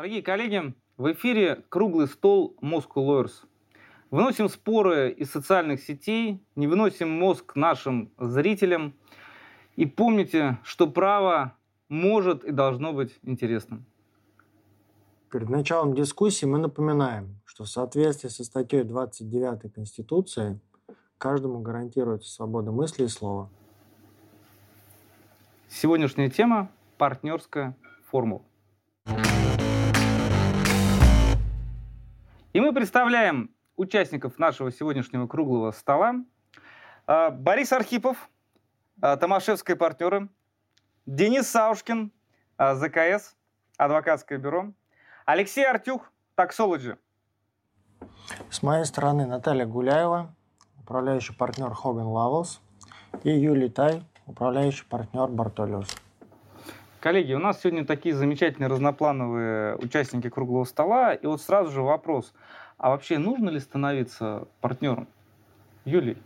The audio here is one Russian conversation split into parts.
Дорогие коллеги, в эфире круглый стол Moscow Lawyers. Выносим споры из социальных сетей, не выносим мозг нашим зрителям. И помните, что право может и должно быть интересным. Перед началом дискуссии мы напоминаем, что в соответствии со статьей 29 Конституции каждому гарантируется свобода мысли и слова. Сегодняшняя тема – партнерская формула. Представляем участников нашего сегодняшнего круглого стола. А, Борис Архипов, а, Томашевская партнеры, Денис Саушкин, а, ЗКС, адвокатское бюро, Алексей Артюх, таксологи. С моей стороны Наталья Гуляева, управляющий партнер Хоган Лавелс, и Юлий Тай, управляющий партнер Бартолиус. Коллеги, у нас сегодня такие замечательные разноплановые участники круглого стола. И вот сразу же вопрос, а вообще нужно ли становиться партнером? Юлий,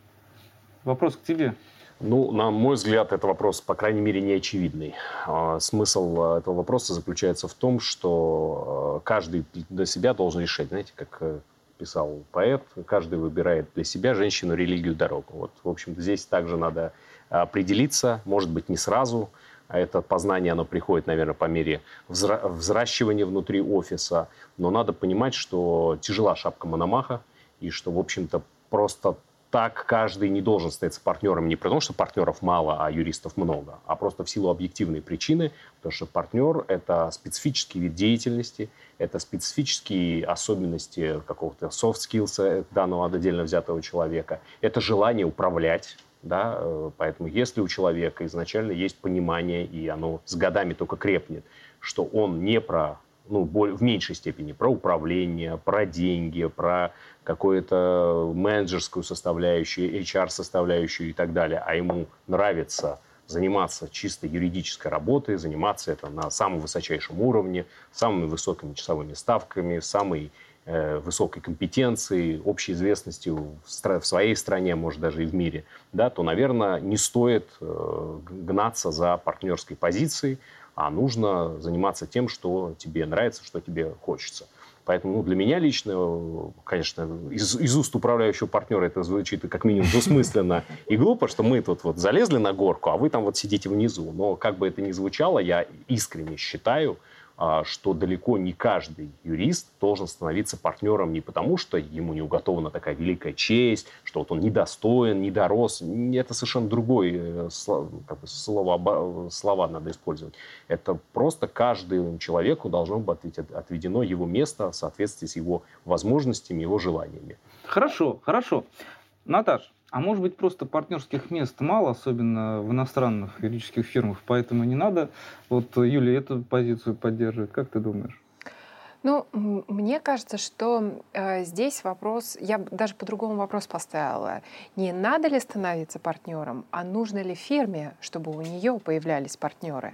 вопрос к тебе. Ну, на мой взгляд, это вопрос, по крайней мере, не очевидный. А, смысл а, этого вопроса заключается в том, что а, каждый для себя должен решать, знаете, как э, писал поэт, каждый выбирает для себя женщину, религию, дорогу. Вот, в общем, здесь также надо определиться, может быть, не сразу, а это познание, оно приходит, наверное, по мере взращивания внутри офиса, но надо понимать, что тяжела шапка Мономаха, и что, в общем-то, просто так каждый не должен стать партнером не потому, что партнеров мало, а юристов много, а просто в силу объективной причины, потому что партнер – это специфический вид деятельности, это специфические особенности какого-то soft skills данного отдельно взятого человека, это желание управлять, да, э, поэтому если у человека изначально есть понимание, и оно с годами только крепнет, что он не про ну, в меньшей степени про управление, про деньги, про какую-то менеджерскую составляющую, HR-составляющую и так далее, а ему нравится заниматься чисто юридической работой, заниматься это на самом высочайшем уровне, самыми высокими часовыми ставками, самой высокой компетенцией, общей известностью в, своей стране, может даже и в мире, да, то, наверное, не стоит э, гнаться за партнерской позицией, а нужно заниматься тем, что тебе нравится, что тебе хочется. Поэтому ну, для меня лично, конечно, из, из уст управляющего партнера это звучит как минимум двусмысленно и глупо, что мы тут вот залезли на горку, а вы там вот сидите внизу. Но как бы это ни звучало, я искренне считаю, что далеко не каждый юрист должен становиться партнером не потому, что ему не уготована такая великая честь, что вот он недостоин, недорос. Это совершенно другое э, как бы, слово, слова надо использовать. Это просто каждому человеку должно быть отведено его место в соответствии с его возможностями, его желаниями. Хорошо, хорошо. Наташ, а может быть, просто партнерских мест мало, особенно в иностранных юридических фирмах, поэтому не надо. Вот Юлия эту позицию поддерживает. Как ты думаешь? Ну, мне кажется, что э, здесь вопрос, я даже по-другому вопрос поставила. Не надо ли становиться партнером, а нужно ли фирме, чтобы у нее появлялись партнеры.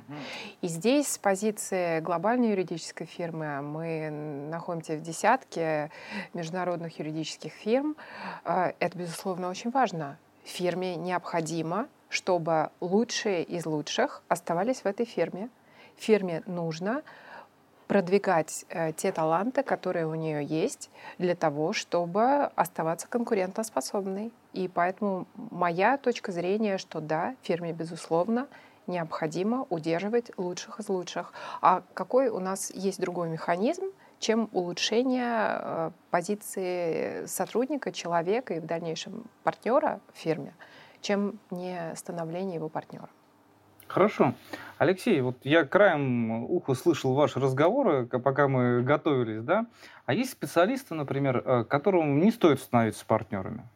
И здесь с позиции глобальной юридической фирмы мы находимся в десятке международных юридических фирм. Э, это, безусловно, очень важно. Фирме необходимо, чтобы лучшие из лучших оставались в этой фирме. Фирме нужно, продвигать э, те таланты, которые у нее есть, для того, чтобы оставаться конкурентоспособной. И поэтому моя точка зрения, что да, фирме, безусловно, необходимо удерживать лучших из лучших. А какой у нас есть другой механизм, чем улучшение э, позиции сотрудника, человека и в дальнейшем партнера в фирме, чем не становление его партнера. Хорошо. Алексей, вот я краем уха слышал ваши разговоры, пока мы готовились, да? А есть специалисты, например, э, которым не стоит становиться партнерами?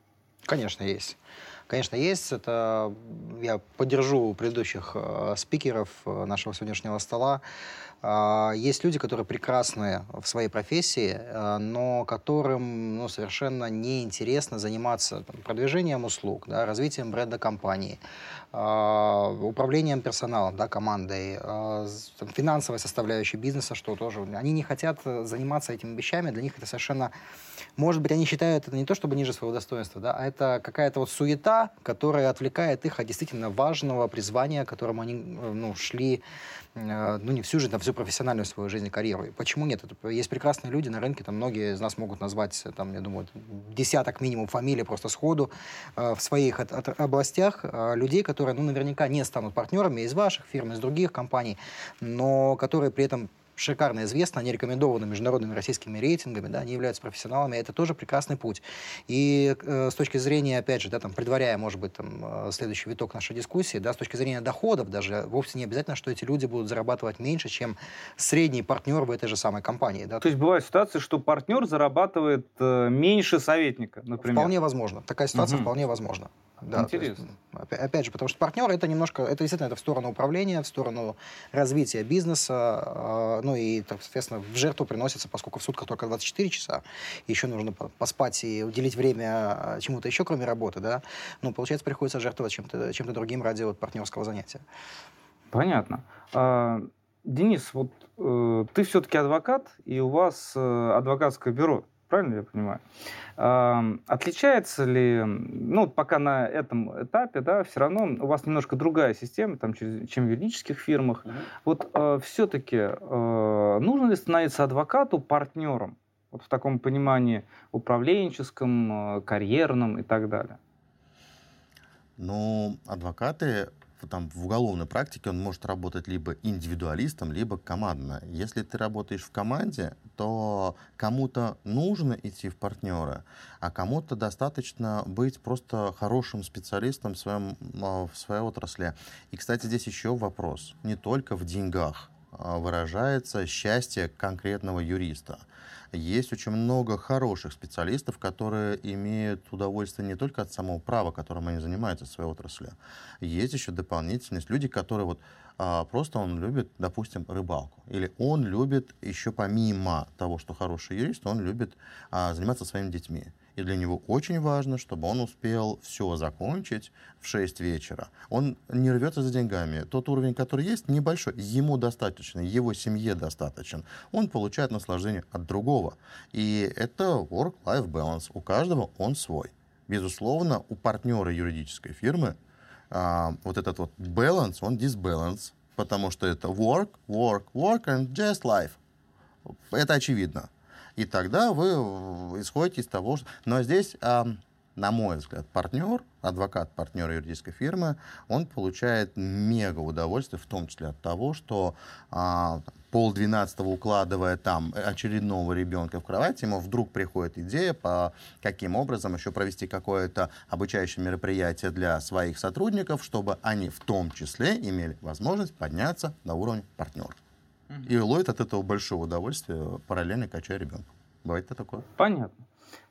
Конечно, есть. Конечно, есть. Это я поддержу предыдущих э, спикеров э, нашего сегодняшнего стола. Э, есть люди, которые прекрасны в своей профессии, э, но которым ну, совершенно неинтересно заниматься там, продвижением услуг, да, развитием бренда компании, а, управлением персоналом, да, командой, а, финансовой составляющей бизнеса, что тоже они не хотят заниматься этими вещами, для них это совершенно может быть, они считают это не то, чтобы ниже своего достоинства, да, а это какая-то вот суета, которая отвлекает их от действительно важного призвания, к которому они э, ну, шли Э, ну, не всю жизнь, а всю профессиональную свою жизнь и карьеру. И почему нет? Это, есть прекрасные люди на рынке, там многие из нас могут назвать, там, я думаю, десяток минимум фамилий просто сходу э, в своих от, от областях э, людей, которые, ну, наверняка не станут партнерами из ваших фирм, из других компаний, но которые при этом шикарно известны, они рекомендованы международными российскими рейтингами, да, они являются профессионалами, это тоже прекрасный путь. И э, с точки зрения, опять же, да, там, предваряя, может быть, там, э, следующий виток нашей дискуссии, да, с точки зрения доходов даже, вовсе не обязательно, что эти люди будут зарабатывать меньше, чем средний партнер в этой же самой компании. Да. То есть бывает ситуация, что партнер зарабатывает э, меньше советника, например? Вполне возможно. Такая ситуация угу. вполне возможна. Да, Интересно. Есть, опять же, потому что партнер это немножко, это действительно это в сторону управления, в сторону развития бизнеса, а, ну и, соответственно, в жертву приносится, поскольку в сутках только 24 часа, еще нужно поспать и уделить время а, чему-то еще, кроме работы, да, ну, получается, приходится жертвовать чем-то чем другим ради вот партнерского занятия. Понятно. А, Денис, вот э, ты все-таки адвокат, и у вас э, адвокатское бюро правильно я понимаю? Отличается ли, ну, пока на этом этапе, да, все равно у вас немножко другая система, там, чем в юридических фирмах. Вот э, все-таки э, нужно ли становиться адвокату партнером? Вот в таком понимании управленческом, э, карьерном и так далее. Ну, адвокаты там в уголовной практике он может работать либо индивидуалистом, либо командно. Если ты работаешь в команде, то кому-то нужно идти в партнеры, а кому-то достаточно быть просто хорошим специалистом в, своем, а, в своей отрасли. И, кстати, здесь еще вопрос. Не только в деньгах выражается счастье конкретного юриста. Есть очень много хороших специалистов, которые имеют удовольствие не только от самого права, которым они занимаются в своей отрасли. Есть еще дополнительность люди, которые вот а, просто он любит, допустим, рыбалку. Или он любит еще помимо того, что хороший юрист, он любит а, заниматься своими детьми. И для него очень важно, чтобы он успел все закончить в 6 вечера. Он не рвется за деньгами. Тот уровень, который есть, небольшой. Ему достаточно, его семье достаточен. Он получает наслаждение от другого. И это work-life balance. У каждого он свой. Безусловно, у партнера юридической фирмы а, вот этот вот balance, он disbalance, потому что это work, work, work and just life. Это очевидно. И тогда вы исходите из того, что... Но здесь, на мой взгляд, партнер, адвокат партнера юридической фирмы, он получает мега удовольствие, в том числе от того, что а, пол двенадцатого укладывая там очередного ребенка в кровать, ему вдруг приходит идея, по каким образом еще провести какое-то обучающее мероприятие для своих сотрудников, чтобы они в том числе имели возможность подняться на уровень И ловит от этого большое удовольствие, параллельно качая ребенка. Бывает это такое. Понятно.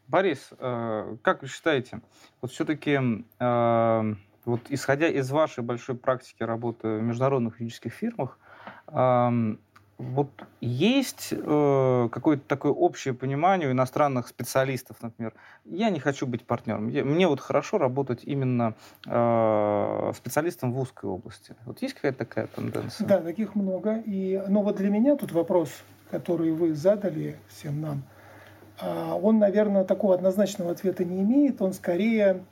Борис, э, как вы считаете, вот все-таки, э, вот исходя из вашей большой практики работы в международных юридических фирмах, вот есть э, какое-то такое общее понимание у иностранных специалистов, например, я не хочу быть партнером, я, мне вот хорошо работать именно э, специалистом в узкой области. Вот есть какая-то такая тенденция? Да, таких много. И, но вот для меня тут вопрос, который вы задали всем нам, э, он, наверное, такого однозначного ответа не имеет. Он скорее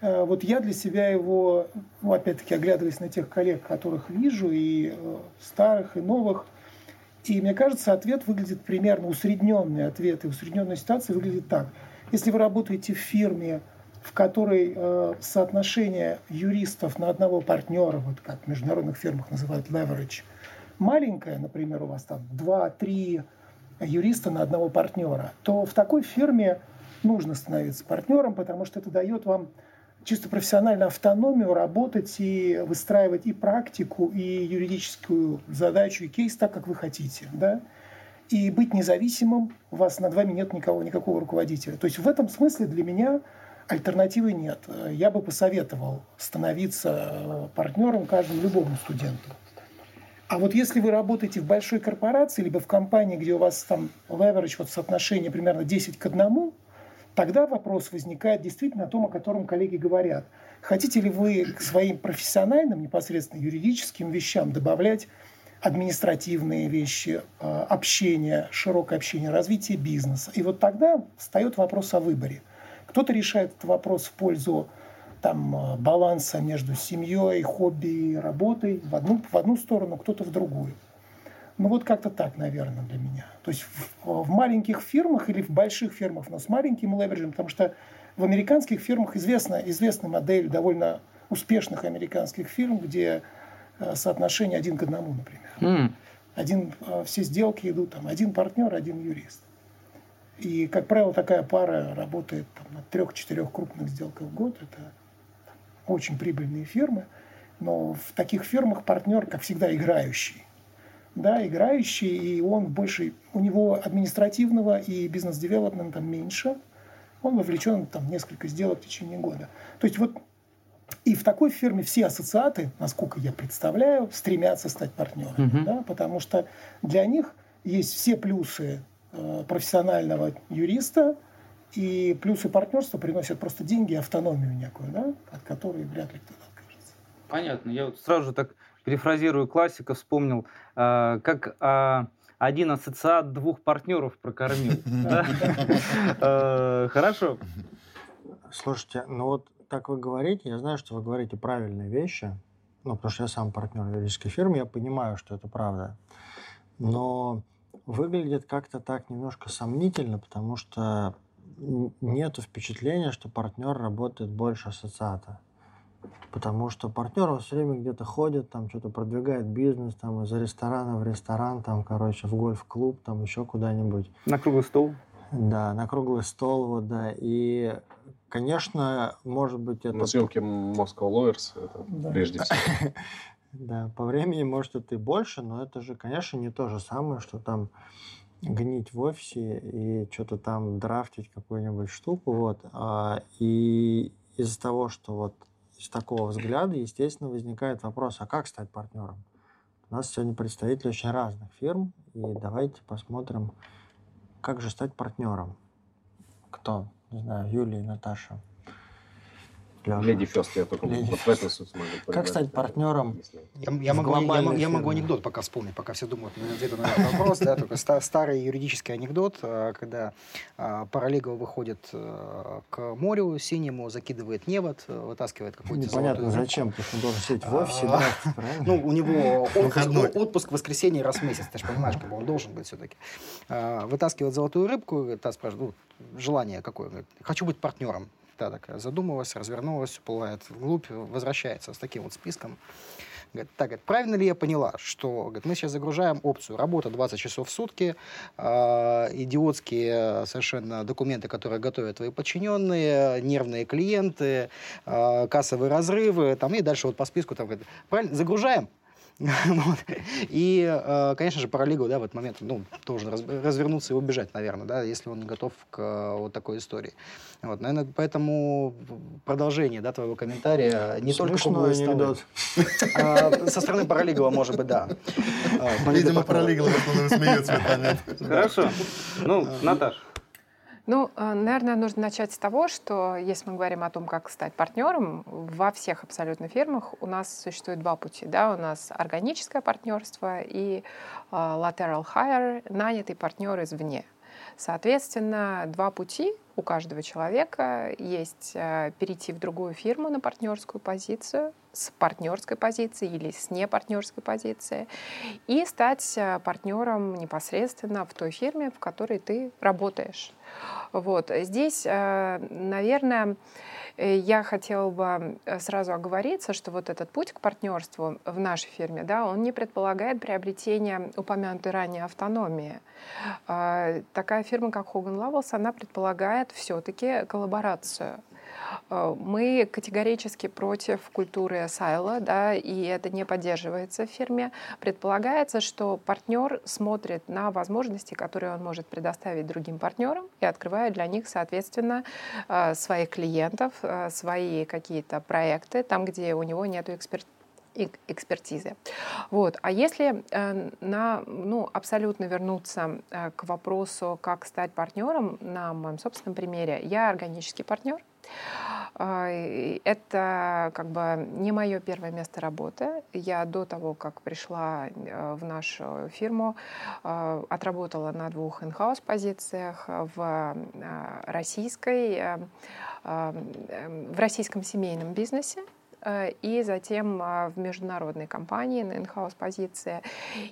э, вот я для себя его, ну, опять-таки, оглядываясь на тех коллег, которых вижу, и э, старых, и новых, и мне кажется, ответ выглядит примерно, усредненный ответ и усредненная ситуация выглядит так. Если вы работаете в фирме, в которой э, соотношение юристов на одного партнера, вот как в международных фирмах называют leverage, маленькое, например, у вас там 2-3 юриста на одного партнера, то в такой фирме нужно становиться партнером, потому что это дает вам чисто профессиональную автономию работать и выстраивать и практику, и юридическую задачу, и кейс так, как вы хотите. Да? И быть независимым, у вас над вами нет никого, никакого руководителя. То есть в этом смысле для меня альтернативы нет. Я бы посоветовал становиться партнером каждому любому студенту. А вот если вы работаете в большой корпорации, либо в компании, где у вас там leverage, вот соотношение примерно 10 к 1, тогда вопрос возникает действительно о том, о котором коллеги говорят. Хотите ли вы к своим профессиональным, непосредственно юридическим вещам добавлять административные вещи, э, общение, широкое общение, развитие бизнеса. И вот тогда встает вопрос о выборе. Кто-то решает этот вопрос в пользу там, э, баланса между семьей, хобби и работой в одну, в одну сторону, кто-то в другую. Ну вот как-то так, наверное, для меня. То есть в, в маленьких фирмах или в больших фирмах, но с маленьким левериджем, потому что в американских фирмах известна, известна модель довольно успешных американских фирм, где э, соотношение один к одному, например. Mm. Один, э, все сделки идут там один партнер, один юрист. И, как правило, такая пара работает там, на трех-четырех крупных сделках в год. Это очень прибыльные фирмы. Но в таких фирмах партнер, как всегда, играющий да, играющий, и он больше, у него административного и бизнес-девелопмента меньше, он вовлечен там, в несколько сделок в течение года. То есть вот и в такой фирме все ассоциаты, насколько я представляю, стремятся стать партнерами, uh-huh. да, потому что для них есть все плюсы э, профессионального юриста, и плюсы партнерства приносят просто деньги и автономию некую, да, от которой вряд ли кто-то откажется. Понятно. Я вот сразу же так перефразирую классика, вспомнил, э, как э, один ассоциат двух партнеров прокормил. Э, хорошо. Слушайте, ну вот так вы говорите, я знаю, что вы говорите правильные вещи, ну, потому что я сам партнер юридической фирмы, я понимаю, что это правда. Но выглядит как-то так немножко сомнительно, потому что нет впечатления, что партнер работает больше ассоциата. Потому что партнер все время где-то ходит, там что-то продвигает бизнес, там из ресторана в ресторан, там, короче, в гольф-клуб, там еще куда-нибудь. На круглый стол? Да, на круглый стол, вот, да. И, конечно, может быть, это... На съемке Moscow Lawyers, это да. прежде всего. Да, по времени, может, это и больше, но это же, конечно, не то же самое, что там гнить в офисе и что-то там драфтить какую-нибудь штуку, вот. А, и из-за того, что вот из такого взгляда, естественно, возникает вопрос, а как стать партнером? У нас сегодня представители очень разных фирм, и давайте посмотрим, как же стать партнером. Кто? Не знаю, Юлия, Наташа. Леша. Леди Фест, я только Леди вот в этом смогу Как стать партнером? Я, я, могу, я, я могу анекдот пока вспомнить, пока все думают на этот вопрос. Да, только старый юридический анекдот, э, когда э, паралегал выходит э, к морю синему, закидывает невод, вытаскивает какой-то Непонятно зачем, потому что он должен сидеть в офисе, а, Ну, у него отпуск, в воскресенье раз в месяц, ты же понимаешь, как он должен быть все-таки. Вытаскивает золотую рыбку, та спрашивает, ну, желание какое? Хочу быть партнером та такая задумалась, развернулась, уплывает вглубь, возвращается с таким вот списком. Говорит, так, говорит, правильно ли я поняла, что говорит, мы сейчас загружаем опцию работа 20 часов в сутки, э, идиотские совершенно документы, которые готовят твои подчиненные, нервные клиенты, э, кассовые разрывы, там, и дальше вот по списку там, говорит, правильно, загружаем, вот. И, э, конечно же, паралигу, да, в этот момент, ну, должен развернуться и убежать, наверное, да, если он не готов к э, вот такой истории. Вот, наверное, поэтому продолжение, да, твоего комментария не только Смешной анекдот. А, со стороны Паралигова, может быть, да. Видимо, Паралигова смеется в этот момент. Хорошо. Ну, Наташа. Ну, э, наверное, нужно начать с того, что если мы говорим о том, как стать партнером, во всех абсолютно фирмах у нас существует два пути. Да? У нас органическое партнерство и uh, lateral hire, нанятый партнер извне. Соответственно, два пути у каждого человека есть uh, перейти в другую фирму на партнерскую позицию, с партнерской позиции или с непартнерской позиции, и стать партнером непосредственно в той фирме, в которой ты работаешь. Вот. Здесь, э, наверное, э, я хотела бы э, сразу оговориться, что вот этот путь к партнерству в нашей фирме, да, он не предполагает приобретение упомянутой ранее автономии. Такая фирма, как Hogan Lovells, она предполагает все-таки коллаборацию. Э, мы категорически против культуры сайла, да, и это не поддерживается в фирме. Предполагается, что партнер смотрит на возможности, которые он может предоставить другим партнерам и открывает для них, соответственно, э, своих клиентов, э, свои какие-то проекты, там, где у него нет экспертизы экспертизы. Вот. А если на, ну, абсолютно вернуться к вопросу, как стать партнером, на моем собственном примере, я органический партнер, Это как бы не мое первое место работы. Я до того, как пришла в нашу фирму, отработала на двух in-house позициях в российской в российском семейном бизнесе Э, и затем а, в международной компании на in-house позиции.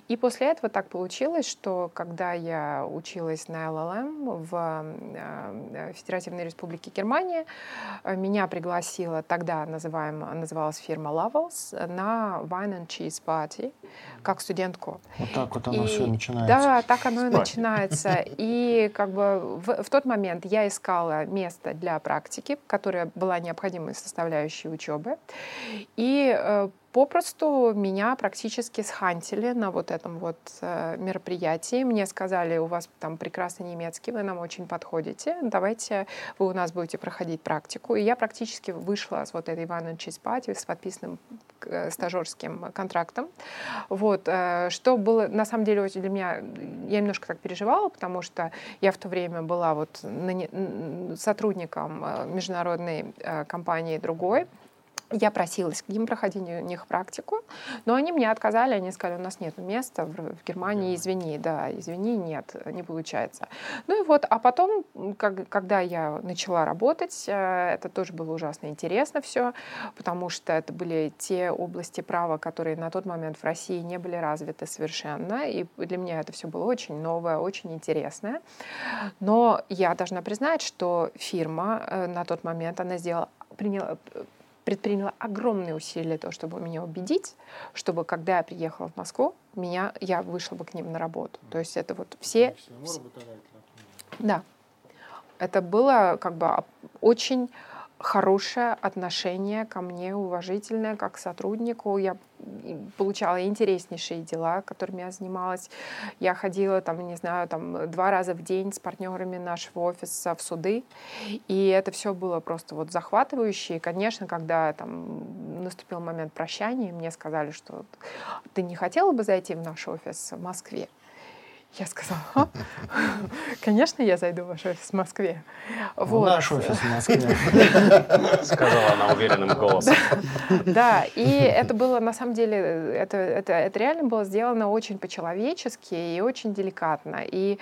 И после этого так получилось, что когда я училась на LLM в э, Федеративной Республике Германия, э, меня пригласила, тогда называем, называлась фирма Levels, на Wine and Cheese Party, как студентку. Вот так вот оно и, все начинается. Да, так оно и начинается. И как бы в, в тот момент я искала место для практики, которая была необходимой составляющей учебы. И э, попросту меня практически схантили на вот этом вот э, мероприятии. Мне сказали, у вас там прекрасный немецкий, вы нам очень подходите, давайте вы у нас будете проходить практику. И я практически вышла с вот этой Ивана Чиспати с подписанным э, стажерским контрактом. Вот, что было на самом деле для меня, я немножко так переживала, потому что я в то время была вот сотрудником международной компании другой, я просилась к ним проходить у них практику, но они мне отказали, они сказали, у нас нет места в, Германии, извини, да, извини, нет, не получается. Ну и вот, а потом, как, когда я начала работать, э, это тоже было ужасно интересно все, потому что это были те области права, которые на тот момент в России не были развиты совершенно, и для меня это все было очень новое, очень интересное. Но я должна признать, что фирма э, на тот момент, она сделала приняла, предприняла огромные усилия для того, чтобы меня убедить, чтобы когда я приехала в Москву, меня, я вышла бы к ним на работу. То есть это вот все... все да. Это было как бы очень хорошее отношение ко мне, уважительное, как к сотруднику. Я получала интереснейшие дела, которыми я занималась. Я ходила, там, не знаю, там, два раза в день с партнерами нашего офиса в суды. И это все было просто вот захватывающе. И, конечно, когда там наступил момент прощания, мне сказали, что ты не хотела бы зайти в наш офис в Москве? Я сказала, а? конечно, я зайду в ваш офис в Москве. Вот. Наш офис в Москве. Сказала она уверенным голосом. Да, и это было, на самом деле, это, это, это реально было сделано очень по-человечески и очень деликатно. И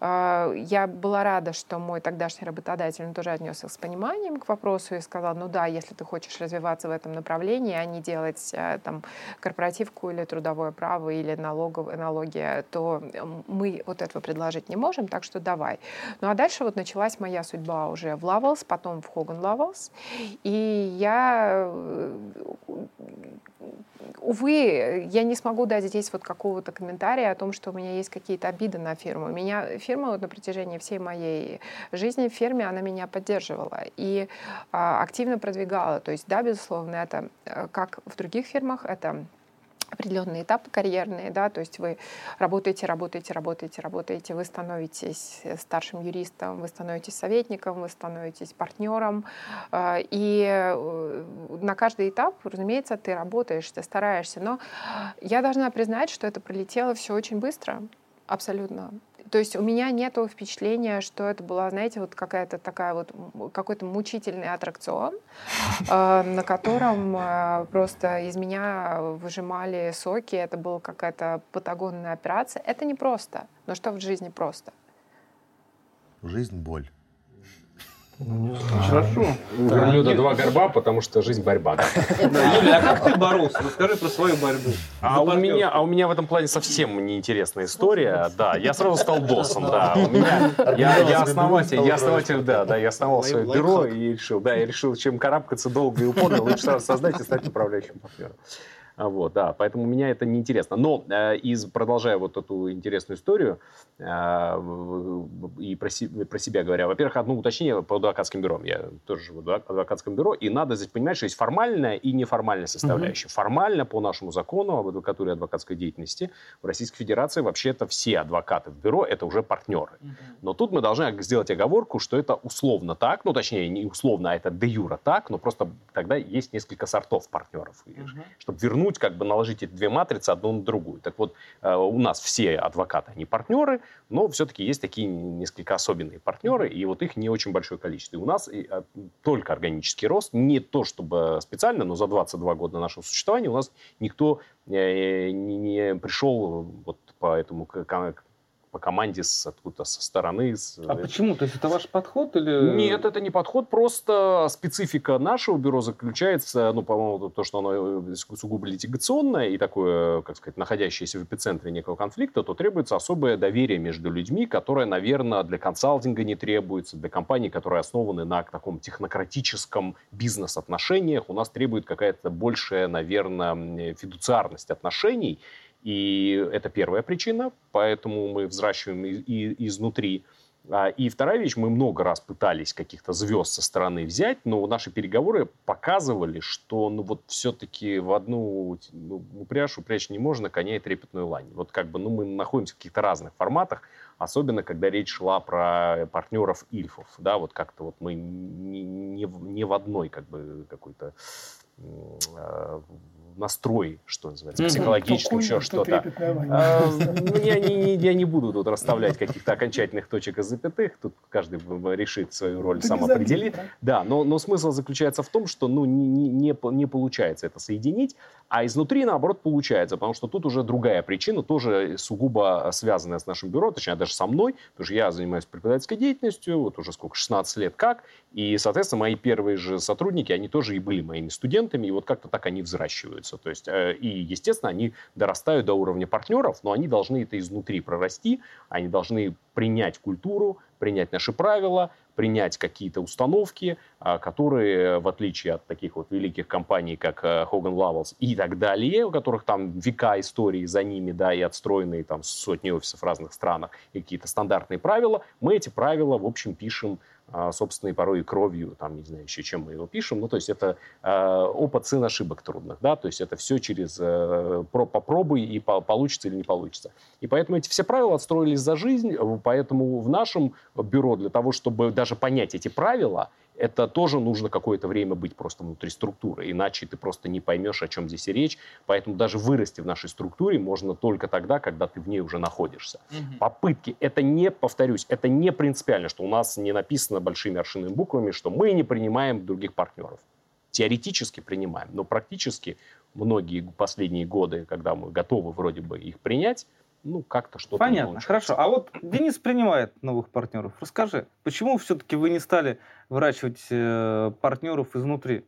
э, я была рада, что мой тогдашний работодатель тоже отнесся с пониманием к вопросу и сказал, ну да, если ты хочешь развиваться в этом направлении, а не делать э, там корпоративку или трудовое право или налогов, налоги, то мы вот этого предложить не можем, так что давай. Ну а дальше вот началась моя судьба уже в Lovells, потом в Hogan Lovells. И я, э, увы, я не смогу дать здесь вот какого-то комментария о том, что у меня есть какие-то обиды на фирму. Меня фирма вот на протяжении всей моей жизни в фирме, она меня поддерживала и а, активно продвигала. То есть, да, безусловно, это, э, как в других фирмах, это определенные этапы карьерные, да, то есть вы работаете, работаете, работаете, работаете, вы становитесь старшим юристом, вы становитесь советником, вы становитесь партнером, э, и э, на каждый этап, разумеется, ты работаешь, ты стараешься, но я должна признать, что это пролетело все очень быстро, абсолютно. То есть у меня нет впечатления, что это была, знаете, вот какая-то такая вот какой-то мучительный аттракцион, э, на котором э, просто из меня выжимали соки. Это была какая-то патагонная операция. Это не просто. Но что в жизни просто? Жизнь боль. Ну, Хорошо. У верблюда два горба, потому что жизнь борьба. Юля, а как ты боролся? Расскажи про свою борьбу. А у меня, а у меня в этом плане совсем неинтересная история. Да, я сразу стал боссом. Да, у меня, я, я основатель, я основатель, да, да, я основал свое бюро и решил, да, я решил, чем карабкаться долго и упорно, лучше сразу создать и стать управляющим партнером. А, вот, да, поэтому меня это не интересно. Но э, из, продолжая вот эту интересную историю э, и про, си, про себя говоря, во-первых, одно уточнение по адвокатским бюро. Я тоже живу в адвокатском бюро, и надо здесь понимать, что есть формальная и неформальная составляющая. Угу. Формально по нашему закону об адвокатуре и адвокатской деятельности в Российской Федерации вообще-то все адвокаты в бюро это уже партнеры. Угу. Но тут мы должны сделать оговорку, что это условно так, ну точнее не условно, а это де юра так, но просто тогда есть несколько сортов партнеров. Угу. Чтобы вернуть свернуть, как бы наложить эти две матрицы одну на другую. Так вот, э, у нас все адвокаты, они партнеры, но все-таки есть такие несколько особенные партнеры, и вот их не очень большое количество. И у нас э, только органический рост, не то чтобы специально, но за 22 года нашего существования у нас никто не пришел вот по этому по команде с откуда-то со стороны. С... А почему? То есть это ваш подход или... Нет, это не подход, просто специфика нашего бюро заключается, ну, по-моему, то, что оно э, сугубо литигационное и такое, как сказать, находящееся в эпицентре некого конфликта, то требуется особое доверие между людьми, которое, наверное, для консалтинга не требуется, для компаний, которые основаны на таком технократическом бизнес-отношениях, у нас требует какая-то большая, наверное, фидуциарность отношений, и это первая причина, поэтому мы взращиваем и, и, изнутри. А, и вторая вещь, мы много раз пытались каких-то звезд со стороны взять, но наши переговоры показывали, что ну вот все-таки в одну ну, упряжь упрячь не можно, коня и трепетную лань. Вот как бы ну, мы находимся в каких-то разных форматах, особенно когда речь шла про партнеров Ильфов. Да, вот как-то вот мы не, не, не в одной как бы какой-то а, настрой, что называется, психологическом, еще что-то. А, ну, я, не, я не буду тут расставлять каких-то окончательных точек и запятых, тут каждый решит свою роль, сам определит. Да, но, но смысл заключается в том, что ну, не, не, не получается это соединить, а изнутри, наоборот, получается, потому что тут уже другая причина, тоже сугубо связанная с нашим бюро, точнее, даже со мной, потому что я занимаюсь преподавательской деятельностью, вот уже сколько, 16 лет как, и, соответственно, мои первые же сотрудники, они тоже и были моими студентами, и вот как-то так они взращиваются. То есть, э, и, естественно, они дорастают до уровня партнеров, но они должны это изнутри прорасти, они должны принять культуру, принять наши правила, принять какие-то установки, а, которые, в отличие от таких вот великих компаний, как Hogan э, Lovells и так далее, у которых там века истории за ними, да, и отстроенные там сотни офисов в разных странах, и какие-то стандартные правила, мы эти правила, в общем, пишем собственной порой кровью, там, не знаю еще чем мы его пишем. Ну, то есть это э, опыт сын ошибок трудных, да, то есть это все через э, про, попробуй и по, получится или не получится. И поэтому эти все правила отстроились за жизнь, поэтому в нашем бюро для того, чтобы даже понять эти правила, это тоже нужно какое-то время быть просто внутри структуры, иначе ты просто не поймешь, о чем здесь и речь. Поэтому даже вырасти в нашей структуре можно только тогда, когда ты в ней уже находишься. Угу. Попытки, это не, повторюсь, это не принципиально, что у нас не написано большими аршинными буквами, что мы не принимаем других партнеров. Теоретически принимаем, но практически многие последние годы, когда мы готовы вроде бы их принять, ну, как-то что-то Понятно, хорошо. А вот Денис принимает новых партнеров. Расскажи, почему все-таки вы не стали выращивать э, партнеров изнутри?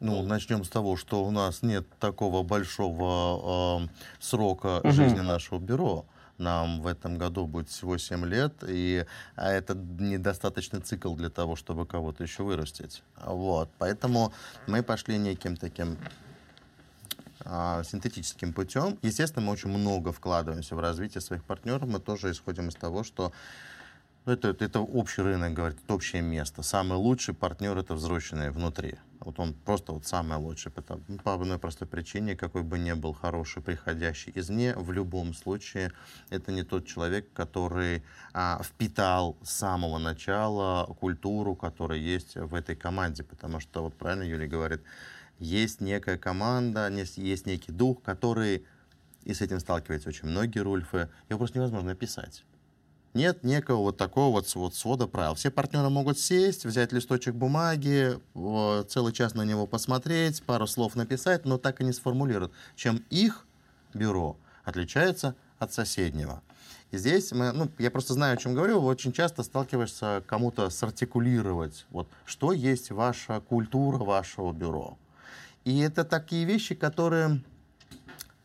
Ну, начнем с того, что у нас нет такого большого э, срока угу. жизни нашего бюро. Нам в этом году будет всего 7 лет, и а это недостаточный цикл для того, чтобы кого-то еще вырастить. Вот. Поэтому мы пошли неким таким синтетическим путем. Естественно, мы очень много вкладываемся в развитие своих партнеров. Мы тоже исходим из того, что ну, это, это общий рынок, говорит, это общее место. Самый лучший партнер это взросленный внутри. Вот он просто вот самый лучший. Потому, ну, по одной простой причине, какой бы ни был хороший, приходящий извне, в любом случае это не тот человек, который а, впитал с самого начала культуру, которая есть в этой команде. Потому что, вот правильно Юлия говорит, есть некая команда, есть некий дух, который, и с этим сталкиваются очень многие рульфы, его просто невозможно описать. Нет некого вот такого вот, вот свода правил. Все партнеры могут сесть, взять листочек бумаги, целый час на него посмотреть, пару слов написать, но так и не сформулируют, чем их бюро отличается от соседнего. И здесь мы, ну, я просто знаю, о чем говорю, очень часто сталкиваешься кому-то сартикулировать, вот, что есть ваша культура вашего бюро. И это такие вещи, которые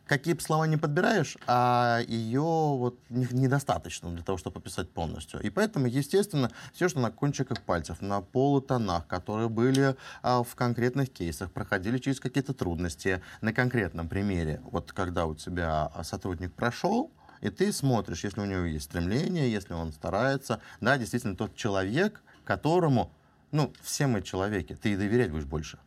какие бы слова не подбираешь, а ее вот недостаточно для того, чтобы описать полностью. И поэтому, естественно, все, что на кончиках пальцев, на полутонах, которые были а, в конкретных кейсах, проходили через какие-то трудности на конкретном примере. Вот когда у тебя сотрудник прошел, и ты смотришь, если у него есть стремление, если он старается, да, действительно тот человек, которому, ну, все мы человеки, ты и доверять будешь больше.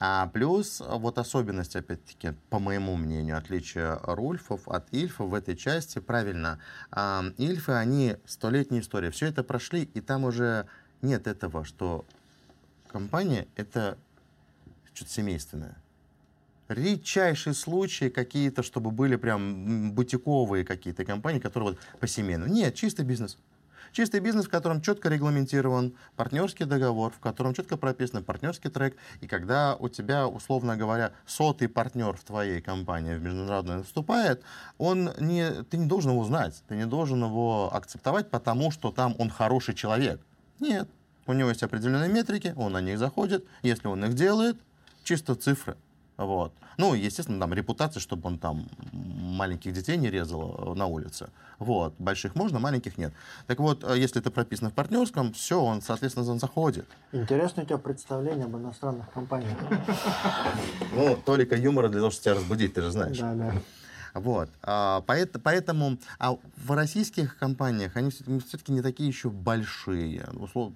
А плюс вот особенность, опять-таки, по моему мнению, отличие рульфов от ильфов в этой части, правильно, а, ильфы, они столетняя история, все это прошли, и там уже нет этого, что компания — это что-то семейственное. редчайшие случаи какие-то, чтобы были прям бутиковые какие-то компании, которые вот по семейному. Нет, чистый бизнес. Чистый бизнес, в котором четко регламентирован партнерский договор, в котором четко прописан партнерский трек. И когда у тебя, условно говоря, сотый партнер в твоей компании в международной вступает, он не, ты не должен его знать, ты не должен его акцептовать, потому что там он хороший человек. Нет. У него есть определенные метрики, он на них заходит. Если он их делает, чисто цифры. Вот. Ну, естественно, там репутация, чтобы он там маленьких детей не резал э, на улице. Вот. Больших можно, маленьких нет. Так вот, э, если это прописано в партнерском, все, он, соответственно, заходит. Интересно у тебя представление об иностранных компаниях. Ну, только юмора для того, чтобы тебя разбудить, ты же знаешь. Да, да. Вот. А, поэтому а в российских компаниях они все-таки не такие еще большие.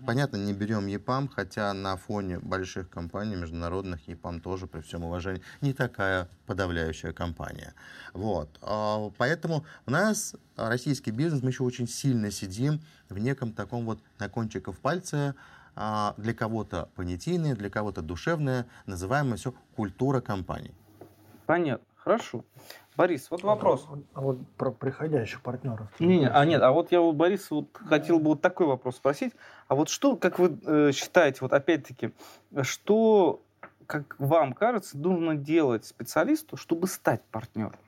Понятно, не берем ЕПАМ, хотя на фоне больших компаний международных ЕПАМ тоже, при всем уважении, не такая подавляющая компания. Вот. А, поэтому у нас российский бизнес, мы еще очень сильно сидим в неком таком вот на кончиках пальца а, для кого-то понятийное, для кого-то душевное, называемое все культура компаний. Понятно. Хорошо. Борис, вот вопрос. А, а вот про приходящих партнеров. Не, не, а нет, а вот я у Бориса вот хотел бы вот такой вопрос спросить. А вот что, как вы э, считаете, вот опять-таки, что, как вам кажется, нужно делать специалисту, чтобы стать партнером?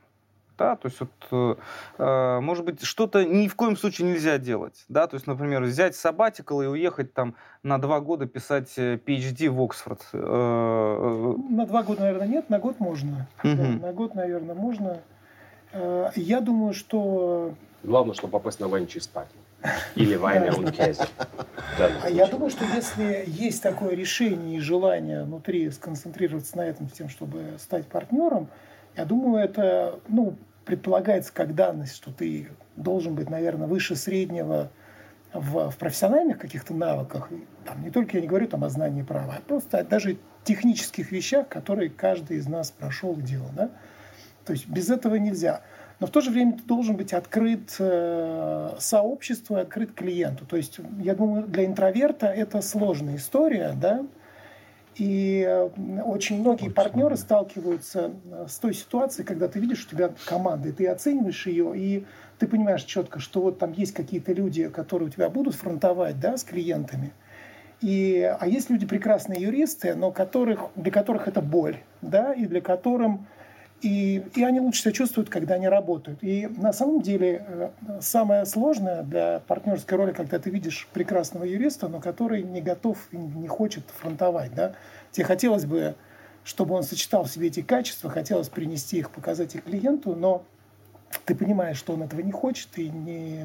Да, то есть вот, э, э, может быть, что-то ни в коем случае нельзя делать, да, то есть, например, взять сабатикал и уехать там на два года писать PhD в Оксфорд. Э, э, на два года, наверное, нет, на год можно. Угу. Да, на год, наверное, можно. Э, я думаю, что... Главное, чтобы попасть на Ванчи спать. Или Вайна Ункезе. А я думаю, что если есть такое решение и желание внутри сконцентрироваться на этом, с тем, чтобы стать партнером, я думаю, это, ну, предполагается как данность, что ты должен быть, наверное, выше среднего в, в профессиональных каких-то навыках. Там, не только я не говорю там, о знании права, а просто даже технических вещах, которые каждый из нас прошел делал. Да? То есть без этого нельзя. Но в то же время ты должен быть открыт э, сообществу и открыт клиенту. То есть, я думаю, для интроверта это сложная история, да, и очень многие партнеры сталкиваются э, с той ситуацией, когда ты видишь, у тебя команда, и ты оцениваешь ее, и ты понимаешь четко, что вот там есть какие-то люди, которые у тебя будут фронтовать да, с клиентами. И, а есть люди прекрасные юристы, но которых, для которых это боль, да, и для которых и, и они лучше себя чувствуют, когда они работают. И на самом деле э, самое сложное для партнерской роли, когда ты видишь прекрасного юриста, но который не готов и не хочет фронтовать. Да? Тебе хотелось бы, чтобы он сочетал в себе эти качества, хотелось принести их, показать их клиенту, но ты понимаешь, что он этого не хочет и не,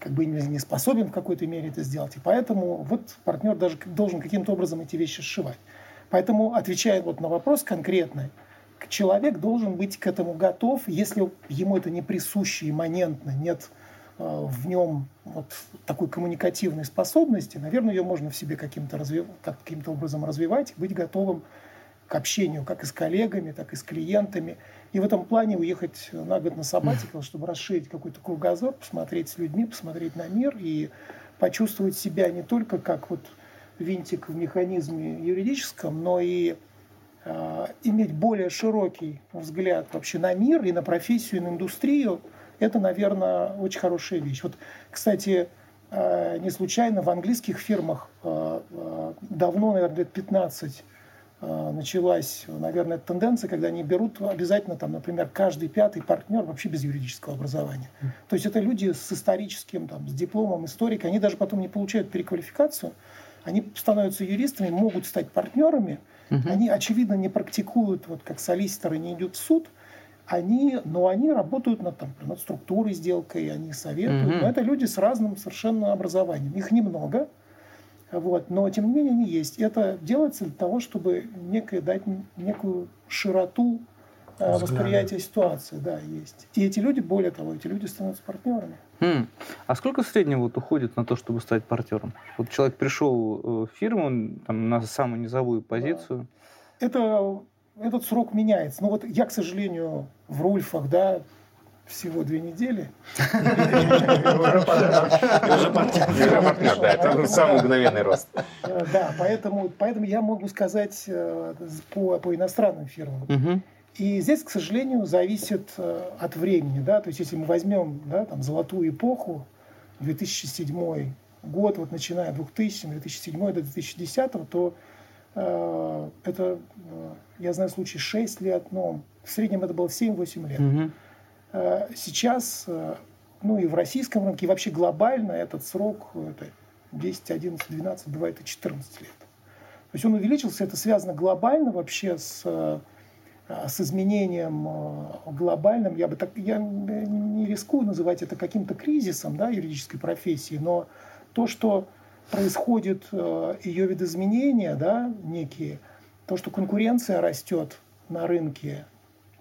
как бы не способен в какой-то мере это сделать. И поэтому вот партнер даже должен каким-то образом эти вещи сшивать. Поэтому, отвечая вот на вопрос конкретный, человек должен быть к этому готов, если ему это не присуще, имманентно, нет э, в нем вот такой коммуникативной способности, наверное, ее можно в себе каким-то, развив... каким-то образом развивать, быть готовым к общению как и с коллегами, так и с клиентами. И в этом плане уехать на год на сабатикал, чтобы расширить какой-то кругозор, посмотреть с людьми, посмотреть на мир и почувствовать себя не только как вот винтик в механизме юридическом, но и иметь более широкий взгляд вообще на мир и на профессию, и на индустрию, это, наверное, очень хорошая вещь. Вот, кстати, э, не случайно в английских фирмах э, давно, наверное, лет 15 началась, наверное, тенденция, когда они берут обязательно, там, например, каждый пятый партнер вообще без юридического образования. То есть это люди с историческим, там, с дипломом историка, они даже потом не получают переквалификацию, они становятся юристами, могут стать партнерами, Угу. Они, очевидно, не практикуют, вот как солиситоры не идут в суд, они, но они работают над, там, над структурой сделкой, они советуют. Угу. Но это люди с разным совершенно образованием. Их немного, вот, но тем не менее они есть. Это делается для того, чтобы некое, дать некую широту э, восприятия ситуации. Да, есть. И эти люди, более того, эти люди становятся партнерами. Хм. А сколько среднего вот уходит на то, чтобы стать партнером? Вот человек пришел э, в фирму там, на самую низовую позицию. Да. Это, этот срок меняется. Ну вот я, к сожалению, в Рульфах, да, всего две недели. Уже партнер, да, это самый мгновенный рост. Э, да, поэтому, поэтому я могу сказать э, по, по иностранным фирмам. И здесь, к сожалению, зависит э, от времени. Да? То есть, если мы возьмем да, там, золотую эпоху, 2007 год, вот начиная 2000, 2007 до 2010, то э, это, э, я знаю случай 6 лет, но в среднем это было 7-8 лет. Угу. Э, сейчас, э, ну и в российском рынке, и вообще глобально этот срок это 10, 11, 12, бывает и 14 лет. То есть он увеличился, это связано глобально вообще с с изменением э, глобальным, я бы так, я не рискую называть это каким-то кризисом да, юридической профессии, но то, что происходит э, ее видоизменения, да, некие, то, что конкуренция растет на рынке,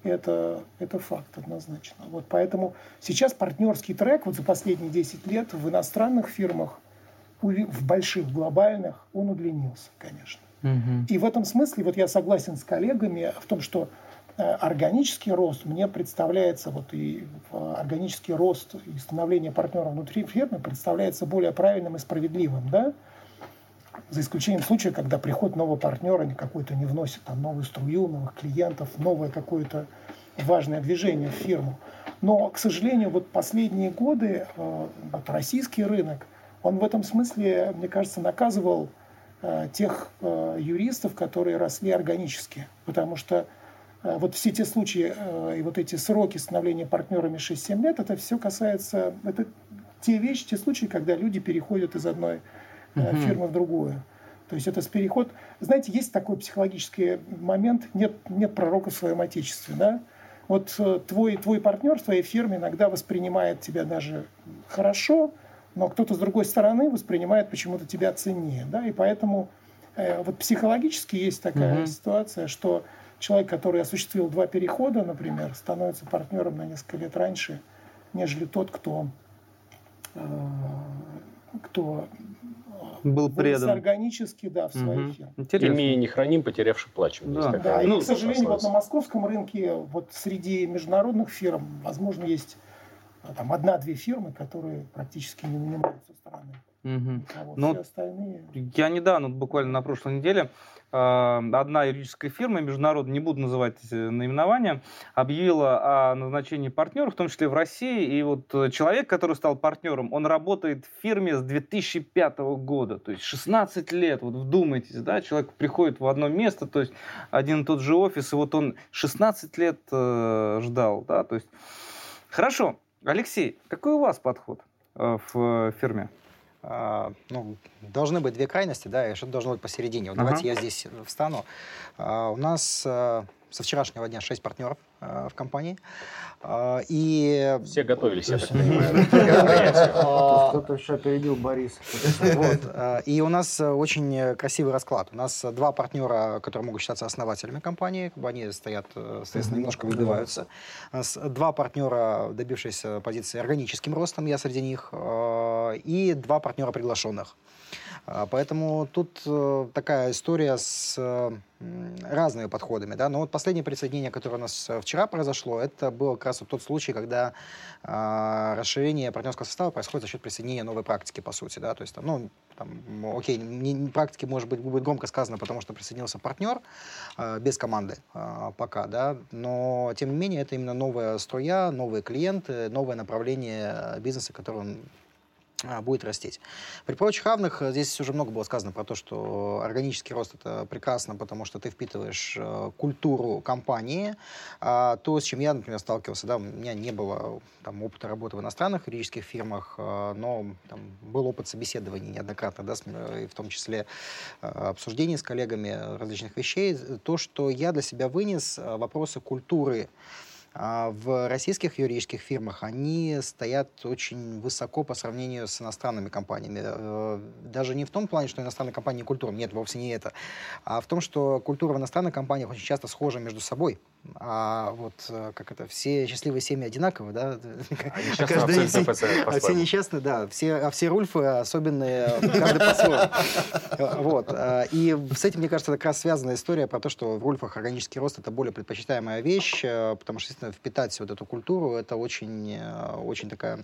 это, это факт однозначно. Вот поэтому сейчас партнерский трек вот за последние 10 лет в иностранных фирмах, в больших, глобальных, он удлинился, конечно. И в этом смысле вот я согласен с коллегами в том, что э, органический рост мне представляется, вот и органический рост и становление партнера внутри фирмы представляется более правильным и справедливым, да, за исключением случая, когда приход нового партнера какой-то не вносит там новую струю, новых клиентов, новое какое-то важное движение в фирму. Но, к сожалению, вот последние годы э, вот российский рынок, он в этом смысле, мне кажется, наказывал Э, тех э, юристов, которые росли органически. Потому что э, вот все те случаи и вот эти сроки становления партнерами 6-7 лет, это все касается, это те вещи, те случаи, когда люди переходят из одной угу. фирмы в другую. То есть это с переход... Знаете, есть такой психологический момент, нет, нет пророка в своем отечестве, да? Вот твой, твой партнер в твоей фирме иногда воспринимает тебя даже хорошо, но кто-то с другой стороны воспринимает почему-то тебя ценнее, да, и поэтому э, вот психологически есть такая mm-hmm. ситуация, что человек, который осуществил два перехода, например, становится партнером на несколько лет раньше, нежели тот, кто, э, кто был предан органически, да, в своей угу. фирме. Интересно. Имея не храним, потерявший плачем. Да, да. И, ну, к сожалению, вот на московском рынке, вот среди международных фирм, возможно, есть там одна-две фирмы, которые практически не нанимают со стороны. Угу. А вот Но все остальные... Я недавно, буквально на прошлой неделе, а, одна юридическая фирма, международная, не буду называть наименования, объявила о назначении партнеров, в том числе в России. И вот человек, который стал партнером, он работает в фирме с 2005 года, то есть 16 лет. Вот вдумайтесь, да, человек приходит в одно место, то есть один и тот же офис, и вот он 16 лет э, ждал, да, то есть... Хорошо, Алексей, какой у вас подход э, в фирме? А, ну, должны быть две крайности, да, и что-то должно быть посередине. Вот ага. Давайте я здесь встану. А, у нас а, со вчерашнего дня шесть партнеров а, в компании. А, и... Все готовились, я так понимаю. Кто-то еще опередил Борис. А, и у нас очень красивый расклад. У нас два партнера, которые могут считаться основателями компании, они стоят, соответственно, немножко выбиваются. Два партнера, добившиеся позиции органическим ростом, я среди них, и два партнера приглашенных. А, поэтому тут э, такая история с э, разными подходами. Да? Но вот последнее присоединение, которое у нас э, вчера произошло, это был как раз вот тот случай, когда э, расширение партнерского состава происходит за счет присоединения новой практики, по сути. Да? То есть, там, ну, там, окей, не, не практики, может быть, будет громко сказано, потому что присоединился партнер э, без команды э, пока, да, но, тем не менее, это именно новая струя, новые клиенты, новое направление бизнеса, которое он будет растить. При прочих равных э, здесь уже много было сказано про то, что органический рост это прекрасно, потому что ты впитываешь э, культуру компании. А то, с чем я, например, сталкивался, да, у меня не было там, опыта работы в иностранных юридических фирмах, э, но там, был опыт собеседований неоднократно, да, и в том числе обсуждений с коллегами различных вещей. То, что я для себя вынес, вопросы культуры а в российских юридических фирмах они стоят очень высоко по сравнению с иностранными компаниями. Э, даже не в том плане, что иностранные компании культура, нет, вовсе не это, а в том, что культура в иностранных компаниях очень часто схожа между собой. А вот э, как это, все счастливые семьи одинаковые, да? А каждый семь... а все несчастные, да, все, а все Рульфы особенные, каждый по-своему. Вот. Э, и с этим, мне кажется, как раз связана история про то, что в Рульфах органический рост — это более предпочитаемая вещь, э, потому что, естественно, впитать вот эту культуру — это очень, очень такая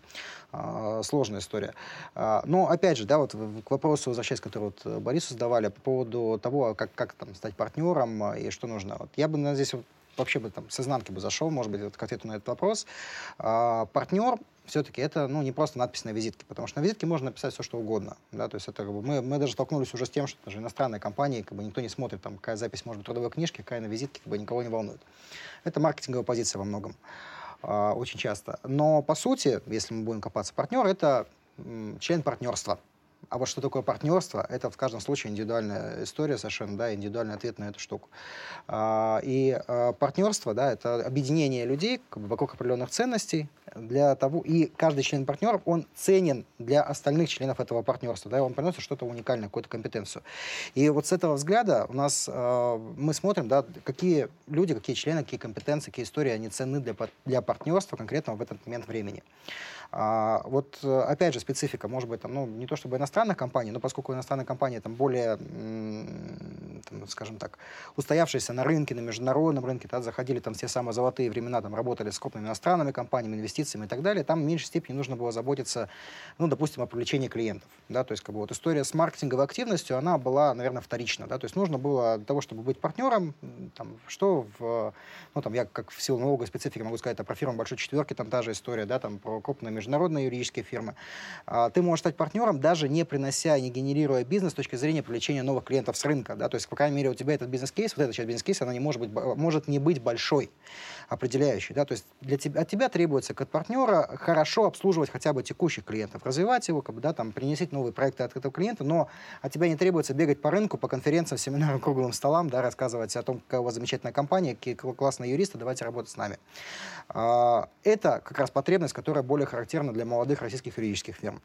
сложная история. Но, опять же, да, вот к вопросу, возвращаясь, который вот Борису задавали, по поводу того, как, как там стать партнером и что нужно. Вот я бы наверное, здесь вот вообще бы там с изнанки бы зашел, может быть, вот, к ответу на этот вопрос. А, партнер все-таки это ну, не просто надпись на визитке, потому что на визитке можно написать все, что угодно. Да? То есть это, мы, мы даже столкнулись уже с тем, что даже иностранные компании, как бы, никто не смотрит, там, какая запись может быть трудовой книжке, какая на визитке, как бы, никого не волнует. Это маркетинговая позиция во многом, а, очень часто. Но, по сути, если мы будем копаться партнер, это член партнерства. А вот что такое партнерство, это в каждом случае индивидуальная история совершенно, да, индивидуальный ответ на эту штуку. А, и а, партнерство, да, это объединение людей вокруг определенных ценностей для того, и каждый член партнеров, он ценен для остальных членов этого партнерства, да, и он приносит что-то уникальное, какую-то компетенцию. И вот с этого взгляда у нас а, мы смотрим, да, какие люди, какие члены, какие компетенции, какие истории, они ценны для, для партнерства конкретно в этот момент времени. А, вот, э, опять же, специфика, может быть, там, ну, не то чтобы иностранных компаний, но поскольку иностранные компании там более, там, скажем так, устоявшиеся на рынке, на международном рынке, да, заходили там все самые золотые времена, там работали с крупными иностранными компаниями, инвестициями и так далее, там в меньшей степени нужно было заботиться, ну, допустим, о привлечении клиентов, да, то есть, как бы, вот история с маркетинговой активностью, она была, наверное, вторична, да, то есть нужно было для того, чтобы быть партнером, там, что в, ну, там, я как в силу налоговой специфики могу сказать, а про фирму большой четверки, там та же история, да, там, про крупные международные юридические фирмы, а, ты можешь стать партнером, даже не принося, не генерируя бизнес с точки зрения привлечения новых клиентов с рынка. Да? То есть, по крайней мере, у тебя этот бизнес-кейс, вот эта часть бизнес-кейса, она не может, быть, может не быть большой, определяющей. Да? То есть для тебя, от тебя требуется как партнера хорошо обслуживать хотя бы текущих клиентов, развивать его, как бы, да, там, принести новые проекты от этого клиента, но от тебя не требуется бегать по рынку, по конференциям, семинарам, круглым столам, да, рассказывать о том, какая у вас замечательная компания, какие классные юристы, давайте работать с нами. А, это как раз потребность, которая более характерна для молодых российских юридических фирм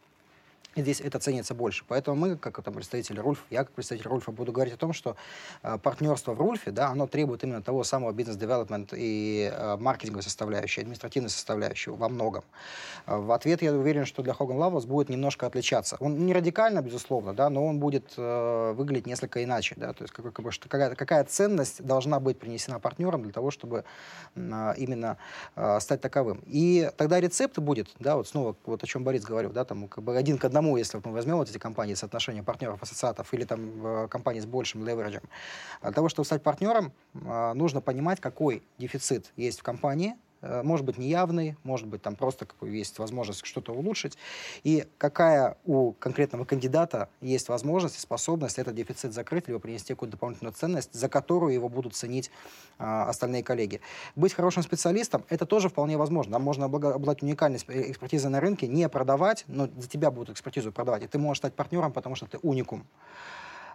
здесь это ценится больше. Поэтому мы, как там, представители Рульф, я как представитель Рульфа буду говорить о том, что э, партнерство в Рульфе, да, оно требует именно того самого бизнес-девелопмент и э, маркетинговой составляющей, административной составляющей во многом. Э, в ответ я уверен, что для Хоган Лавос будет немножко отличаться. Он не радикально, безусловно, да, но он будет э, выглядеть несколько иначе, да, то есть как, как бы, что какая, какая ценность должна быть принесена партнерам для того, чтобы э, именно э, стать таковым. И тогда рецепт будет, да, вот снова, вот о чем Борис говорил, да, там как бы один к одному одному, если мы возьмем вот эти компании, соотношение партнеров, ассоциатов или там компании с большим левериджем, для того, чтобы стать партнером, а, нужно понимать, какой дефицит есть в компании, Э, может быть неявный, может быть там просто есть возможность что-то улучшить, и какая у конкретного кандидата есть возможность и способность этот дефицит закрыть, либо принести какую-то дополнительную ценность, за которую его будут ценить а, остальные коллеги. Быть хорошим специалистом – это тоже вполне возможно. Нам можно обладать уникальной экспертизой на рынке, не продавать, но за тебя будут экспертизу продавать, и ты можешь стать партнером, потому что ты уникум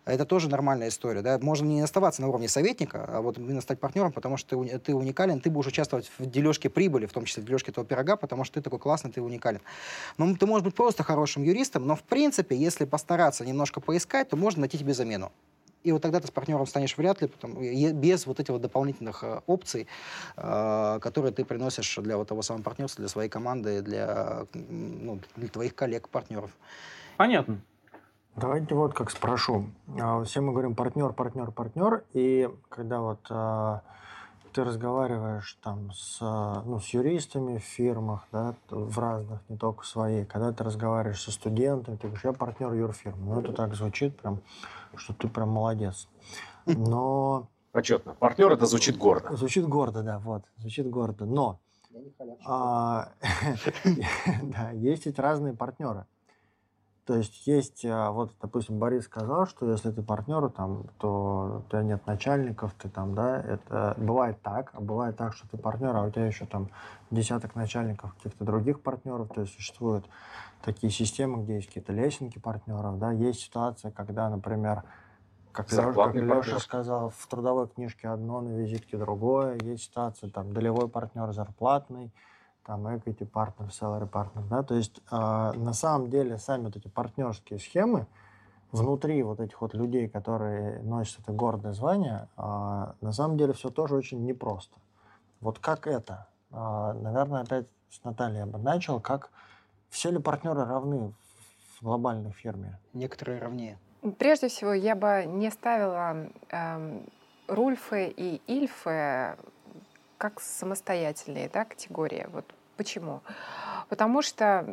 это тоже нормальная история. Да? Можно не оставаться на уровне советника, а вот именно стать партнером, потому что ты, уникален, ты будешь участвовать в дележке прибыли, в том числе в дележке этого пирога, потому что ты такой классный, ты уникален. Но ты можешь быть просто хорошим юристом, но в принципе, если постараться немножко поискать, то можно найти тебе замену. И вот тогда ты с партнером станешь вряд ли, потому, без вот этих вот дополнительных э, опций, э, которые ты приносишь для вот того самого партнерства, для своей команды, для, ну, для твоих коллег, партнеров. Понятно. Давайте вот как спрошу. А, все мы говорим партнер, партнер, партнер, и когда вот а, ты разговариваешь там с, ну, с юристами в фирмах, да, в разных, не только своей, когда ты разговариваешь со студентами, ты говоришь, я партнер юрфирмы. Ну, это так звучит прям, что ты прям молодец. Но... Почетно. Партнер это звучит гордо. Звучит гордо, да, вот, звучит гордо. Но а, да, есть ведь разные партнеры. То есть есть, а, вот, допустим, Борис сказал, что если ты партнер, там, то у тебя нет начальников, ты там, да, это бывает так, а бывает так, что ты партнер, а у тебя еще там десяток начальников каких-то других партнеров, то есть существуют такие системы, где есть какие-то лесенки партнеров, да, есть ситуация, когда, например, как, как Леша сказал, в трудовой книжке одно, на визитке другое, есть ситуация, там, долевой партнер зарплатный, там equity partner, salary partner, да, то есть э, на самом деле сами вот эти партнерские схемы внутри вот этих вот людей, которые носят это гордое звание, э, на самом деле все тоже очень непросто. Вот как это? А, наверное, опять с Натальей я бы начал. Как все ли партнеры равны в глобальной фирме? Некоторые равнее. Прежде всего, я бы не ставила э, Рульфы и Ильфы как самостоятельные да, категории. Вот почему? Потому что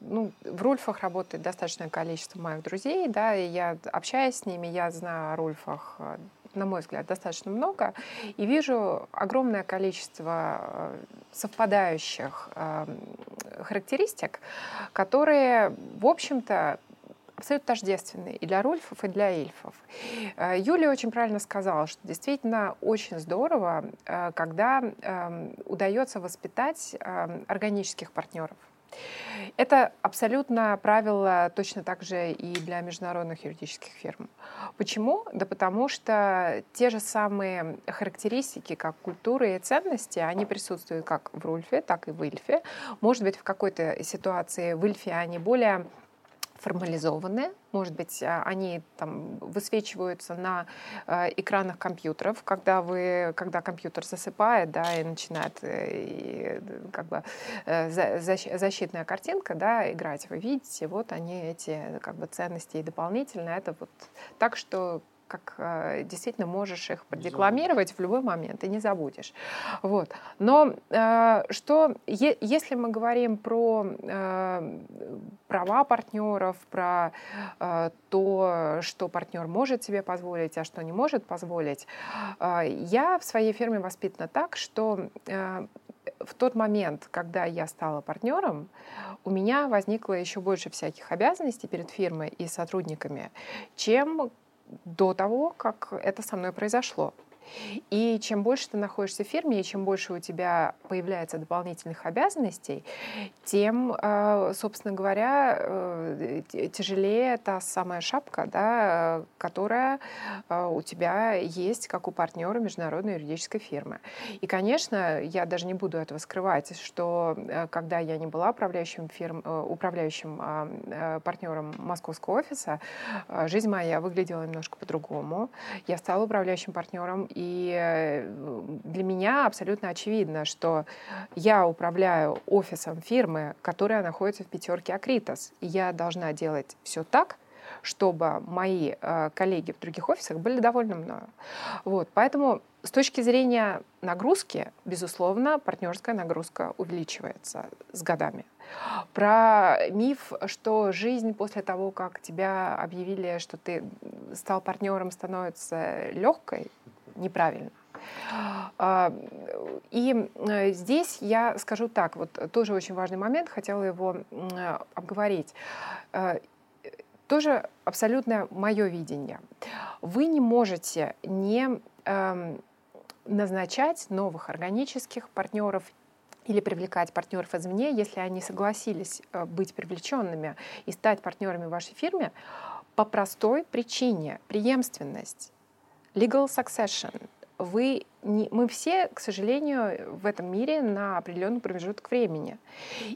ну, в Рульфах работает достаточное количество моих друзей, да, и я общаюсь с ними, я знаю о Рульфах э, на мой взгляд, достаточно много, и вижу огромное количество э, совпадающих э, характеристик, которые, в общем-то, абсолютно тождественные и для рульфов, и для эльфов. Э, Юлия очень правильно сказала, что действительно очень здорово, когда эм, удается воспитать эм, органических партнеров. Это абсолютно правило точно так же и для международных юридических фирм. Почему? Да потому что те же самые характеристики, как культура и ценности, они присутствуют как в Рульфе, так и в Ильфе. Может быть, в какой-то ситуации в Ильфе они более формализованные, может быть, а, они там высвечиваются на э, экранах компьютеров, когда вы, когда компьютер засыпает, да, и начинает э, и, как бы э, защитная картинка, да, играть, вы видите, вот они эти как бы ценности и дополнительно, это вот так, что как э, действительно можешь их продекламировать в любой момент и не забудешь. Вот. Но э, что, если мы говорим про э, права партнеров, про то, что партнер может себе позволить, а что не может позволить, я в своей фирме воспитана так, что в тот момент, когда я стала партнером, у меня возникло еще больше всяких обязанностей перед фирмой и сотрудниками, чем до того, как это со мной произошло. И чем больше ты находишься в фирме, и чем больше у тебя появляется дополнительных обязанностей, тем, э, собственно говоря, э, тяжелее та самая шапка, да, которая э, у тебя есть, как у партнера международной юридической фирмы. И, конечно, я даже не буду этого скрывать, что когда я не была управляющим, фирм, управляющим партнером московского офиса, жизнь моя выглядела немножко по-другому. Я стала управляющим партнером и э, для меня абсолютно очевидно, что я управляю офисом фирмы, которая находится в пятерке Акритос. И я должна делать все так, чтобы мои э, коллеги в других офисах были довольны мною. Вот, поэтому с точки зрения нагрузки, безусловно, партнерская нагрузка увеличивается с годами. Про миф, что жизнь после того, как тебя объявили, что ты стал партнером, становится легкой, неправильно. А, и э, здесь я скажу так, вот тоже очень важный момент, хотела его обговорить. Э, тоже абсолютно мое видение. Вы не можете не эм, назначать новых органических партнеров или привлекать партнеров извне, если они согласились э, быть привлеченными и стать партнерами в вашей фирме по простой причине преемственность Legal succession. Вы не, мы все, к сожалению, в этом мире на определенный промежуток времени.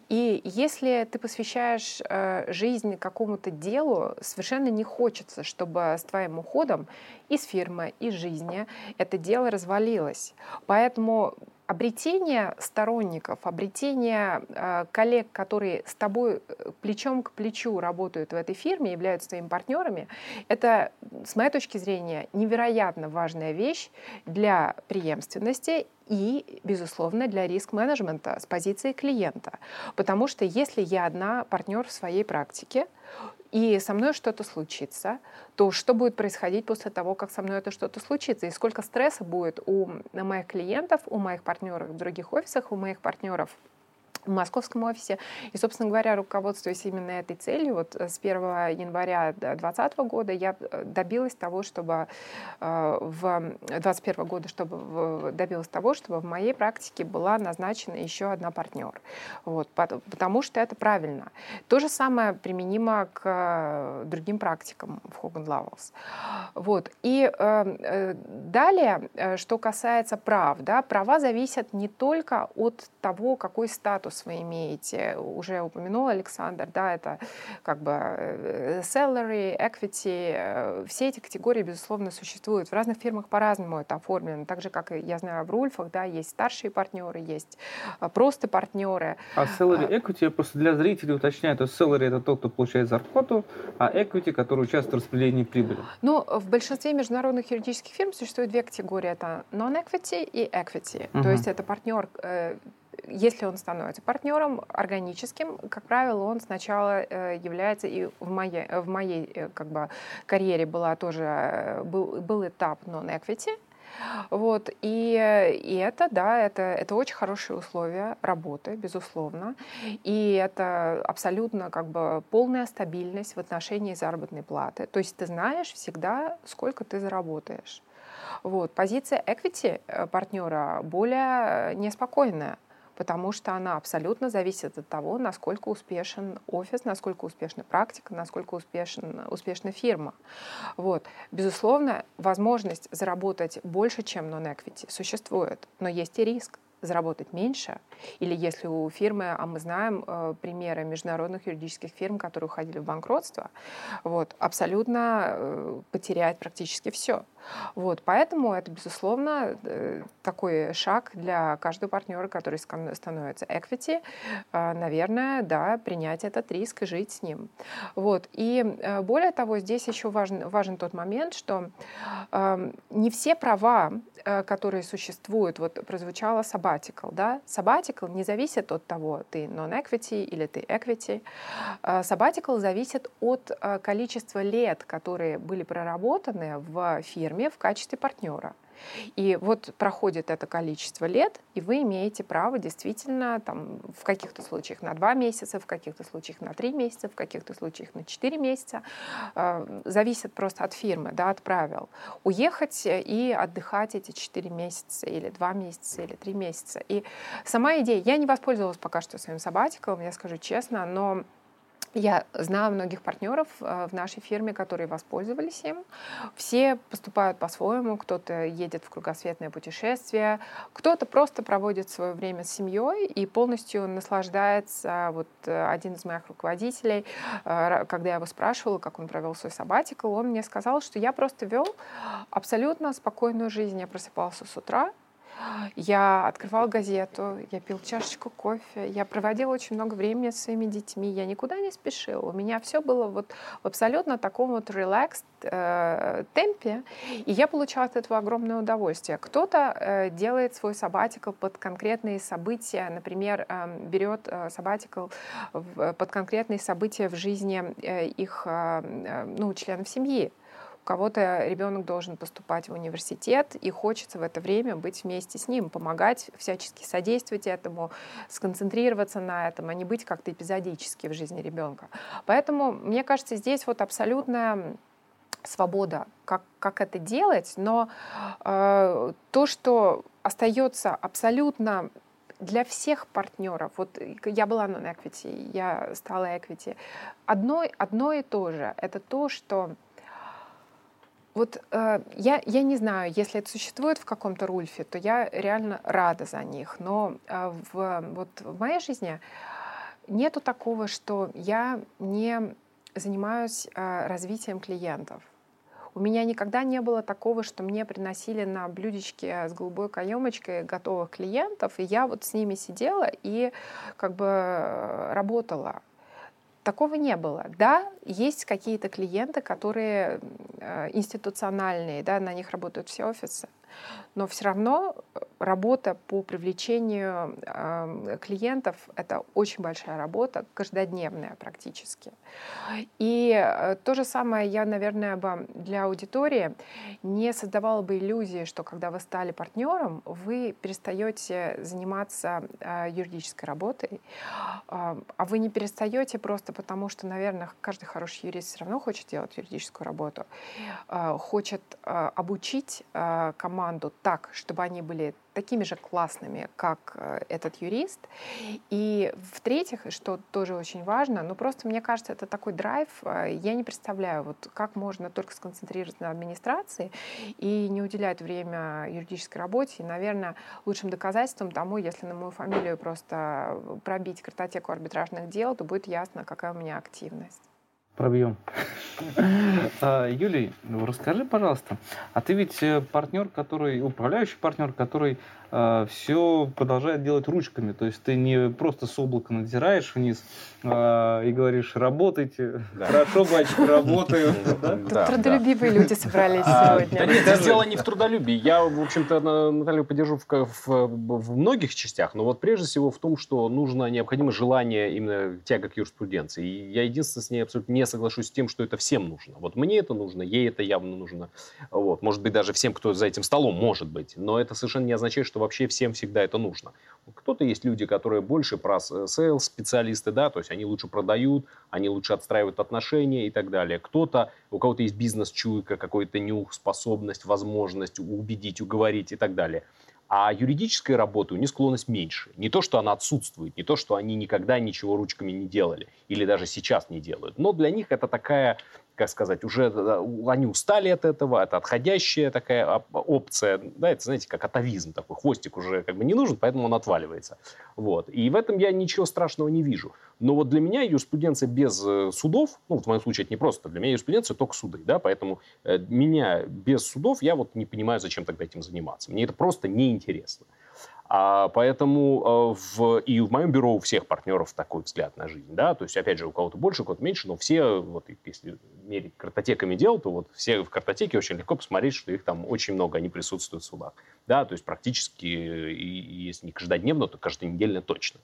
И если ты посвящаешь э, жизнь какому-то делу, совершенно не хочется, чтобы с твоим уходом из фирмы, из жизни это дело развалилось. Поэтому обретение сторонников, обретение э, коллег, которые с тобой э, плечом к плечу работают в этой фирме, являются твоими партнерами, это, с моей точки зрения, невероятно важная вещь для преемственности и, безусловно, для риск-менеджмента с позиции клиента. Потому что если я одна партнер в своей практике, и со мной что-то случится, то что будет происходить после того, как со мной это что-то случится, и сколько стресса будет у моих клиентов, у моих партнеров в других офисах, у моих партнеров в московском офисе. И, собственно говоря, руководствуясь именно этой целью, вот э, с 1 января 2020 года я э, добилась того, чтобы э, в 2021 года, чтобы добилась того, чтобы в моей практике была назначена еще одна партнер. Вот, потому что это правильно. То же самое применимо к другим практикам в Hogan Lovells. Вот. И далее, что касается прав, да, права зависят не только от того, какой статус вы имеете. Уже упомянул Александр, да, это как бы э, salary, equity, все эти категории, безусловно, существуют. В разных фирмах по-разному это оформлено. Так же, как, я знаю, в Рульфах, да, есть старшие партнеры, есть просто партнеры. А salary equity, я просто для зрителей уточняю, то salary это тот, кто получает зарплату, а equity, который участвует в распределении прибыли. Ну, в большинстве международных юридических фирм существует две категории. Это non-equity и equity. Uh-huh. То есть это партнер, э, если он становится партнером органическим, как правило, он сначала э, является и в моей, в моей э, как бы, карьере была тоже, был, был этап non-equity, вот, и, и это, да, это, это очень хорошие условия работы, безусловно. И это абсолютно как бы полная стабильность в отношении заработной платы. То есть ты знаешь всегда, сколько ты заработаешь. Вот. Позиция equity э, партнера более неспокойная потому что она абсолютно зависит от того, насколько успешен офис, насколько успешна практика, насколько успешен, успешна фирма. Вот. Безусловно, возможность заработать больше, чем non-equity существует, но есть и риск заработать меньше, или если у фирмы, а мы знаем э, примеры международных юридических фирм, которые уходили в банкротство, вот, абсолютно э, потерять практически все. Вот, поэтому это, безусловно, э, такой шаг для каждого партнера, который становится equity, э, наверное, да, принять этот риск и жить с ним. Вот. И э, более того, здесь еще важен, важен тот момент, что эм, не все права, которые существуют, вот прозвучало sabbatical, да, sabbatical не зависит от того, ты non-equity или ты equity. Sabbatical зависит от количества лет, которые были проработаны в фирме в качестве партнера. И вот проходит это количество лет, и вы имеете право действительно там, в каких-то случаях на два месяца, в каких-то случаях на три месяца, в каких-то случаях на четыре месяца. Э, зависит просто от фирмы, да, от правил. Уехать и отдыхать эти четыре месяца, или два месяца, или три месяца. И сама идея, я не воспользовалась пока что своим сабатиком, я скажу честно, но я знаю многих партнеров э, в нашей фирме, которые воспользовались им. Все поступают по-своему. Кто-то едет в кругосветное путешествие, кто-то просто проводит свое время с семьей и полностью наслаждается. Вот э, один из моих руководителей, э, когда я его спрашивала, как он провел свой сабатикл, он мне сказал, что я просто вел абсолютно спокойную жизнь. Я просыпался с утра, я открывал газету, я пил чашечку кофе, я проводила очень много времени со своими детьми, я никуда не спешила. У меня все было вот в абсолютно таком вот relaxed э, темпе, и я получала от этого огромное удовольствие. Кто-то э, делает свой сабатикл под конкретные события, например, э, берет э, сабатикл под конкретные события в жизни э, их э, э ну, членов семьи кого-то ребенок должен поступать в университет, и хочется в это время быть вместе с ним, помогать, всячески содействовать этому, сконцентрироваться на этом, а не быть как-то эпизодически в жизни ребенка. Поэтому, мне кажется, здесь вот абсолютная свобода, как, как это делать, но э, то, что остается абсолютно для всех партнеров, вот я была на equity, я стала equity, одно, одно и то же, это то, что вот э, я, я не знаю, если это существует в каком-то рульфе, то я реально рада за них. Но э, в, вот в моей жизни нету такого, что я не занимаюсь э, развитием клиентов. У меня никогда не было такого, что мне приносили на блюдечке с голубой каемочкой готовых клиентов, и я вот с ними сидела и как бы э, работала. Такого не было. Да, есть какие-то клиенты, которые э, институциональные, да, на них работают все офисы но все равно э, работа по привлечению э, клиентов — это очень большая работа, каждодневная практически. И э, то же самое я, наверное, бы для аудитории не создавала бы иллюзии, что когда вы стали партнером, вы перестаете заниматься э, юридической работой, э, а вы не перестаете просто потому, что, наверное, каждый хороший юрист все равно хочет делать юридическую работу, э, хочет обучить э, команду так, чтобы они были такими же классными, как э, этот юрист. И в-третьих, что тоже очень важно, ну просто мне кажется, это такой драйв, э, я не представляю, вот как можно только сконцентрироваться на администрации и не уделять время юридической работе. И, наверное, лучшим доказательством тому, если на мою фамилию просто пробить картотеку арбитражных дел, то будет ясно, какая у меня активность пробьем. А, Юлий, расскажи, пожалуйста, а ты ведь э, партнер, который, управляющий партнер, который все продолжает делать ручками. То есть ты не просто с облака надзираешь вниз э, и говоришь, работайте, да. хорошо, батюшка, работаю. Трудолюбивые люди собрались а, сегодня. Да нет, дело не в трудолюбии. Я, в общем-то, Наталью поддержу в многих частях, но вот прежде всего в том, что нужно, необходимо желание именно тяга к юриспруденции. И я единственное с ней абсолютно не соглашусь с тем, что это всем нужно. Вот мне это нужно, ей это явно нужно. Вот. Может быть, даже всем, кто за этим столом, может быть. Но это совершенно не означает, что вообще всем всегда это нужно. Кто-то есть люди, которые больше про sales специалисты, да, то есть они лучше продают, они лучше отстраивают отношения и так далее. Кто-то, у кого-то есть бизнес-чуйка, какой-то нюх, способность, возможность убедить, уговорить и так далее. А юридической работы у них склонность меньше. Не то, что она отсутствует, не то, что они никогда ничего ручками не делали или даже сейчас не делают. Но для них это такая как сказать, уже они устали от этого, это отходящая такая опция, да, это, знаете, как атовизм такой, хвостик уже как бы не нужен, поэтому он отваливается. Вот. И в этом я ничего страшного не вижу. Но вот для меня юриспруденция без э, судов, ну, в моем случае это не просто, для меня юриспруденция только суды, да, поэтому э, меня без судов, я вот не понимаю, зачем тогда этим заниматься. Мне это просто неинтересно. А поэтому э, в, и в моем бюро у всех партнеров такой взгляд на жизнь. Да? То есть, опять же, у кого-то больше, у кого-то меньше, но все, вот, если мерить картотеками дел, то вот все в картотеке очень легко посмотреть, что их там очень много, они присутствуют в судах. Да? То есть практически, если не каждодневно, то каждонедельно точно.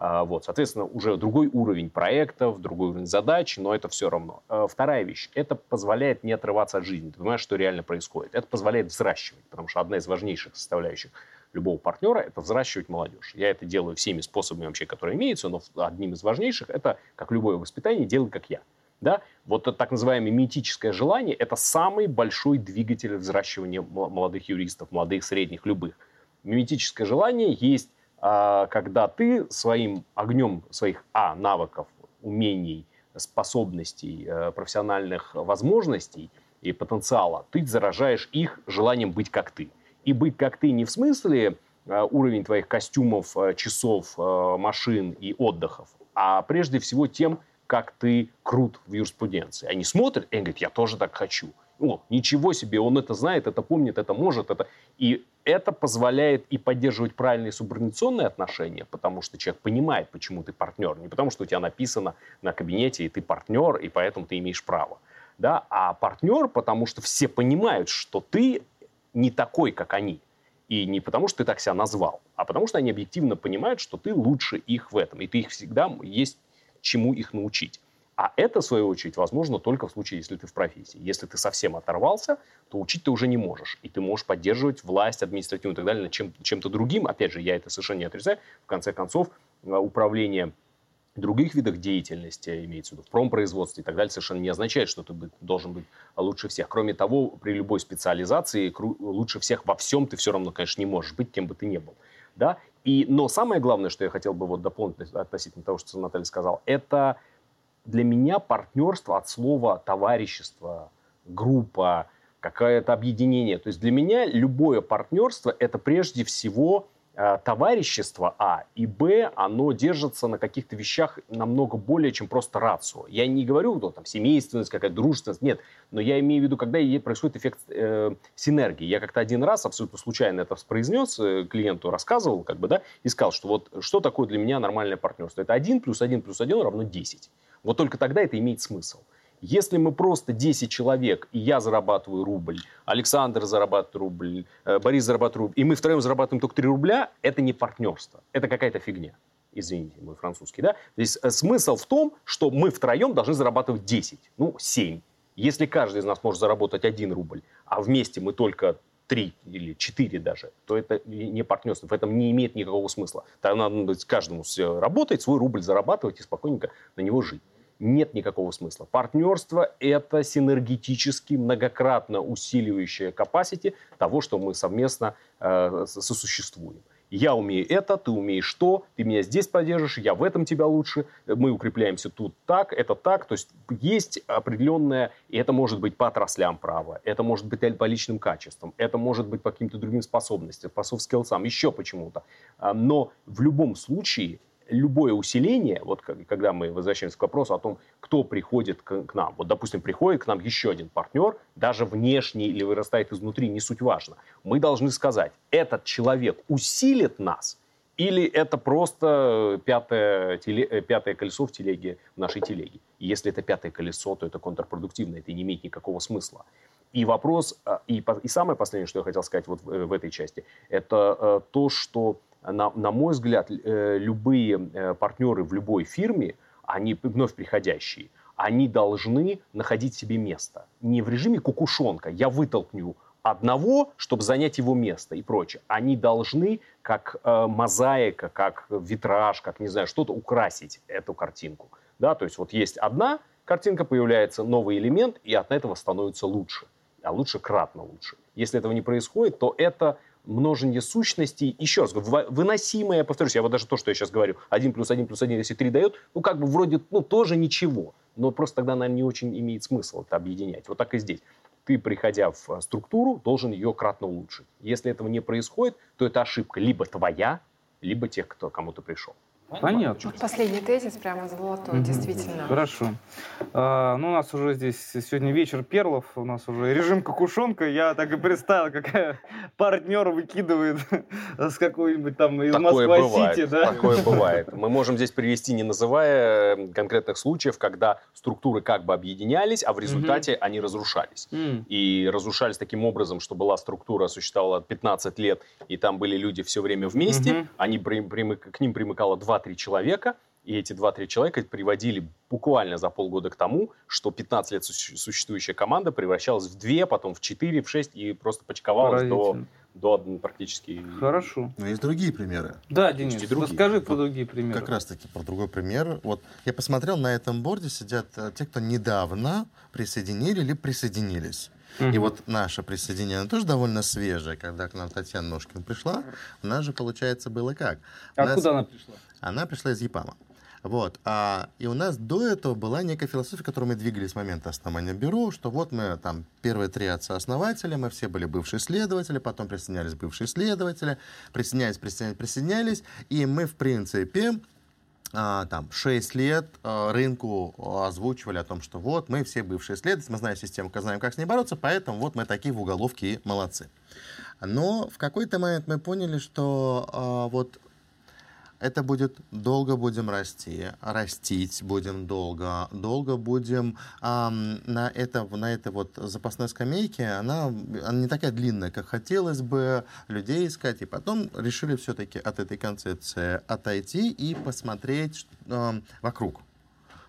А, вот, соответственно, уже другой уровень проектов, другой уровень задач, но это все равно. А, вторая вещь. Это позволяет не отрываться от жизни. Ты понимаешь, что реально происходит. Это позволяет взращивать, потому что одна из важнейших составляющих любого партнера – это взращивать молодежь. Я это делаю всеми способами вообще, которые имеются, но одним из важнейших – это, как любое воспитание, делай как я. Да? Вот это так называемое миметическое желание – это самый большой двигатель взращивания молодых юристов, молодых, средних, любых. Миметическое желание есть, а, когда ты своим огнем своих а, навыков, умений, способностей, э, профессиональных возможностей и потенциала, ты заражаешь их желанием быть как ты и быть как ты не в смысле э, уровень твоих костюмов, э, часов, э, машин и отдыхов, а прежде всего тем, как ты крут в юриспруденции. Они смотрят и говорят, я тоже так хочу. О, ничего себе, он это знает, это помнит, это может. Это... И это позволяет и поддерживать правильные субординационные отношения, потому что человек понимает, почему ты партнер. Не потому, что у тебя написано на кабинете, и ты партнер, и поэтому ты имеешь право. Да? А партнер, потому что все понимают, что ты не такой, как они. И не потому, что ты так себя назвал, а потому, что они объективно понимают, что ты лучше их в этом. И ты их всегда есть чему их научить. А это, в свою очередь, возможно только в случае, если ты в профессии. Если ты совсем оторвался, то учить ты уже не можешь. И ты можешь поддерживать власть административную и так далее чем, чем-то другим. Опять же, я это совершенно не отрицаю. В конце концов, э, управление других видах деятельности, имеется в виду в промпроизводстве и так далее, совершенно не означает, что ты должен быть лучше всех. Кроме того, при любой специализации лучше всех во всем ты все равно, конечно, не можешь быть, кем бы ты ни был. Да? И, но самое главное, что я хотел бы вот дополнить относительно того, что Наталья сказал, это для меня партнерство от слова товарищество, группа, какое-то объединение. То есть для меня любое партнерство – это прежде всего товарищество А и Б, оно держится на каких-то вещах намного более, чем просто рацио. Я не говорю, что там семейственность, какая-то дружественность, нет. Но я имею в виду, когда происходит эффект э, синергии. Я как-то один раз абсолютно случайно это произнес, э, клиенту рассказывал, как бы, да, и сказал, что вот что такое для меня нормальное партнерство. Это 1 плюс 1 плюс 1 равно 10. Вот только тогда это имеет смысл. Если мы просто 10 человек, и я зарабатываю рубль, Александр зарабатывает рубль, э, Борис зарабатывает рубль, и мы втроем зарабатываем только 3 рубля, это не партнерство, это какая-то фигня. Извините, мой французский, да? То есть э, смысл в том, что мы втроем должны зарабатывать 10, ну, 7. Если каждый из нас может заработать 1 рубль, а вместе мы только 3 или 4 даже, то это не партнерство, в этом не имеет никакого смысла. Тогда надо каждому работать, свой рубль зарабатывать и спокойненько на него жить. Нет никакого смысла. Партнерство – это синергетически, многократно усиливающее capacity того, что мы совместно э, сосуществуем. Я умею это, ты умеешь то, ты меня здесь поддержишь, я в этом тебя лучше, мы укрепляемся тут так, это так. То есть есть определенное, и это может быть по отраслям права, это может быть по личным качествам, это может быть по каким-то другим способностям, по софт-скиллсам, еще почему-то. А, но в любом случае любое усиление, вот когда мы возвращаемся к вопросу о том, кто приходит к, к нам. Вот, допустим, приходит к нам еще один партнер, даже внешний или вырастает изнутри, не суть важно. Мы должны сказать, этот человек усилит нас, или это просто пятое, теле, э, пятое колесо в телеге, в нашей телеге. И если это пятое колесо, то это контрпродуктивно, это не имеет никакого смысла. И вопрос, а, и, и самое последнее, что я хотел сказать вот в, в этой части, это э, то, что на, на мой взгляд, э, любые э, партнеры в любой фирме, они вновь приходящие, они должны находить себе место. Не в режиме кукушонка, я вытолкню одного, чтобы занять его место и прочее. Они должны, как э, мозаика, как витраж, как, не знаю, что-то украсить эту картинку. Да? То есть вот есть одна картинка, появляется новый элемент, и от этого становится лучше. А лучше кратно лучше. Если этого не происходит, то это множение сущностей, еще раз выносимое, повторюсь, я вот даже то, что я сейчас говорю, 1 плюс 1 плюс 1, если 3 дает, ну, как бы вроде, ну, тоже ничего. Но просто тогда, наверное, не очень имеет смысл это объединять. Вот так и здесь. Ты, приходя в э, структуру, должен ее кратно улучшить. Если этого не происходит, то это ошибка либо твоя, либо тех, кто кому то пришел. Понятно. Вот последний тезис прямо золотой, угу. действительно. Хорошо. А, ну, у нас уже здесь сегодня вечер перлов, у нас уже режим кукушонка. Я так и представил, какая партнер выкидывает с какой-нибудь там из Москва-Сити. Да? Такое бывает. Мы можем здесь привести, не называя конкретных случаев, когда структуры как бы объединялись, а в результате угу. они разрушались. Угу. И разрушались таким образом, что была структура, существовала 15 лет, и там были люди все время вместе, угу. они, к ним примыкало два 2-3 человека, и эти 2-3 человека приводили буквально за полгода к тому, что 15 лет существующая команда превращалась в 2, потом в 4, в 6 и просто почковалась до, до практически... Хорошо. Но есть другие примеры. Да, Денис, другие. расскажи про другие примеры. Как раз таки про другой пример. Вот я посмотрел, на этом борде сидят э, те, кто недавно присоединили или присоединились. Угу. И вот наше присоединение, тоже довольно свежее. Когда к нам Татьяна Ножкина пришла, у нас же, получается, было как? Откуда нас... она пришла? Она пришла из ЕПАМа. Вот. А, и у нас до этого была некая философия, которой мы двигались с момента основания бюро, что вот мы там первые три отца-основателя, мы все были бывшие следователи, потом присоединялись бывшие следователи, присоединялись, присоединялись, присоединялись, и мы, в принципе, а, там 6 лет а, рынку озвучивали о том, что вот мы все бывшие следователи, мы знаем систему, знаем, как с ней бороться, поэтому вот мы такие в уголовке и молодцы. Но в какой-то момент мы поняли, что а, вот это будет долго будем расти, растить будем долго, долго будем эм, на это на этой вот запасной скамейке, она, она не такая длинная, как хотелось бы людей искать, и потом решили все-таки от этой концепции отойти и посмотреть э, вокруг.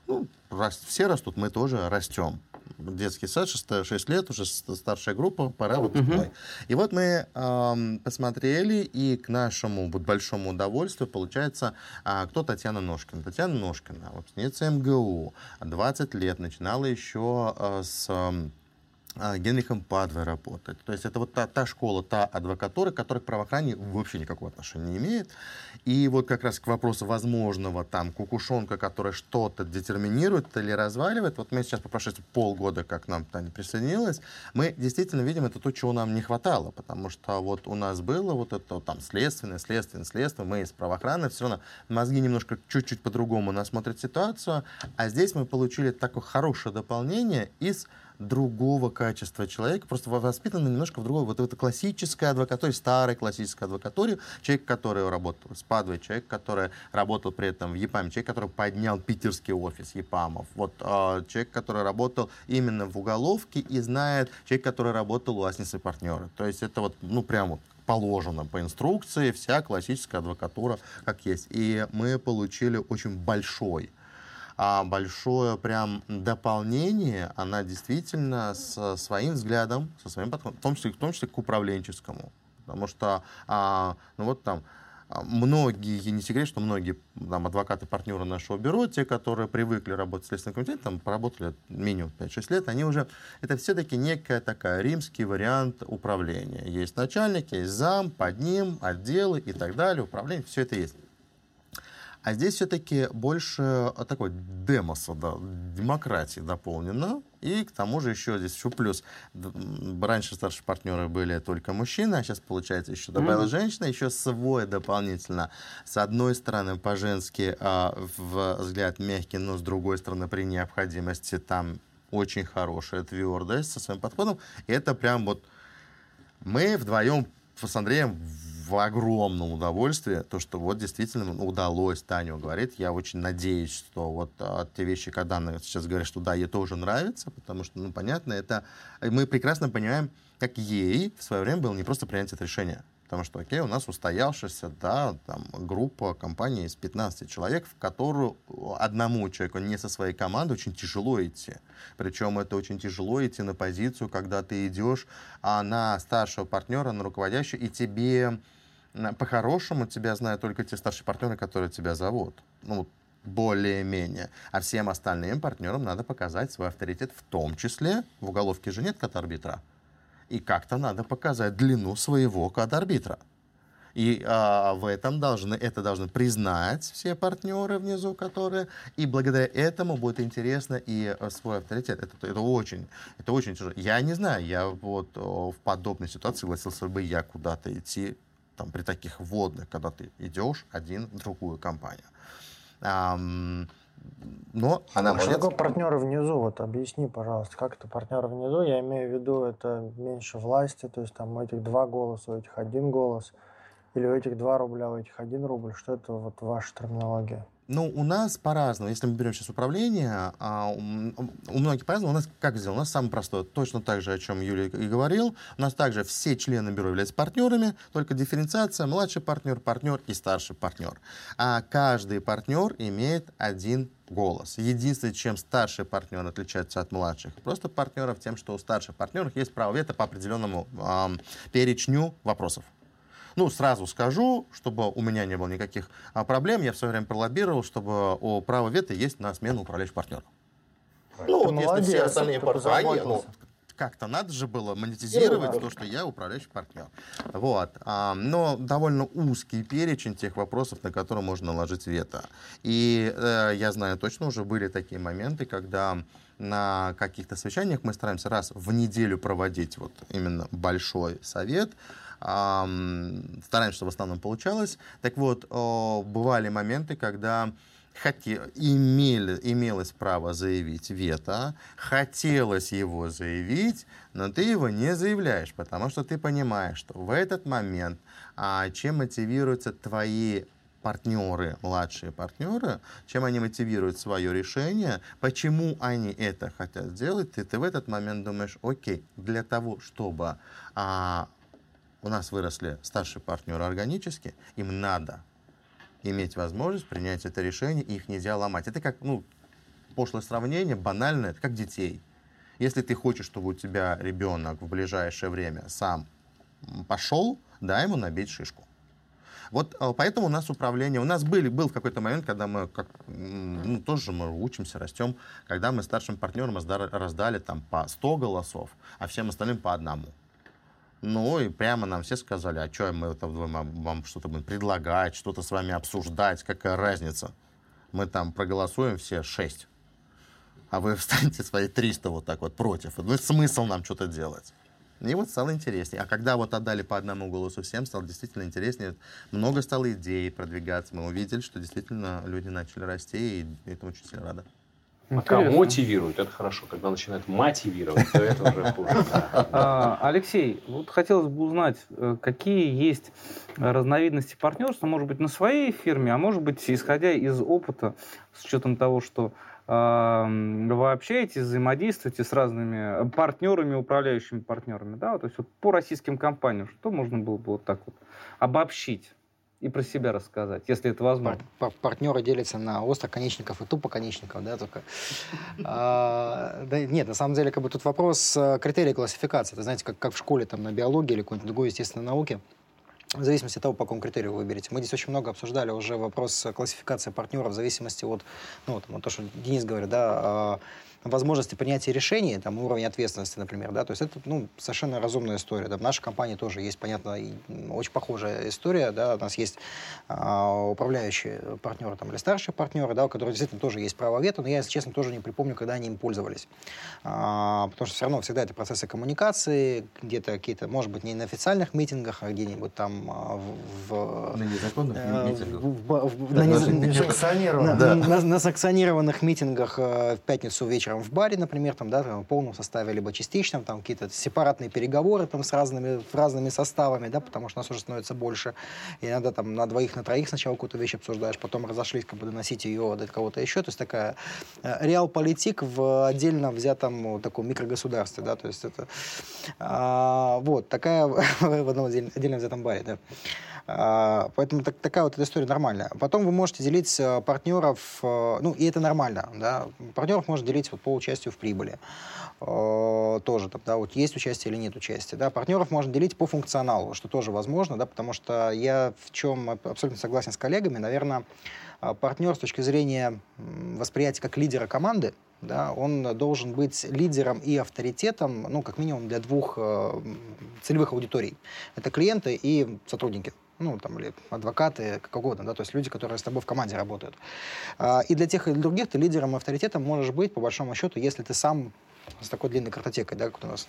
Ну, раз, все растут, мы тоже растем детский сад, 6, 6 лет, уже старшая группа, пора выпускной. Угу. И вот мы э, посмотрели, и к нашему вот, большому удовольствию получается, э, кто Татьяна Ножкина. Татьяна Ножкина, выпускница МГУ, 20 лет, начинала еще э, с... Э, Генрихом Падве работать. То есть это вот та, та школа, та адвокатура, которая к правоохранению вообще никакого отношения не имеет. И вот как раз к вопросу возможного там кукушонка, которая что-то детерминирует или разваливает, вот мы сейчас по прошествии полгода, как нам Таня присоединилась, мы действительно видим это то, чего нам не хватало, потому что вот у нас было вот это там следственное, следственное, следственное, мы из правоохраны, все равно мозги немножко чуть-чуть по-другому нас смотрят ситуацию, а здесь мы получили такое хорошее дополнение из другого качества человека, просто воспитан немножко в другой, вот это классическая адвокатура, старая классическая адвокатура, человек, который работал с Падвой, человек, который работал при этом в ЕПАМе, человек, который поднял питерский офис ЕПАМов, вот э, человек, который работал именно в уголовке и знает, человек, который работал у Аснис партнеры. То есть это вот, ну, прямо положено по инструкции, вся классическая адвокатура как есть. И мы получили очень большой большое прям дополнение, она действительно со своим взглядом, со своим подходом, в том числе, в том числе к управленческому. Потому что, а, ну вот там, а, многие, не секрет, что многие там, адвокаты, партнеры нашего бюро, те, которые привыкли работать в Следственном комитете, там поработали минимум 5-6 лет, они уже, это все-таки некая такая римский вариант управления. Есть начальник, есть зам, под ним отделы и так далее, управление, все это есть. А здесь все-таки больше а, такой демоса, да, демократии дополнено. И к тому же еще здесь еще плюс. Раньше старшие партнеры были только мужчины, а сейчас, получается, еще добавилась mm-hmm. женщина, еще свой дополнительно. С одной стороны, по-женски а, взгляд мягкий, но с другой стороны, при необходимости там очень хорошая твердость со своим подходом. И это прям вот мы вдвоем с Андреем в огромном удовольствии, то, что вот действительно удалось, Таня говорит, я очень надеюсь, что вот а, те вещи, когда она сейчас говорит, что да, ей тоже нравится, потому что, ну, понятно, это мы прекрасно понимаем, как ей в свое время было не просто принять это решение. Потому что, окей, у нас устоявшаяся, да, там, группа компании из 15 человек, в которую одному человеку не со своей командой очень тяжело идти. Причем это очень тяжело идти на позицию, когда ты идешь а на старшего партнера, на руководящего, и тебе по-хорошему тебя знают только те старшие партнеры, которые тебя зовут. Ну, более-менее. А всем остальным партнерам надо показать свой авторитет, в том числе в уголовке же нет кат-арбитра. И как-то надо показать длину своего кат-арбитра. И а, в этом должны, это должны признать все партнеры внизу, которые, и благодаря этому будет интересно и а, свой авторитет. Это, это очень, это очень тяжело. Я не знаю, я вот в подобной ситуации согласился бы я куда-то идти там, при таких вводных, когда ты идешь один в другую компанию. Um, но она а Что такое партнеры внизу? Вот объясни, пожалуйста, как это партнеры внизу? Я имею в виду, это меньше власти, то есть там у этих два голоса, у этих один голос, или у этих два рубля, у этих один рубль. Что это вот ваша терминология? Ну, у нас по-разному. Если мы берем сейчас управление, а, у, у многих по-разному. У нас как сделано? У нас самое простое. Точно так же, о чем Юлия и говорил. У нас также все члены бюро являются партнерами, только дифференциация, младший партнер, партнер и старший партнер. А каждый партнер имеет один голос. Единственное, чем старший партнер отличается от младших, просто партнеров тем, что у старших партнеров есть право вето по определенному э, перечню вопросов. Ну, сразу скажу, чтобы у меня не было никаких а, проблем, я в свое время пролоббировал, чтобы у права вето есть на смену управляющих партнеров. Ну, вот молодец, если все остальные партнеры, ну, как-то надо же было монетизировать то, что я управляющий партнер. Вот. А, но довольно узкий перечень тех вопросов, на которые можно наложить вето. И э, я знаю точно, уже были такие моменты, когда на каких-то совещаниях мы стараемся раз в неделю проводить вот именно большой совет, стараемся, чтобы в основном получалось. Так вот, бывали моменты, когда хотел, имели, имелось право заявить вето, хотелось его заявить, но ты его не заявляешь, потому что ты понимаешь, что в этот момент а, чем мотивируются твои партнеры, младшие партнеры, чем они мотивируют свое решение, почему они это хотят сделать, ты, ты в этот момент думаешь, окей, для того, чтобы а, у нас выросли старшие партнеры органически, им надо иметь возможность принять это решение, и их нельзя ломать. Это как, ну, пошлое сравнение, банальное, это как детей. Если ты хочешь, чтобы у тебя ребенок в ближайшее время сам пошел, дай ему набить шишку. Вот а, поэтому у нас управление, у нас были, был какой-то момент, когда мы, как, ну, тоже мы учимся, растем, когда мы старшим партнерам раздали, раздали там по 100 голосов, а всем остальным по одному. Ну и прямо нам все сказали, а что мы это вам, вам что-то будем предлагать, что-то с вами обсуждать, какая разница. Мы там проголосуем все шесть, а вы встанете свои 300 вот так вот против. Ну смысл нам что-то делать. И вот стало интереснее. А когда вот отдали по одному голосу всем, стало действительно интереснее. Много стало идей продвигаться. Мы увидели, что действительно люди начали расти, и это очень сильно рада. Пока мотивируют, это хорошо. Когда начинают мотивировать, то это уже хуже. А, Алексей, вот хотелось бы узнать, э, какие есть разновидности партнерства, может быть, на своей фирме, а может быть, исходя из опыта, с учетом того, что вы общаетесь, взаимодействуете с разными партнерами, управляющими партнерами, да, то есть вот по российским компаниям, что можно было бы вот так вот обобщить? И про себя рассказать, если это возможно. Пар партнеры делятся на остроконечников и тупоконечников, да, только. А, да, нет, на самом деле, как бы тут вопрос э, критерия классификации. Это знаете, как, как в школе там на биологии или какой-нибудь другой естественной науке. в зависимости от того, по какому критерию вы выберете. Мы здесь очень много обсуждали уже вопрос классификации партнеров в зависимости от, ну, там, то, что Денис говорит, да, а, возможности принятия решений, там, уровень ответственности, например, да, то есть это, ну, совершенно разумная история, да, в нашей компании тоже есть, понятно, очень похожая история, да, у нас есть а, управляющие партнеры, там, или старшие партнеры, да, у которых действительно тоже есть право вето, но я, если честно, тоже не припомню, когда они им пользовались, а, потому что все равно всегда это процессы коммуникации, где-то какие-то, может быть, не на официальных митингах, а где-нибудь там а, в... На незаконных э, митингах. На санкционированных митингах э, в пятницу вечером вечером в баре, например, там, да, в полном составе, либо частичном, там какие-то сепаратные переговоры там, с разными, разными составами, да, потому что нас уже становится больше. И иногда там на двоих, на троих сначала какую-то вещь обсуждаешь, потом разошлись, как бы доносить ее до кого-то еще. То есть такая э, реал-политик в отдельно взятом таком микрогосударстве, да, то есть это а, вот такая в одном отдельно взятом баре, да. А, поэтому так, такая вот эта история нормальная. Потом вы можете делить партнеров, э, ну и это нормально, да, партнеров можно делить вот по участию в прибыли. Э, тоже, там, да, вот есть участие или нет участия. Да. Партнеров можно делить по функционалу, что тоже возможно, да, потому что я в чем абсолютно согласен с коллегами, наверное, партнер с точки зрения восприятия как лидера команды, да, он должен быть лидером и авторитетом, ну, как минимум, для двух э, целевых аудиторий. Это клиенты и сотрудники ну, там, или адвокаты, как угодно, да, то есть люди, которые с тобой в команде работают. А, и для тех и для других ты лидером и авторитетом можешь быть, по большому счету, если ты сам с такой длинной картотекой, да, как у нас,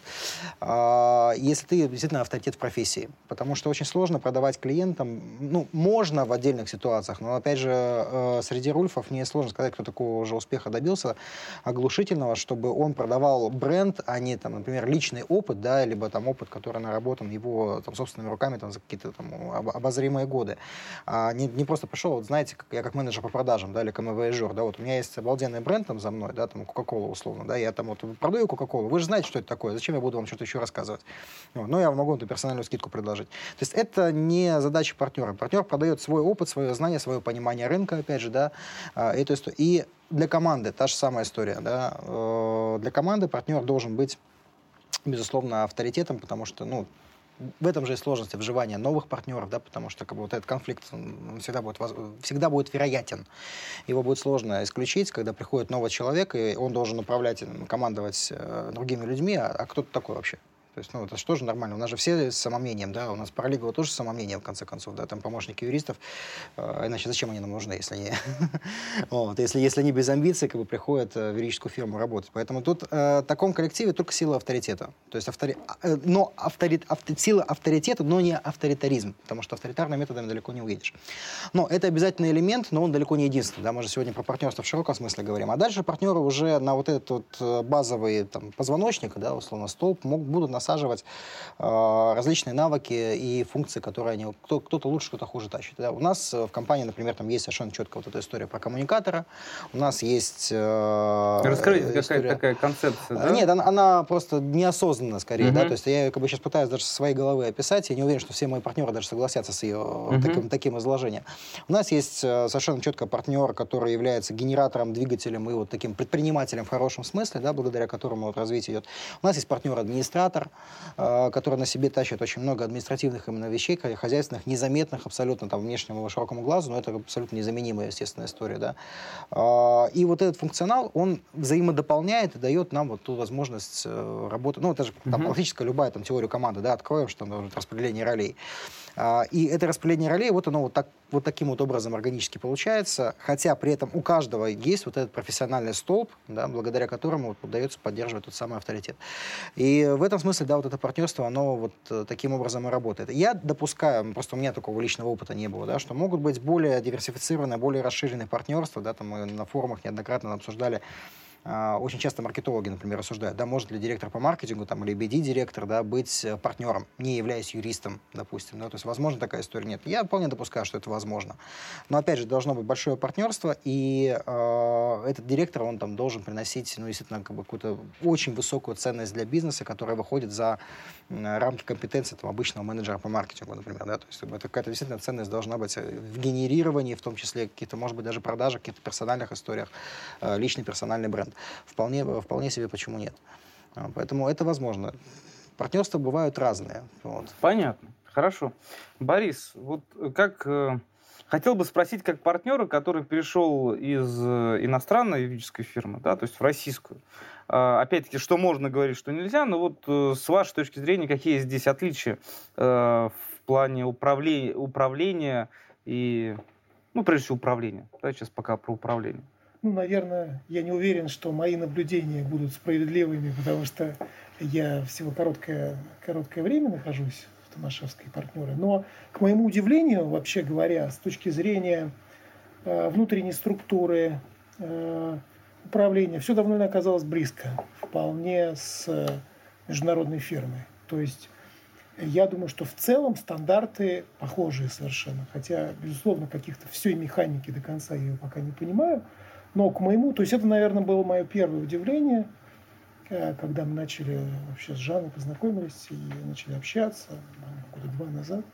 а, если ты действительно авторитет в профессии. Потому что очень сложно продавать клиентам, ну, можно в отдельных ситуациях, но, опять же, э, среди рульфов мне сложно сказать, кто такого уже успеха добился, оглушительного, чтобы он продавал бренд, а не, там, например, личный опыт, да, либо там опыт, который наработан его там, собственными руками там, за какие-то там обозримые годы. А не, не просто пришел, вот знаете, как, я как менеджер по продажам, да, или КМВ-жур, да, вот у меня есть обалденный бренд там за мной, да, там Coca-Cola условно, да, я там вот продаю Кока-Колу, вы же знаете, что это такое, зачем я буду вам что-то еще рассказывать? Вот. Но я могу эту персональную скидку предложить. То есть это не задача партнера. Партнер продает свой опыт, свое знание, свое понимание рынка, опять же, да, а, эту историю. И для команды та же самая история, да. Э, для команды партнер должен быть безусловно, авторитетом, потому что, ну, в этом же и сложность вживания новых партнеров, да, потому что как бы, вот этот конфликт он всегда, будет, всегда будет вероятен. Его будет сложно исключить, когда приходит новый человек, и он должен управлять, командовать э, другими людьми, а, а кто ты такой вообще? То есть, ну, это же тоже нормально. У нас же все с самомнением, да, у нас паралигова тоже с самомнением, в конце концов, да, там помощники юристов, э, иначе зачем они нам нужны, если они, вот, если, если они без амбиций, как бы, приходят э, в юридическую фирму работать. Поэтому тут э, в таком коллективе только сила авторитета. То есть, автори... э, но авторит... авто... сила авторитета, но не авторитаризм, потому что авторитарными методами далеко не уедешь. Но это обязательный элемент, но он далеко не единственный, да, мы же сегодня про партнерство в широком смысле говорим. А дальше партнеры уже на вот этот э, базовый там, позвоночник, да, условно, столб, могут, будут насаживать э, различные навыки и функции, которые они... Кто, кто-то лучше, кто-то хуже тащит. Да. У нас э, в компании, например, там есть совершенно четко вот эта история про коммуникатора. У нас есть... Э, Расскажите, какая такая концепция, да? Нет, она, она просто неосознанно скорее, угу. да, то есть я как бы сейчас пытаюсь даже со своей головы описать, я не уверен, что все мои партнеры даже согласятся с ее угу. таким, таким изложением. У нас есть э, совершенно четко партнер, который является генератором, двигателем и вот таким предпринимателем в хорошем смысле, да, благодаря которому вот развитие идет. У нас есть партнер-администратор, Э, который на себе тащит очень много административных именно вещей, хозяйственных, незаметных абсолютно там внешнему широкому глазу, но это абсолютно незаменимая, естественная история, да. А, и вот этот функционал, он взаимодополняет и дает нам вот ту возможность э, работать, ну, это же там, практически любая там теория команды, да, откроем, что там распределение ролей. А, и это распределение ролей, вот оно вот, так, вот таким вот образом органически получается, хотя при этом у каждого есть вот этот профессиональный столб, да, благодаря которому вот удается поддерживать тот самый авторитет. И в этом смысле, да, вот это партнерство, оно вот э, таким образом и работает. Я допускаю, просто у меня такого личного опыта не было, да, что могут быть более диверсифицированные, более расширенные партнерства, да, там мы на форумах неоднократно обсуждали очень часто маркетологи, например, рассуждают, да, может ли директор по маркетингу там, или BD-директор да, быть э, партнером, не являясь юристом, допустим. Да, то есть, возможно, такая история нет. Я вполне допускаю, что это возможно. Но, опять же, должно быть большое партнерство, и э, этот директор, он там должен приносить, ну, действительно, как бы какую-то очень высокую ценность для бизнеса, которая выходит за рамки компетенции там, обычного менеджера по маркетингу, например. Да? То есть это какая-то действительно ценность должна быть в генерировании, в том числе какие-то, может быть, даже продажи, каких-то персональных историях, э, личный персональный бренд. Вполне, вполне себе почему нет. А, поэтому это возможно. Партнерства бывают разные. Вот. Понятно. Хорошо. Борис, вот как э, хотел бы спросить, как партнера, который перешел из э, иностранной юридической фирмы, да, то есть в российскую. А, опять-таки, что можно говорить, что нельзя, но вот э, с вашей точки зрения, какие здесь отличия в плане управления, управления и, ну, прежде всего, управления. Да, сейчас пока про управление. Ну, наверное, я не уверен, что мои наблюдения будут справедливыми, потому что я всего короткое, короткое время нахожусь в Томашевской партнеры. Но, к моему удивлению, вообще говоря, с точки зрения э, внутренней структуры, э, управления, все давно оказалось близко, вполне с международной фирмой. То есть я думаю, что в целом стандарты похожие совершенно. Хотя, безусловно, каких-то всей механики до конца я ее пока не понимаю. Но к моему, то есть это, наверное, было мое первое удивление, э, когда мы начали вообще с Жанной познакомились и начали общаться года два назад,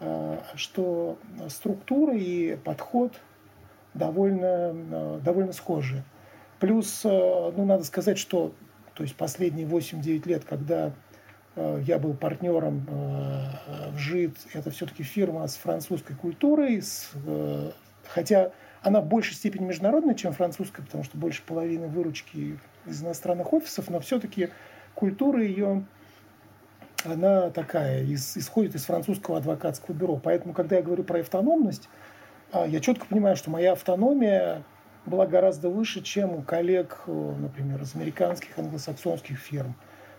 э, что структура и подход довольно, э, довольно схожи. Плюс, ну, надо сказать, что то есть последние 8-9 лет, когда я был партнером в ЖИД, это все-таки фирма с французской культурой, с, хотя она в большей степени международная, чем французская, потому что больше половины выручки из иностранных офисов, но все-таки культура ее, она такая, из, исходит из французского адвокатского бюро. Поэтому, когда я говорю про автономность, а, я четко понимаю, что моя автономия была гораздо выше, чем у коллег, э, например, из американских, англосаксонских фирм.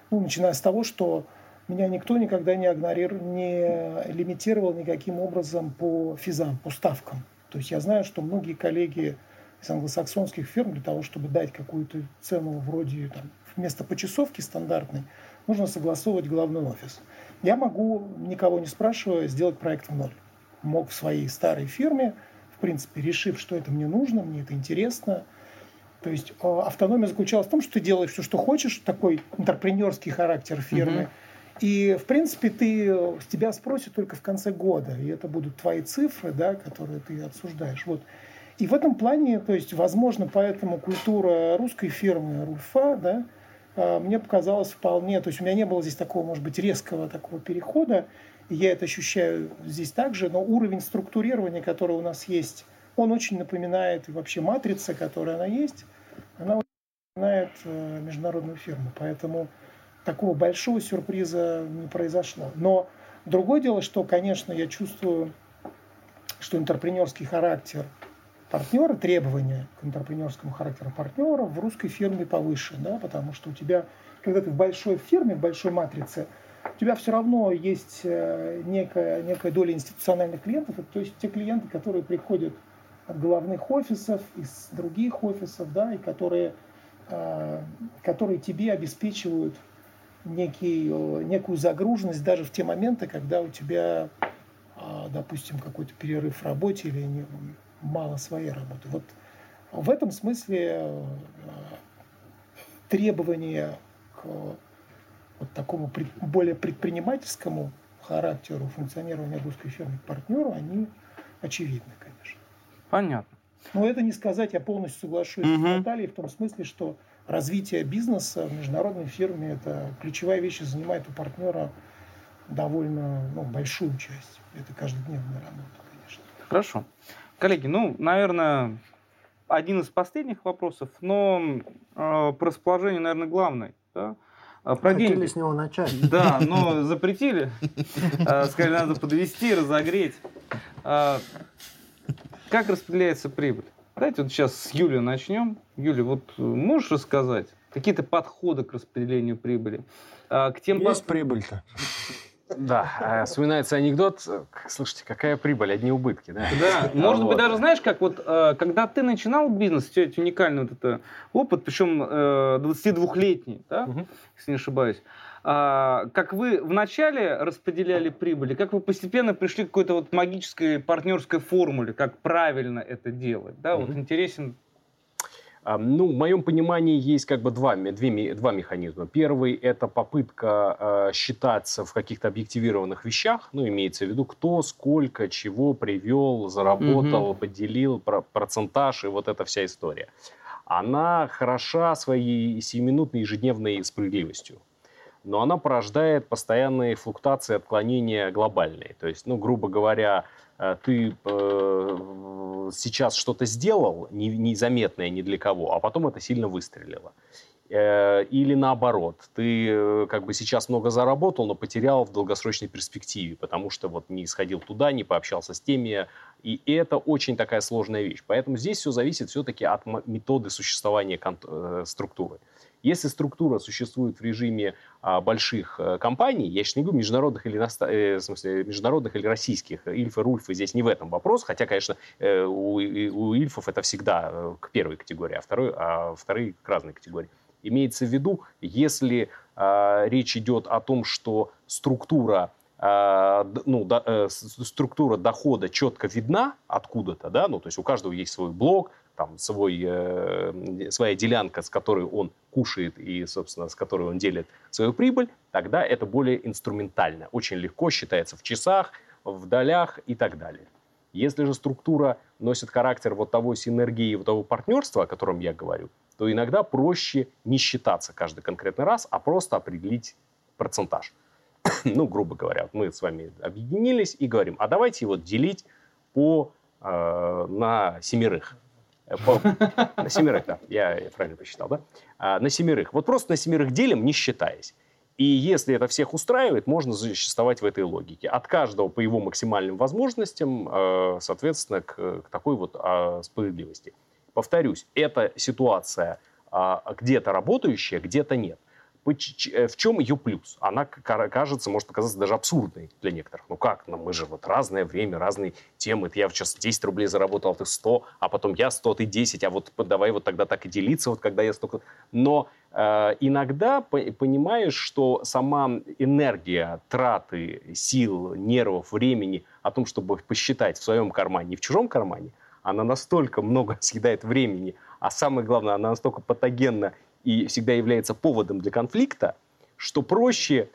Ну, начиная с того, что меня никто никогда не, игнорировал, не лимитировал никаким образом по физам, по ставкам. То есть я знаю, что многие коллеги из англосаксонских фирм для того, чтобы дать какую-то цену вроде там, вместо почасовки стандартной, нужно согласовывать главный офис. Я могу, никого не спрашивая, сделать проект в ноль. Мог в своей старой фирме, в принципе, решив, что это мне нужно, мне это интересно. То есть а, автономия заключалась в том, что ты делаешь все, что хочешь, такой интерпренерский характер фирмы. Mm-hmm и, в принципе, ты, тебя спросят только в конце года, и это будут твои цифры, да, которые ты обсуждаешь. Вот. И в этом плане, то есть, возможно, поэтому культура русской фирмы Рульфа, да, а, мне показалось вполне, то есть у меня не было здесь такого, может быть, резкого такого перехода, я это ощущаю здесь также, но уровень структурирования, который у нас есть, он очень напоминает, и вообще матрица, которая она есть, она очень напоминает э, международную фирму. Поэтому такого большого сюрприза не произошло. Но другое дело, что, конечно, я чувствую, что интерпренерский характер партнера, требования к интерпренерскому характеру партнера в русской фирме повыше, да, потому что у тебя, когда ты в большой фирме, в большой матрице, у тебя все равно есть э, некая, некая доля институциональных клиентов, то есть те клиенты, которые приходят от головных офисов, из других офисов, да, и которые, э, которые тебе обеспечивают некий, некую загруженность даже в те моменты, когда у тебя, а, допустим, какой-то перерыв в работе или не, мало своей работы. Вот в этом смысле э, требования к вот такому более предпринимательскому характеру функционирования русской фирмы к партнеру, они очевидны, конечно. Понятно. Но это не сказать, я полностью соглашусь угу. с Натальей в том смысле, что развитие бизнеса в международной фирме – это ключевая вещь и занимает у партнера довольно ну, большую часть. Это каждодневная работа, конечно. Хорошо. Коллеги, ну, наверное, один из последних вопросов, но э, про расположение, наверное, главный. Да? А, про Хотели деньги. с него начать. Да, но запретили. А, сказали, надо подвести, разогреть. Как распределяется прибыль? Давайте вот сейчас с Юли начнем. Юля, вот э, можешь рассказать какие-то подходы к распределению прибыли? А, к тем Есть под... прибыль-то. Да, а, вспоминается анекдот. Слушайте, какая прибыль, одни убытки, да? Да, может быть, даже знаешь, как вот, э, когда ты начинал бизнес, у тебя уникальный вот это опыт, причем 22-летний, э, да, если не ошибаюсь, как вы вначале распределяли прибыли, как вы постепенно пришли к какой-то вот магической партнерской формуле, как правильно это делать, да, вот интересен а, ну, в моем понимании есть как бы два, две, два механизма. Первый – это попытка э, считаться в каких-то объективированных вещах, ну, имеется в виду, кто, сколько, чего привел, заработал, угу. поделил, про, процентаж и вот эта вся история. Она хороша своей сиюминутной ежедневной справедливостью. Но она порождает постоянные флуктуации, отклонения глобальные. То есть, ну, грубо говоря, э, ты э, сейчас что-то сделал незаметное ни для кого, а потом это сильно выстрелило. Э, или наоборот, ты э, как бы сейчас много заработал, но потерял в долгосрочной перспективе, потому что вот не сходил туда, не пообщался с теми, и это очень такая сложная вещь. Поэтому здесь все зависит все-таки от методы существования э, структуры. Если структура существует в режиме а, больших а, компаний, я сейчас не говорю международных или, э, в смысле, международных или российских, Ильфы, Рульфы здесь не в этом вопрос, хотя, конечно, э, у, у Ильфов это всегда к первой категории, а, второй, а вторые к разной категории. Имеется в виду, если э, речь идет о том, что структура э, ну, да, э, структура дохода четко видна откуда-то, да, ну, то есть у каждого есть свой блок, там, свой, э, своя делянка, с которой он кушает и, собственно, с которой он делит свою прибыль, тогда это более инструментально. Очень легко считается в часах, в долях и так далее. Если же структура носит характер вот того синергии, вот того партнерства, о котором я говорю, то иногда проще не считаться каждый конкретный раз, а просто определить процентаж. ну, грубо говоря, мы с вами объединились и говорим, а давайте его делить по, э, на семерых. На семерых, да, я правильно посчитал, да? А, на семерых. Вот просто на семерых делим, не считаясь. И если это всех устраивает, можно существовать в этой логике. От каждого по его максимальным возможностям, э, соответственно, к, к такой вот а, справедливости. Повторюсь, эта ситуация а, где-то работающая, где-то нет. Э, в чем ее плюс? Она кажется, может показаться даже абсурдной для некоторых. Ну как, ну мы же вот разное время, разные темы. Я сейчас 10 рублей заработал, а ты 100, а потом я 100, ты 10, а вот давай вот тогда так и делиться, вот когда я столько... Но э, иногда понимаешь, что сама энергия, траты сил, нервов, времени о том, чтобы посчитать в своем кармане и в чужом кармане, она настолько много съедает времени, а самое главное, она настолько патогенна и всегда является поводом для конфликта, что проще,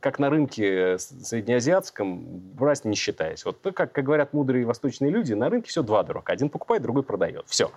как на рынке среднеазиатском, брать не считаясь. Вот как, как говорят мудрые восточные люди, на рынке все два дурака. Один покупает, другой продает. Все.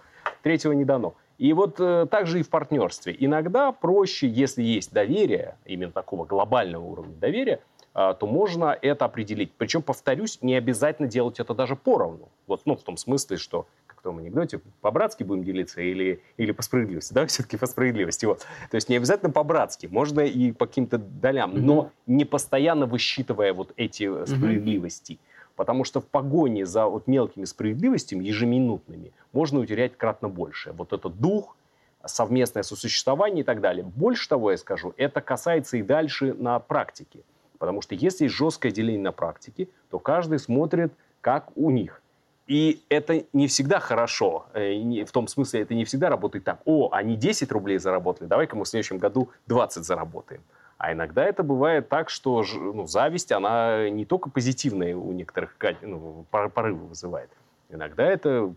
Третьего не дано. И вот э, так же и в партнерстве. Иногда проще, если есть доверие, именно такого глобального уровня доверия, э, то можно это определить. Причем, повторюсь, не обязательно делать это даже поровну. Вот, ну, в том смысле, что том анекдоте, по-братски будем делиться или, или по справедливости? Да, все-таки по справедливости. Вот. То есть не обязательно по-братски, можно и по каким-то долям, mm-hmm. но не постоянно высчитывая вот эти mm-hmm. справедливости. Потому что в погоне за вот мелкими справедливостями, ежеминутными, можно утерять кратно больше. Вот этот дух, совместное сосуществование и так далее. Больше того, я скажу, это касается и дальше на практике. Потому что если есть жесткое деление на практике, то каждый смотрит, как у них. И это не всегда хорошо. Э, в том смысле, это не всегда работает так. О, они 10 рублей заработали, давай-ка мы в следующем году 20 заработаем. А иногда это бывает так, что ну, зависть, она не только позитивная у некоторых ну, порывы вызывает. Иногда это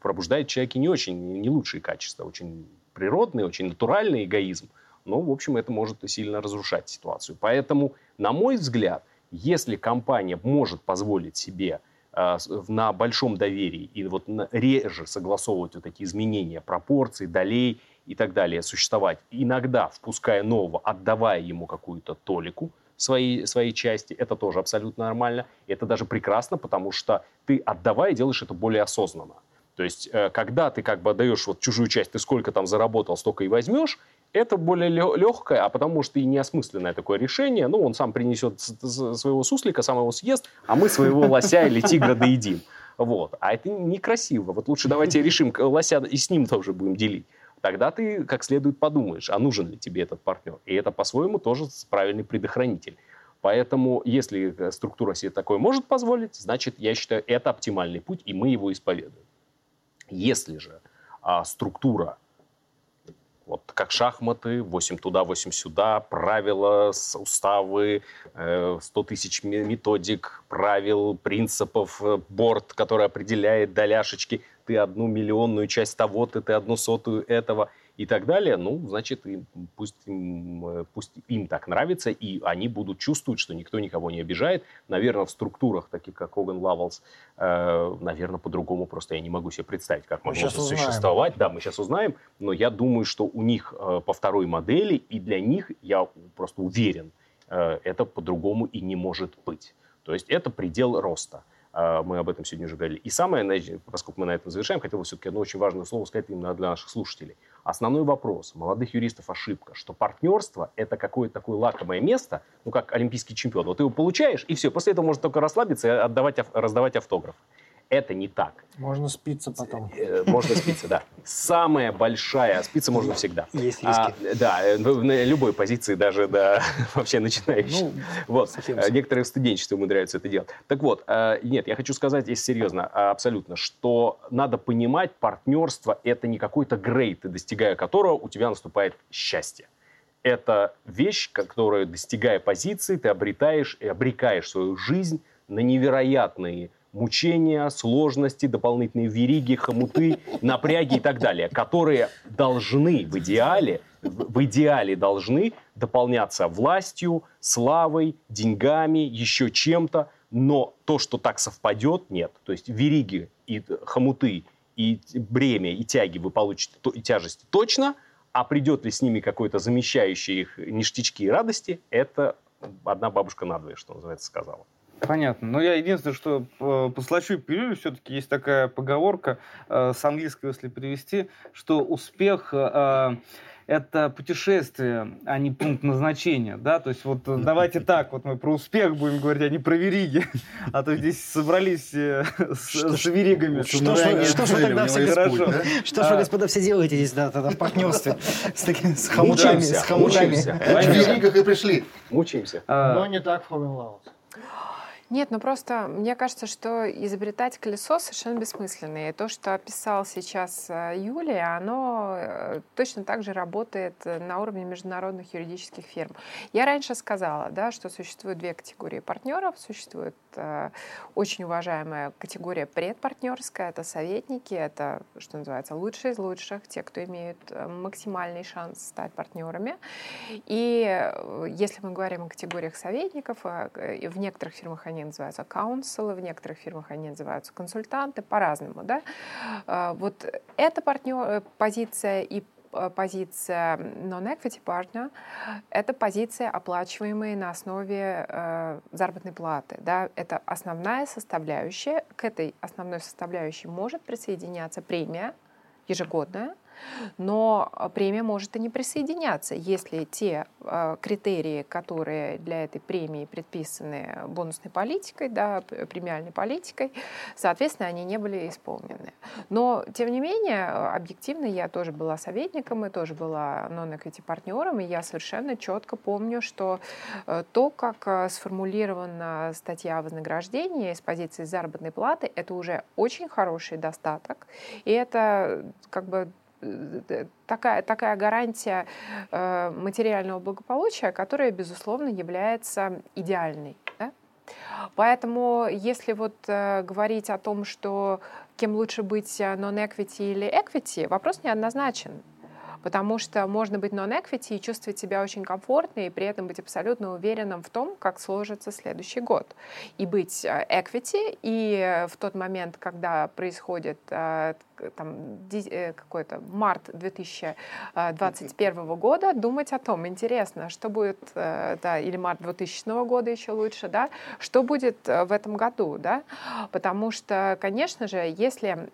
пробуждает в человеке не очень, не лучшие качества, очень природный, очень натуральный эгоизм. Но, в общем, это может сильно разрушать ситуацию. Поэтому, на мой взгляд, если компания может позволить себе на большом доверии и вот реже согласовывать вот такие изменения пропорций, долей и так далее существовать, иногда впуская нового, отдавая ему какую-то толику своей, своей части, это тоже абсолютно нормально. Это даже прекрасно, потому что ты отдавая делаешь это более осознанно. То есть, э, когда ты как бы отдаешь вот чужую часть, ты сколько там заработал, столько и возьмешь, это более легкое, а потому что и неосмысленное такое решение. Ну, он сам принесет своего суслика, сам его съест, а мы своего лося или тигра доедим. Вот. А это некрасиво. Вот лучше давайте решим лося и с ним тоже будем делить. Тогда ты как следует подумаешь, а нужен ли тебе этот партнер. И это по-своему тоже правильный предохранитель. Поэтому, если э, структура себе такое может позволить, значит, я считаю, это оптимальный путь, и мы его исповедуем. Если же а, структура вот как шахматы, 8 туда, 8 сюда, правила, уставы, 100 э, тысяч методик, правил, принципов, э, борт, который определяет доляшечки. Ты одну миллионную часть того, ты, ты одну сотую этого. И так далее, ну, значит, им, пусть, им, э, пусть им так нравится, и они будут чувствовать, что никто никого не обижает. Наверное, в структурах, таких как Коган Лавелс, э, наверное, по-другому просто я не могу себе представить, как могло существовать. Да, мы сейчас узнаем, но я думаю, что у них э, по второй модели, и для них, я просто уверен, э, это по-другому и не может быть. То есть это предел роста. А, мы об этом сегодня уже говорили. И самое, поскольку мы на этом завершаем, хотел бы все-таки одно очень важное слово сказать именно для наших слушателей. Основной вопрос молодых юристов ошибка, что партнерство – это какое-то такое лакомое место, ну, как олимпийский чемпион. Вот ты его получаешь, и все, после этого можно только расслабиться и отдавать, раздавать автограф. Это не так. Можно спиться потом. Э, можно спиться, да. Самая большая спица можно всегда. Есть риски. А, да, э, на любой позиции, даже да, вообще начинающий. Ну, вот. Совсем. Э, некоторые в студенчестве умудряются это делать. Так вот, нет, я хочу сказать, если серьезно, абсолютно, что надо понимать, партнерство – это не какой-то грейд, достигая которого у тебя наступает счастье это вещь, которую, достигая позиции, ты обретаешь и обрекаешь свою жизнь на невероятные мучения, сложности, дополнительные вериги, хомуты, напряги и так далее, которые должны в идеале, в идеале должны дополняться властью, славой, деньгами, еще чем-то, но то, что так совпадет, нет. То есть вериги и хомуты, и бремя, и тяги вы получите, и тяжести точно, а придет ли с ними какой-то замещающий их ништячки и радости, это одна бабушка надвое, что называется, сказала. Понятно. Но я единственное, что э, по случаю пилюли все-таки есть такая поговорка э, с английского, если перевести, что успех э, это путешествие, а не пункт назначения, да, то есть вот давайте так, вот мы про успех будем говорить, а не про вериги, а то здесь собрались с, с веригами. Что, что тогда все, хорошо. Что же вы, господа, все делаете здесь, да, тогда в партнерстве с, такими, с хомутами, с хомутами. В веригах и пришли. Мучаемся. Но не так в Ховенлаус. Нет, ну просто мне кажется, что изобретать колесо совершенно бессмысленно. И то, что описал сейчас э, Юлия, оно э, точно так же работает на уровне международных юридических фирм. Я раньше сказала, да, что существует две категории партнеров. Существует э, очень уважаемая категория предпартнерская, это советники, это, что называется, лучшие из лучших, те, кто имеют э, максимальный шанс стать партнерами. И если мы говорим о категориях советников, в некоторых фирмах они называются каунселы, в некоторых фирмах они называются консультанты, по-разному. Да? Вот эта партнер, э, позиция и э, позиция non-equity partner — это позиция, оплачиваемая на основе э, заработной платы. Да? Это основная составляющая. К этой основной составляющей может присоединяться премия ежегодная, но а, премия может и не присоединяться, если те э, критерии, которые для этой премии предписаны бонусной политикой, да, премиальной политикой, соответственно, они не были исполнены. Но, тем не менее, объективно я тоже была советником и тоже была non-equity партнером, и я совершенно четко помню, что то, как сформулирована статья о вознаграждении с позиции заработной платы, это уже очень хороший достаток, и это как бы такая, такая гарантия э, материального благополучия, которая, безусловно, является идеальной. Да? Поэтому, если вот э, говорить о том, что кем лучше быть э, non-equity или equity, вопрос неоднозначен потому что можно быть non-equity и чувствовать себя очень комфортно, и при этом быть абсолютно уверенным в том, как сложится следующий год. И быть equity, и в тот момент, когда происходит там, э, какой-то март 2021 года думать о том, интересно, что будет, э, да, или март 2000 года еще лучше, да, что будет э, в этом году, да, потому что, конечно же, если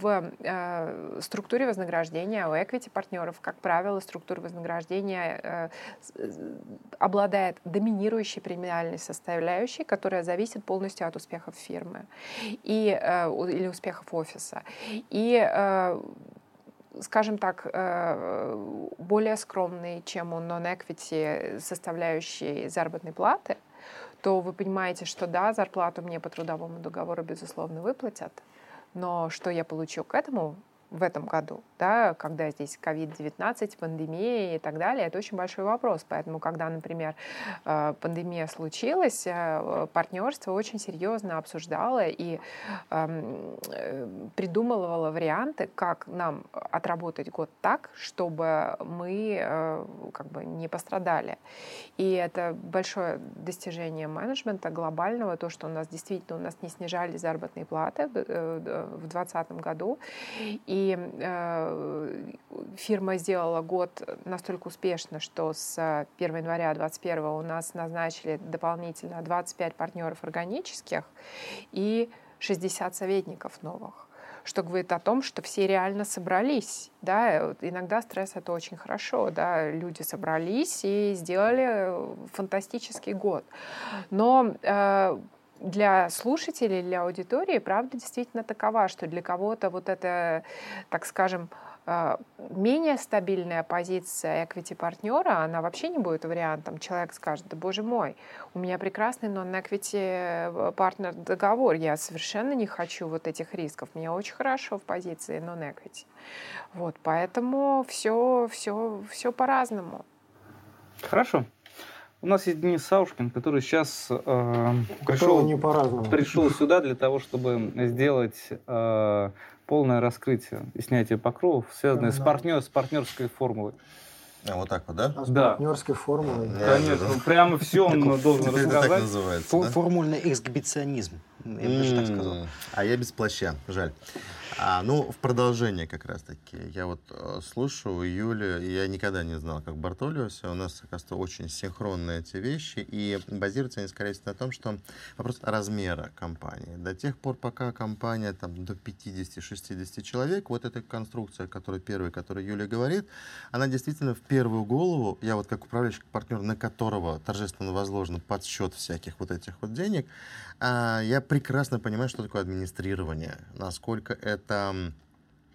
в структуре вознаграждения у equity партнеров, как правило, структура вознаграждения обладает доминирующей премиальной составляющей, которая зависит полностью от успехов фирмы и, или успехов офиса. И э, скажем так, э, более скромный, чем у non-equity составляющей заработной платы, то вы понимаете, что да, зарплату мне по трудовому договору, безусловно, выплатят, но что я получу к этому, в этом году, да, когда здесь COVID-19, пандемия и так далее, это очень большой вопрос. Поэтому, когда, например, э, пандемия случилась, э, партнерство очень серьезно обсуждало и эм, э, придумывало варианты, как нам отработать год так, чтобы мы как бы не пострадали. И это большое достижение менеджмента глобального, то, что у нас действительно у нас не снижали заработные платы в 2020 году. И э, фирма сделала год настолько успешно, что с 1 января 2021 у нас назначили дополнительно 25 партнеров органических и 60 советников новых что говорит о том, что все реально собрались. Да? Иногда стресс — это очень хорошо. Да? Люди собрались и сделали фантастический год. Но э, для слушателей, для аудитории правда действительно такова, что для кого-то вот это, так скажем, а, менее стабильная позиция equity партнера, она вообще не будет вариантом. Человек скажет, да боже мой, у меня прекрасный non-equity э, партнер договор, я совершенно не хочу вот этих рисков, мне очень хорошо в позиции non-equity. Вот, поэтому все, все, все по-разному. Хорошо. У нас есть Денис Саушкин, который сейчас э, пришел, не пришел сюда для того, чтобы сделать э, полное раскрытие и снятие покровов, связанное да, с, партнер, с партнерской формулой. А вот так вот, да? А с да. партнерской формулой. Конечно, да. прямо все он должен рассказать. Так называется, Формульный эксгибиционизм. Я бы даже так сказал. А я без плаща, жаль. А, ну, в продолжение как раз-таки. Я вот э, слушаю Юлю, и я никогда не знал, как Бартолиус. У нас, оказывается, очень синхронные эти вещи, и базируются они, скорее всего, на том, что вопрос размера компании. До тех пор, пока компания там, до 50-60 человек, вот эта конструкция, которая первая, которую Юля говорит, она действительно в первую голову, я вот как управляющий партнер, на которого торжественно возложен подсчет всяких вот этих вот денег, а, я прекрасно понимаю, что такое администрирование, насколько это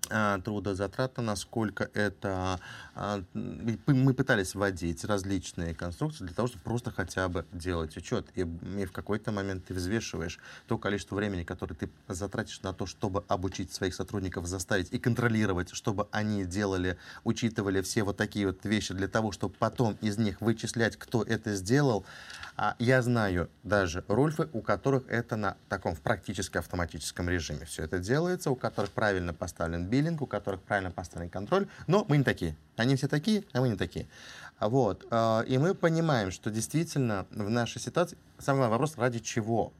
а, трудозатратно, насколько это... А, мы пытались вводить различные конструкции для того, чтобы просто хотя бы делать учет. И, и в какой-то момент ты взвешиваешь то количество времени, которое ты затратишь на то, чтобы обучить своих сотрудников, заставить и контролировать, чтобы они делали, учитывали все вот такие вот вещи для того, чтобы потом из них вычислять, кто это сделал. А я знаю даже Рольфы, у которых это на таком в практически автоматическом режиме все это делается, у которых правильно поставлен биллинг, у которых правильно поставлен контроль, но мы не такие. Они все такие, а мы не такие. Вот. А, и мы понимаем, что действительно в нашей ситуации самый главный вопрос, ради чего?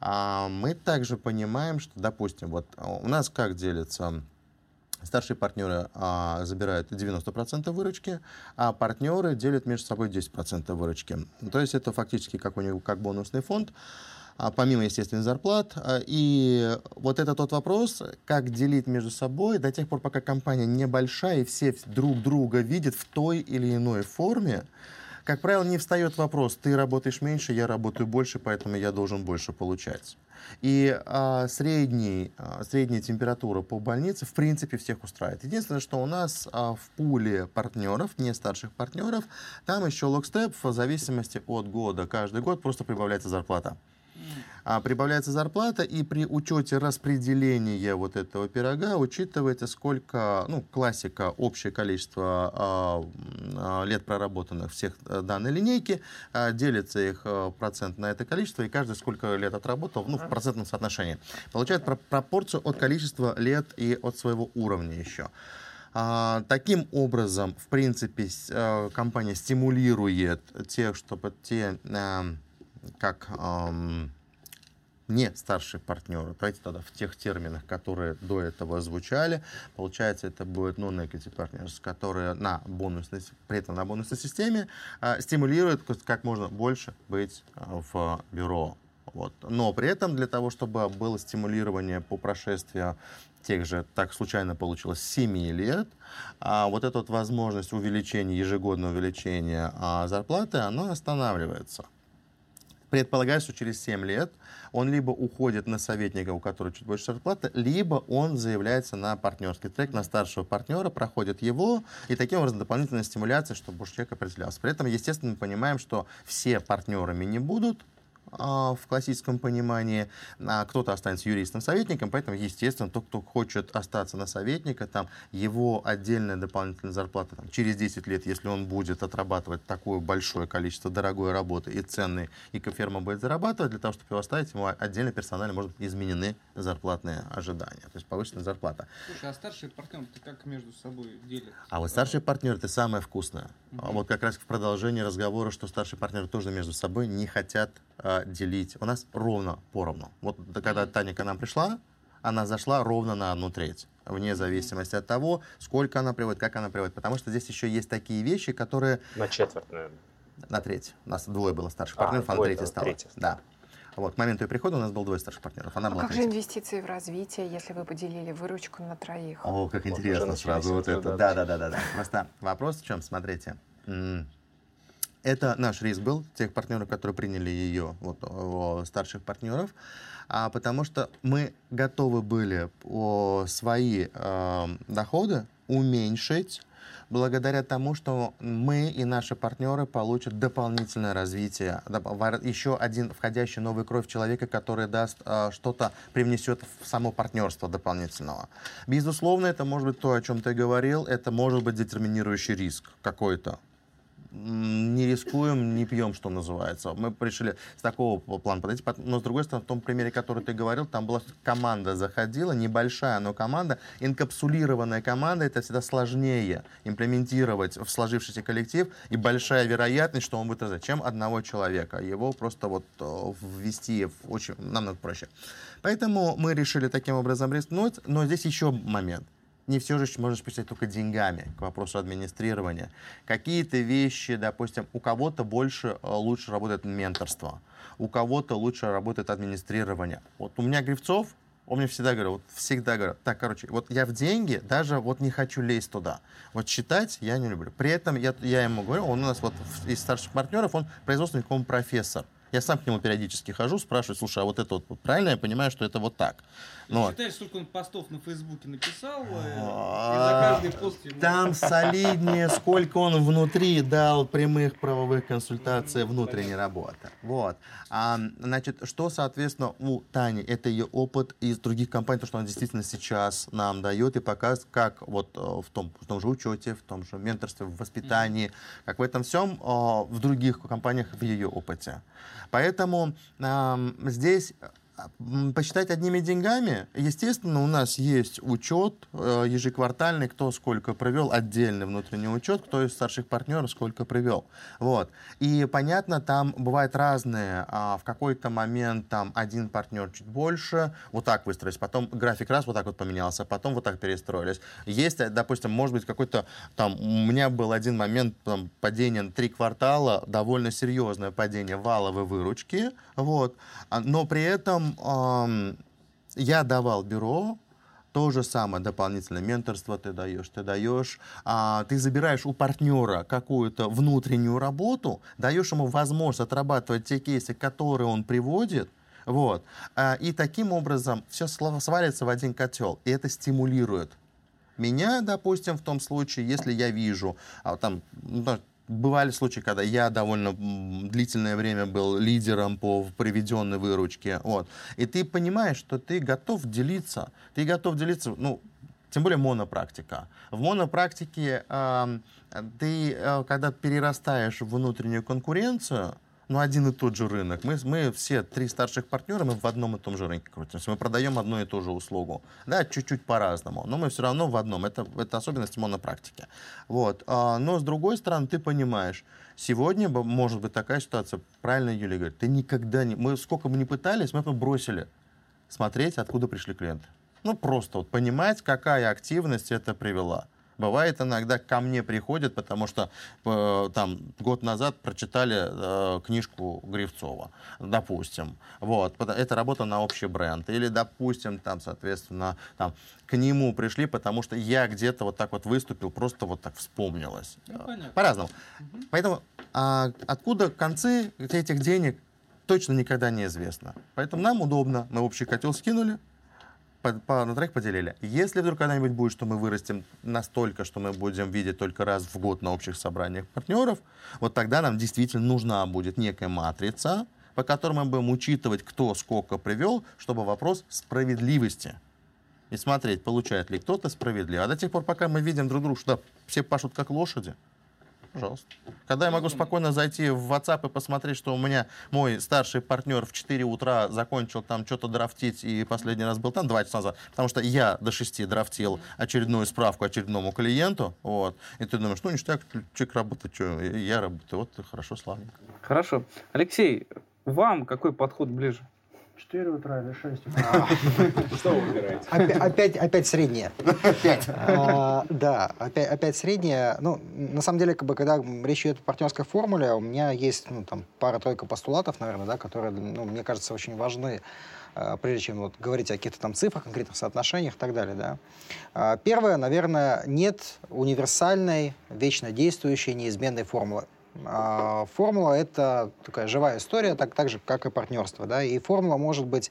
А, мы также понимаем, что, допустим, вот у нас как делится Старшие партнеры а, забирают 90% выручки, а партнеры делят между собой 10% выручки. То есть это фактически как у него как бонусный фонд, а, помимо, естественно, зарплат. А, и вот это тот вопрос, как делить между собой до тех пор, пока компания небольшая и все друг друга видят в той или иной форме, как правило, не встает вопрос, ты работаешь меньше, я работаю больше, поэтому я должен больше получать. И а, средний, а, средняя температура по больнице в принципе всех устраивает. Единственное, что у нас а, в пуле партнеров, не старших партнеров, там еще локстеп в зависимости от года. Каждый год просто прибавляется зарплата а, прибавляется зарплата, и при учете распределения вот этого пирога учитывается, сколько, ну, классика, общее количество а, а, лет проработанных всех э, данной линейки, а, делится их а, процент на это количество, и каждый сколько лет отработал, ну, в процентном соотношении. Получает про пропорцию от количества лет и от своего уровня еще. А, таким образом, в принципе, а, компания стимулирует тех, чтобы те, а, как не старшие партнеры. Давайте тогда в тех терминах, которые до этого звучали. Получается, это будет non-equity partners, которые на бонусной, при этом на бонусной системе э, стимулируют как можно больше быть э, в бюро. Вот. Но при этом для того, чтобы было стимулирование по прошествию тех же, так случайно получилось, 7 лет, а вот эта вот возможность увеличения, ежегодного увеличения а, зарплаты, она останавливается. Предполагаю, что через 7 лет он либо уходит на советника, у которого чуть больше зарплаты, либо он заявляется на партнерский трек, на старшего партнера, проходит его, и таким образом дополнительная стимуляция, чтобы больше человек определялся. При этом, естественно, мы понимаем, что все партнерами не будут, в классическом понимании, а кто-то останется юристом-советником, поэтому, естественно, тот, кто хочет остаться на советника, там, его отдельная дополнительная зарплата там, через 10 лет, если он будет отрабатывать такое большое количество дорогой работы и ценной, и ферма будет зарабатывать, для того, чтобы его оставить, ему отдельно персонально может быть изменены зарплатные ожидания, то есть повышенная зарплата. Слушай, а старшие партнеры ты как между собой делят? А вот старшие партнеры это самое вкусное. Угу. Вот как раз в продолжении разговора, что старшие партнеры тоже между собой не хотят делить. У нас ровно поровну. Вот когда Таня к нам пришла, она зашла ровно на одну треть вне зависимости от того, сколько она приводит, как она приводит. Потому что здесь еще есть такие вещи, которые... На четверть, наверное. На треть. У нас двое было старших а, партнеров, а на третье стало. Третье. Да. Вот, к моменту ее прихода у нас было двое старших партнеров. Она а была как третья. же инвестиции в развитие, если вы поделили выручку на троих? О, как интересно вот, сразу вот это. Да, да, да, да, да. Просто вопрос в чем, смотрите. Это наш риск был, тех партнеров, которые приняли ее, вот, старших партнеров, а, потому что мы готовы были свои э, доходы уменьшить благодаря тому, что мы и наши партнеры получат дополнительное развитие, еще один входящий новый кровь человека, который даст э, что-то, привнесет в само партнерство дополнительного. Безусловно, это может быть то, о чем ты говорил, это может быть детерминирующий риск какой-то не рискуем, не пьем, что называется. Мы пришли с такого плана подойти. Но, с другой стороны, в том примере, который ты говорил, там была команда заходила, небольшая, но команда, инкапсулированная команда, это всегда сложнее имплементировать в сложившийся коллектив, и большая вероятность, что он будет развивать, чем одного человека. Его просто вот э, ввести в очень намного проще. Поэтому мы решили таким образом рискнуть, но здесь еще момент не все же можно посчитать только деньгами, к вопросу администрирования. Какие-то вещи, допустим, у кого-то больше, э, лучше работает менторство, у кого-то лучше работает администрирование. Вот у меня Гривцов, он мне всегда говорил, вот всегда говорил, так, короче, вот я в деньги даже вот не хочу лезть туда. Вот считать я не люблю. При этом я, я ему говорю, он у нас вот из старших партнеров, он производственный профессор. Я сам к нему периодически хожу, спрашиваю, слушай, а вот это вот правильно я понимаю, что это вот так? Ну, Считаешь, сколько он постов на Фейсбуке написал, э, и за каждый пост ему... Там солиднее, сколько он внутри дал прямых правовых консультаций внутренней работы. Вот. А, значит, что, соответственно, у Тани, это ее опыт из других компаний, то, что она действительно сейчас нам дает и показывает, как вот э, в том, в том же учете, в том же менторстве, в воспитании, как в этом всем э, в других компаниях в ее опыте. Поэтому здесь посчитать одними деньгами, естественно, у нас есть учет э, ежеквартальный, кто сколько провел, отдельный внутренний учет, кто из старших партнеров сколько привел. Вот. И понятно, там бывают разные. А в какой-то момент там один партнер чуть больше, вот так выстроились, потом график раз вот так вот поменялся, потом вот так перестроились. Есть, допустим, может быть, какой-то там, у меня был один момент там, падения на три квартала, довольно серьезное падение валовой выручки, вот, а, но при этом я давал бюро, то же самое, дополнительное менторство ты даешь, ты даешь, а, ты забираешь у партнера какую-то внутреннюю работу, даешь ему возможность отрабатывать те кейсы, которые он приводит, вот, а, и таким образом все свалится в один котел, и это стимулирует. Меня, допустим, в том случае, если я вижу, а, там, ну, Бывали случаи, когда я довольно длительное время был лидером по приведенной выручке. Вот. И ты понимаешь, что ты готов делиться. Ты готов делиться, ну, тем более монопрактика. В монопрактике э, ты, э, когда перерастаешь в внутреннюю конкуренцию, ну, один и тот же рынок. Мы, мы все три старших партнера, мы в одном и том же рынке крутимся. Мы продаем одну и ту же услугу. Да, чуть-чуть по-разному, но мы все равно в одном. Это, это особенность монопрактики. Вот. А, но, с другой стороны, ты понимаешь, сегодня может быть такая ситуация, правильно Юлия говорит, ты никогда не... Мы сколько бы ни пытались, мы бросили смотреть, откуда пришли клиенты. Ну, просто вот понимать, какая активность это привела. Бывает иногда ко мне приходят, потому что э, там год назад прочитали э, книжку Гривцова, допустим. Вот, это работа на общий бренд. Или, допустим, там, соответственно, там, к нему пришли, потому что я где-то вот так вот выступил, просто вот так вспомнилось. Ну, По-разному. Угу. Поэтому а, откуда концы этих денег, точно никогда не известно. Поэтому нам удобно, мы общий котел скинули, по, по, на троих поделили. Если вдруг когда-нибудь будет, что мы вырастем настолько, что мы будем видеть только раз в год на общих собраниях партнеров, вот тогда нам действительно нужна будет некая матрица, по которым мы будем учитывать, кто сколько привел, чтобы вопрос справедливости. И смотреть, получает ли кто-то справедливо. А до тех пор, пока мы видим друг друга, что все пашут как лошади, Пожалуйста. Когда я могу спокойно зайти в WhatsApp и посмотреть, что у меня мой старший партнер в 4 утра закончил там что-то драфтить и последний раз был там 2 часа назад, потому что я до 6 драфтил очередную справку очередному клиенту, вот, и ты думаешь, ну ништяк, человек работает, что, я работаю, вот, хорошо, славненько. Хорошо. Алексей, вам какой подход ближе? 4 утра или 6 утра. Что вы выбираете? Опять, опять среднее. Опять. А, да, опять, опять среднее. Ну, на самом деле, как бы, когда речь идет о партнерской формуле, у меня есть ну, там, пара-тройка постулатов, наверное, да, которые, ну, мне кажется, очень важны а, прежде чем вот, говорить о каких-то там цифрах, конкретных соотношениях и так далее. Да. А, первое, наверное, нет универсальной, вечно действующей, неизменной формулы. А формула — это такая живая история, так, так же, как и партнерство. Да? И формула может быть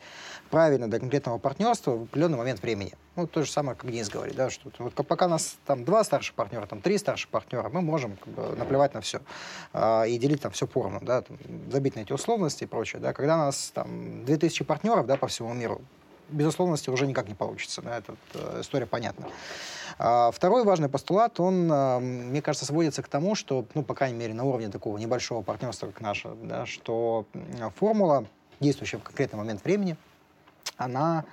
правильна для конкретного партнерства в определенный момент времени. Ну, то же самое, как Денис говорит, да, что вот пока нас там два старших партнера, там три старших партнера, мы можем как бы, наплевать на все а, и делить там все поровну, да, там, забить на эти условности и прочее. Да. Когда нас там 2000 партнеров да, по всему миру, безусловности уже никак не получится. Да, эта история понятна. А второй важный постулат, он, а, мне кажется, сводится к тому, что, ну, по крайней мере, на уровне такого небольшого партнерства, как наше, да, что формула, действующая в конкретный момент времени, она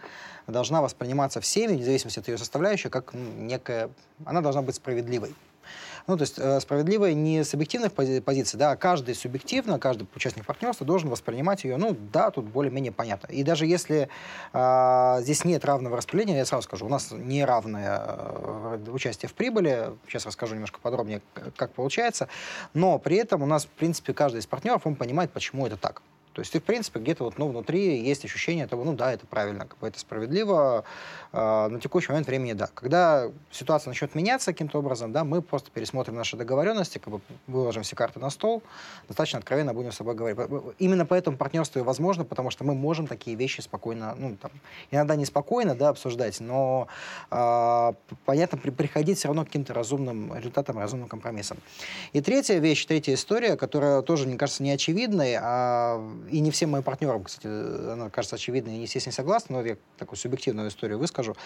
должна восприниматься всеми, вне зависимости от ее составляющей, как некая... Она должна быть справедливой. Ну, то есть э, справедливая не с объективных пози- позиций, да, а каждый субъективно, каждый участник партнерства должен воспринимать ее, ну, да, тут более-менее понятно. И даже если э, здесь нет равного распределения, я сразу скажу, у нас неравное э, участие в прибыли, сейчас расскажу немножко подробнее, как получается, но при этом у нас, в принципе, каждый из партнеров, он понимает, почему это так. То есть ты, в принципе, где-то вот, ну, внутри есть ощущение того, ну да, это правильно, как бы это справедливо, э, на текущий момент времени да. Когда ситуация начнет меняться каким-то образом, да, мы просто пересмотрим наши договоренности, как бы выложим все карты на стол, достаточно откровенно будем с собой говорить. Именно поэтому партнерство и возможно, потому что мы можем такие вещи спокойно, ну, там, иногда не спокойно, да, обсуждать, но, э, понятно, при, приходить все равно к каким-то разумным результатам, разумным компромиссам. И третья вещь, третья история, которая тоже, мне кажется, не очевидной, а и не всем моим партнерам, кстати, она кажется очевидной, они, естественно, не согласны, но я такую субъективную историю выскажу.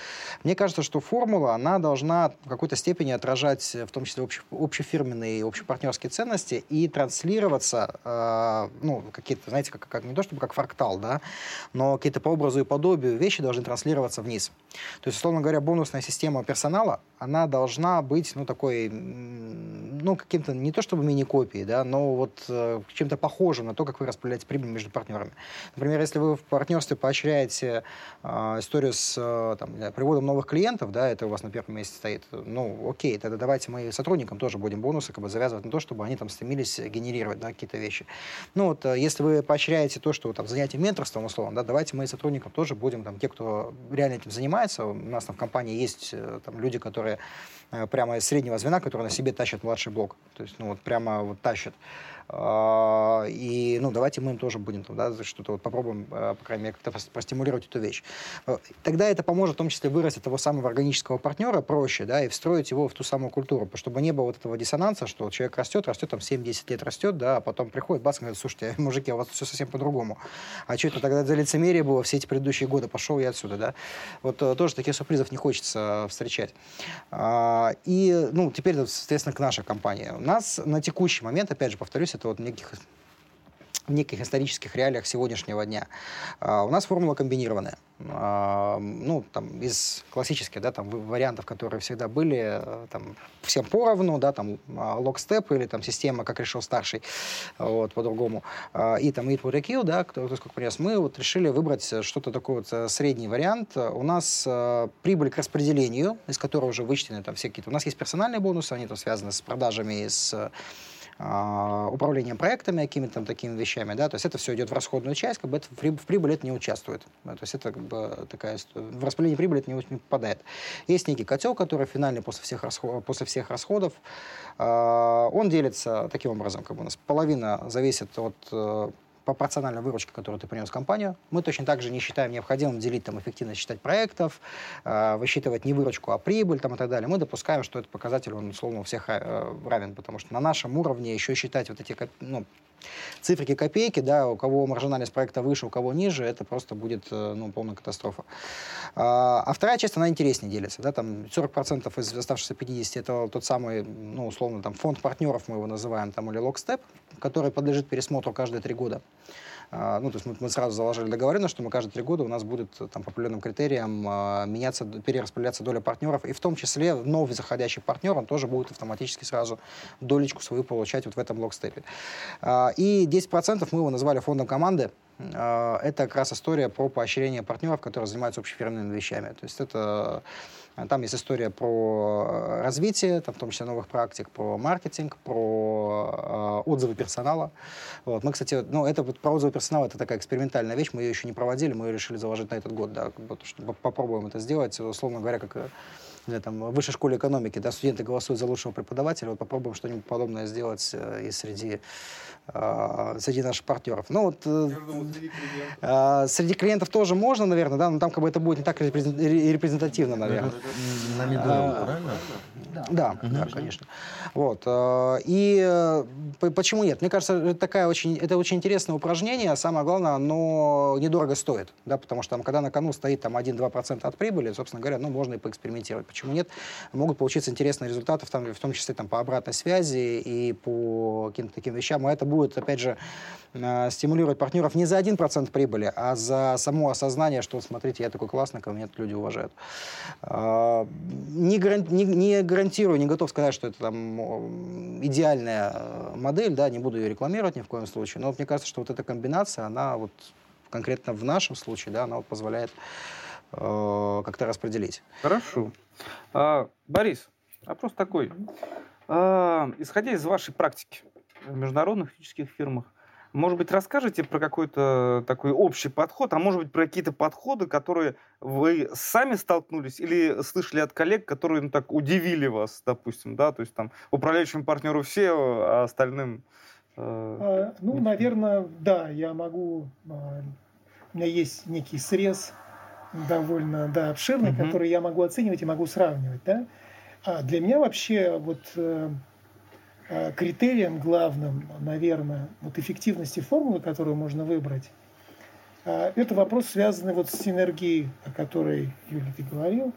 Мне кажется, что формула, она должна в какой-то степени отражать, в том числе, общ, общефирменные и общепартнерские ценности и транслироваться, э, ну, какие-то, знаете, как, как не то чтобы как фрактал, да, но какие-то по образу и подобию вещи должны транслироваться вниз. То есть, условно говоря, бонусная система персонала, она должна быть, ну, такой, ну, каким-то, не то чтобы мини-копией, да, но вот э, чем-то похожим на то, как вы распределяете прибыль между партнерами. Например, если вы в партнерстве поощряете э, историю с э, там, приводом новых клиентов, да, это у вас на первом месте стоит, ну, окей, тогда давайте мы сотрудникам тоже будем бонусы как бы завязывать на то, чтобы они там стремились генерировать да, какие-то вещи. Ну, вот, э, если вы поощряете то, что там занятие менторством, условно, да, давайте мы сотрудникам тоже будем, там, те, кто реально этим занимается, у нас там в компании есть э, там люди, которые э, прямо из среднего звена, которые на себе тащат младший блок. То есть, ну, вот прямо вот тащат. А, и, ну, давайте мы им тоже будем там, да, что-то вот попробуем, а, по крайней мере, как-то простимулировать эту вещь. А, тогда это поможет в том числе вырастить того самого органического партнера проще, да, и встроить его в ту самую культуру, чтобы не было вот этого диссонанса, что человек растет, растет, там 7-10 лет растет, да, а потом приходит, бац, говорит, слушайте, мужики, у вас все совсем по-другому. А что это тогда за лицемерие было все эти предыдущие годы? Пошел я отсюда, да. Вот э, тоже таких сюрпризов не хочется встречать. И, ну, теперь, соответственно, к нашей компании. У нас на текущий момент, опять же, повторюсь, это вот неких в неких исторических реалиях сегодняшнего дня. Uh, у нас формула комбинированная. Uh, ну, там, из классических, да, там, вариантов, которые всегда были, uh, там, всем поровну, да, там, лог-степ или там система, как решил старший, вот, по-другому. И там, eat what да, кто, кто сколько принес. Мы вот решили выбрать что-то такое вот э, средний вариант. У нас прибыль к распределению, из которого уже вычтены там все какие-то... У нас есть персональные бонусы, они там связаны с продажами, с а, управлением проектами, какими-то там такими вещами, да, то есть это все идет в расходную часть, как бы это в, прибыль это не участвует, да, то есть это как бы такая, в распределении прибыли это не, не попадает. Есть некий котел, который финальный после всех, расход, после всех расходов, э, он делится таким образом, как бы у нас половина зависит от пропорциональная выручка, которую ты принес в компанию. Мы точно так же не считаем необходимым делить там, эффективность считать проектов, э, высчитывать не выручку, а прибыль там, и так далее. Мы допускаем, что этот показатель, он условно у всех э, равен, потому что на нашем уровне еще считать вот эти ну, цифрики копейки, да, у кого маржинальность проекта выше, у кого ниже, это просто будет э, ну, полная катастрофа. А, а вторая часть, она интереснее делится. Да, там 40% из оставшихся 50 это тот самый, ну, условно, там, фонд партнеров, мы его называем, там, или локстеп, который подлежит пересмотру каждые три года. А, ну, то есть мы, мы сразу заложили договоренность, что мы каждые три года у нас будет там, по определенным критериям а, меняться, перераспределяться доля партнеров, и в том числе новый заходящий партнер, он тоже будет автоматически сразу долечку свою получать вот в этом локстепе. А, и 10% мы его назвали фондом команды, это как раз история про поощрение партнеров, которые занимаются общефирменными вещами. То есть это а там есть история про э, развитие, там, в том числе новых практик, про маркетинг, про э, отзывы персонала. Вот. Мы, кстати, ну, это вот про отзывы персонала, это такая экспериментальная вещь, мы ее еще не проводили, мы ее решили заложить на этот год, да, чтобы попробуем это сделать, условно говоря, как э, там, в высшей школе экономики, да, студенты голосуют за лучшего преподавателя, вот попробуем что-нибудь подобное сделать э, и среди а, среди наших партнеров. Ну, вот, э, э, среди клиентов тоже можно, наверное, да, но там как бы это будет не так репрезентативно, наверное. На middle правильно? Да, угу. да, конечно. Вот. Э, и э, почему нет? Мне кажется, это, такая очень, это очень интересное упражнение, а самое главное, оно недорого стоит, да, потому что там, когда на кону стоит там 1-2% от прибыли, собственно говоря, ну, можно и поэкспериментировать. Почему нет? Могут получиться интересные результаты, в том, в том числе там, по обратной связи и по каким-то таким вещам, и это будет опять же, э, стимулировать партнеров не за 1% прибыли, а за само осознание, что, смотрите, я такой классный, ко мне люди уважают. А, не, гаранти, не, не гарантирую, не готов сказать, что это там идеальная э, модель, да, не буду ее рекламировать ни в коем случае, но мне кажется, что вот эта комбинация, она вот конкретно в нашем случае, да, она вот позволяет как-то распределить. Хорошо. А, Борис, вопрос такой. А, исходя из вашей практики, в международных физических фирмах. Может быть, расскажете про какой-то такой общий подход, а может быть, про какие-то подходы, которые вы сами столкнулись или слышали от коллег, которые ну, так удивили вас, допустим, да, то есть там управляющему партнеру все, а остальным... Э... А, ну, наверное, да, я могу... А, у меня есть некий срез довольно да, обширный, угу. который я могу оценивать и могу сравнивать, да. А для меня вообще вот э, Э, критерием главным, наверное, вот эффективности формулы, которую можно выбрать, э, это вопрос, связанный вот с синергией, о которой, Юля, ты говорил.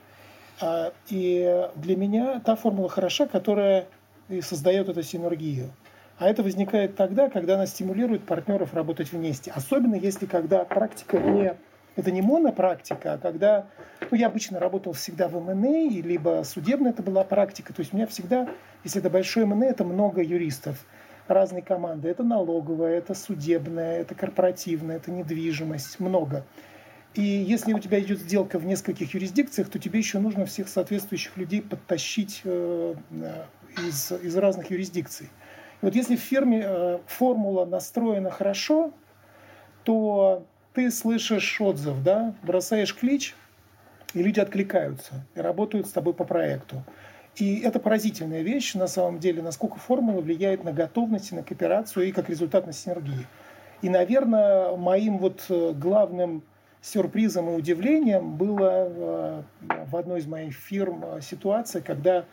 А, и для меня та формула хороша, которая и создает эту синергию. А это возникает тогда, когда она стимулирует партнеров работать вместе. Особенно если когда практика не это не монопрактика, а когда ну, я обычно работал всегда в МНА, либо судебная это была практика. То есть у меня всегда, если это большой МНА, это много юристов разной команды. Это налоговая, это судебная, это корпоративная, это недвижимость, много. И если у тебя идет сделка в нескольких юрисдикциях, то тебе еще нужно всех соответствующих людей подтащить э, из, из разных юрисдикций. И вот если в фирме э, формула настроена хорошо, то ты слышишь отзыв, да, бросаешь клич, и люди откликаются и работают с тобой по проекту. И это поразительная вещь, на самом деле, насколько формула влияет на готовность, на кооперацию и как результат на синергии. И, наверное, моим вот э, главным сюрпризом и удивлением было э, в одной из моих фирм э, ситуация, когда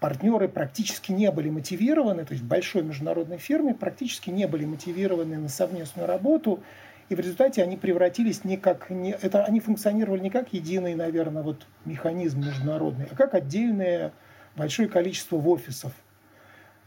партнеры практически не были мотивированы, то есть в большой международной фирме практически не были мотивированы на совместную работу, и в результате они превратились не как... Не, это, они функционировали не как единый, наверное, вот механизм международный, а как отдельное большое количество офисов.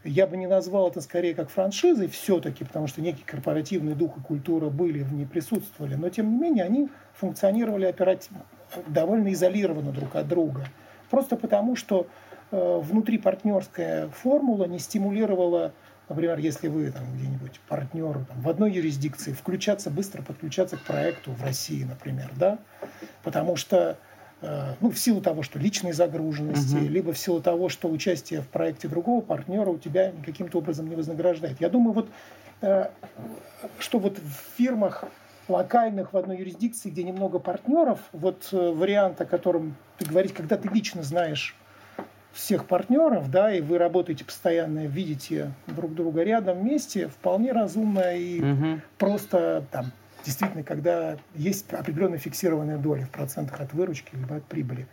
Я бы не назвал это скорее как франшизой все-таки, потому что некий корпоративный дух и культура были, в ней присутствовали, но тем не менее они функционировали оперативно, довольно изолированно друг от друга. Просто потому, что э, внутри партнерская формула не стимулировала Например, если вы там где-нибудь партнер там, в одной юрисдикции, включаться, быстро подключаться к проекту в России, например, да, потому что э, ну, в силу того, что личной загруженности, угу. либо в силу того, что участие в проекте другого партнера у тебя каким-то образом не вознаграждает. Я думаю, вот, э, что вот в фирмах локальных в одной юрисдикции, где немного партнеров, вот э, вариант, о котором ты говоришь, когда ты лично знаешь всех партнеров, да, и вы работаете постоянно, видите друг друга рядом вместе, вполне разумно и угу. просто там действительно, когда есть определенная фиксированная доля в процентах от выручки либо от прибыли.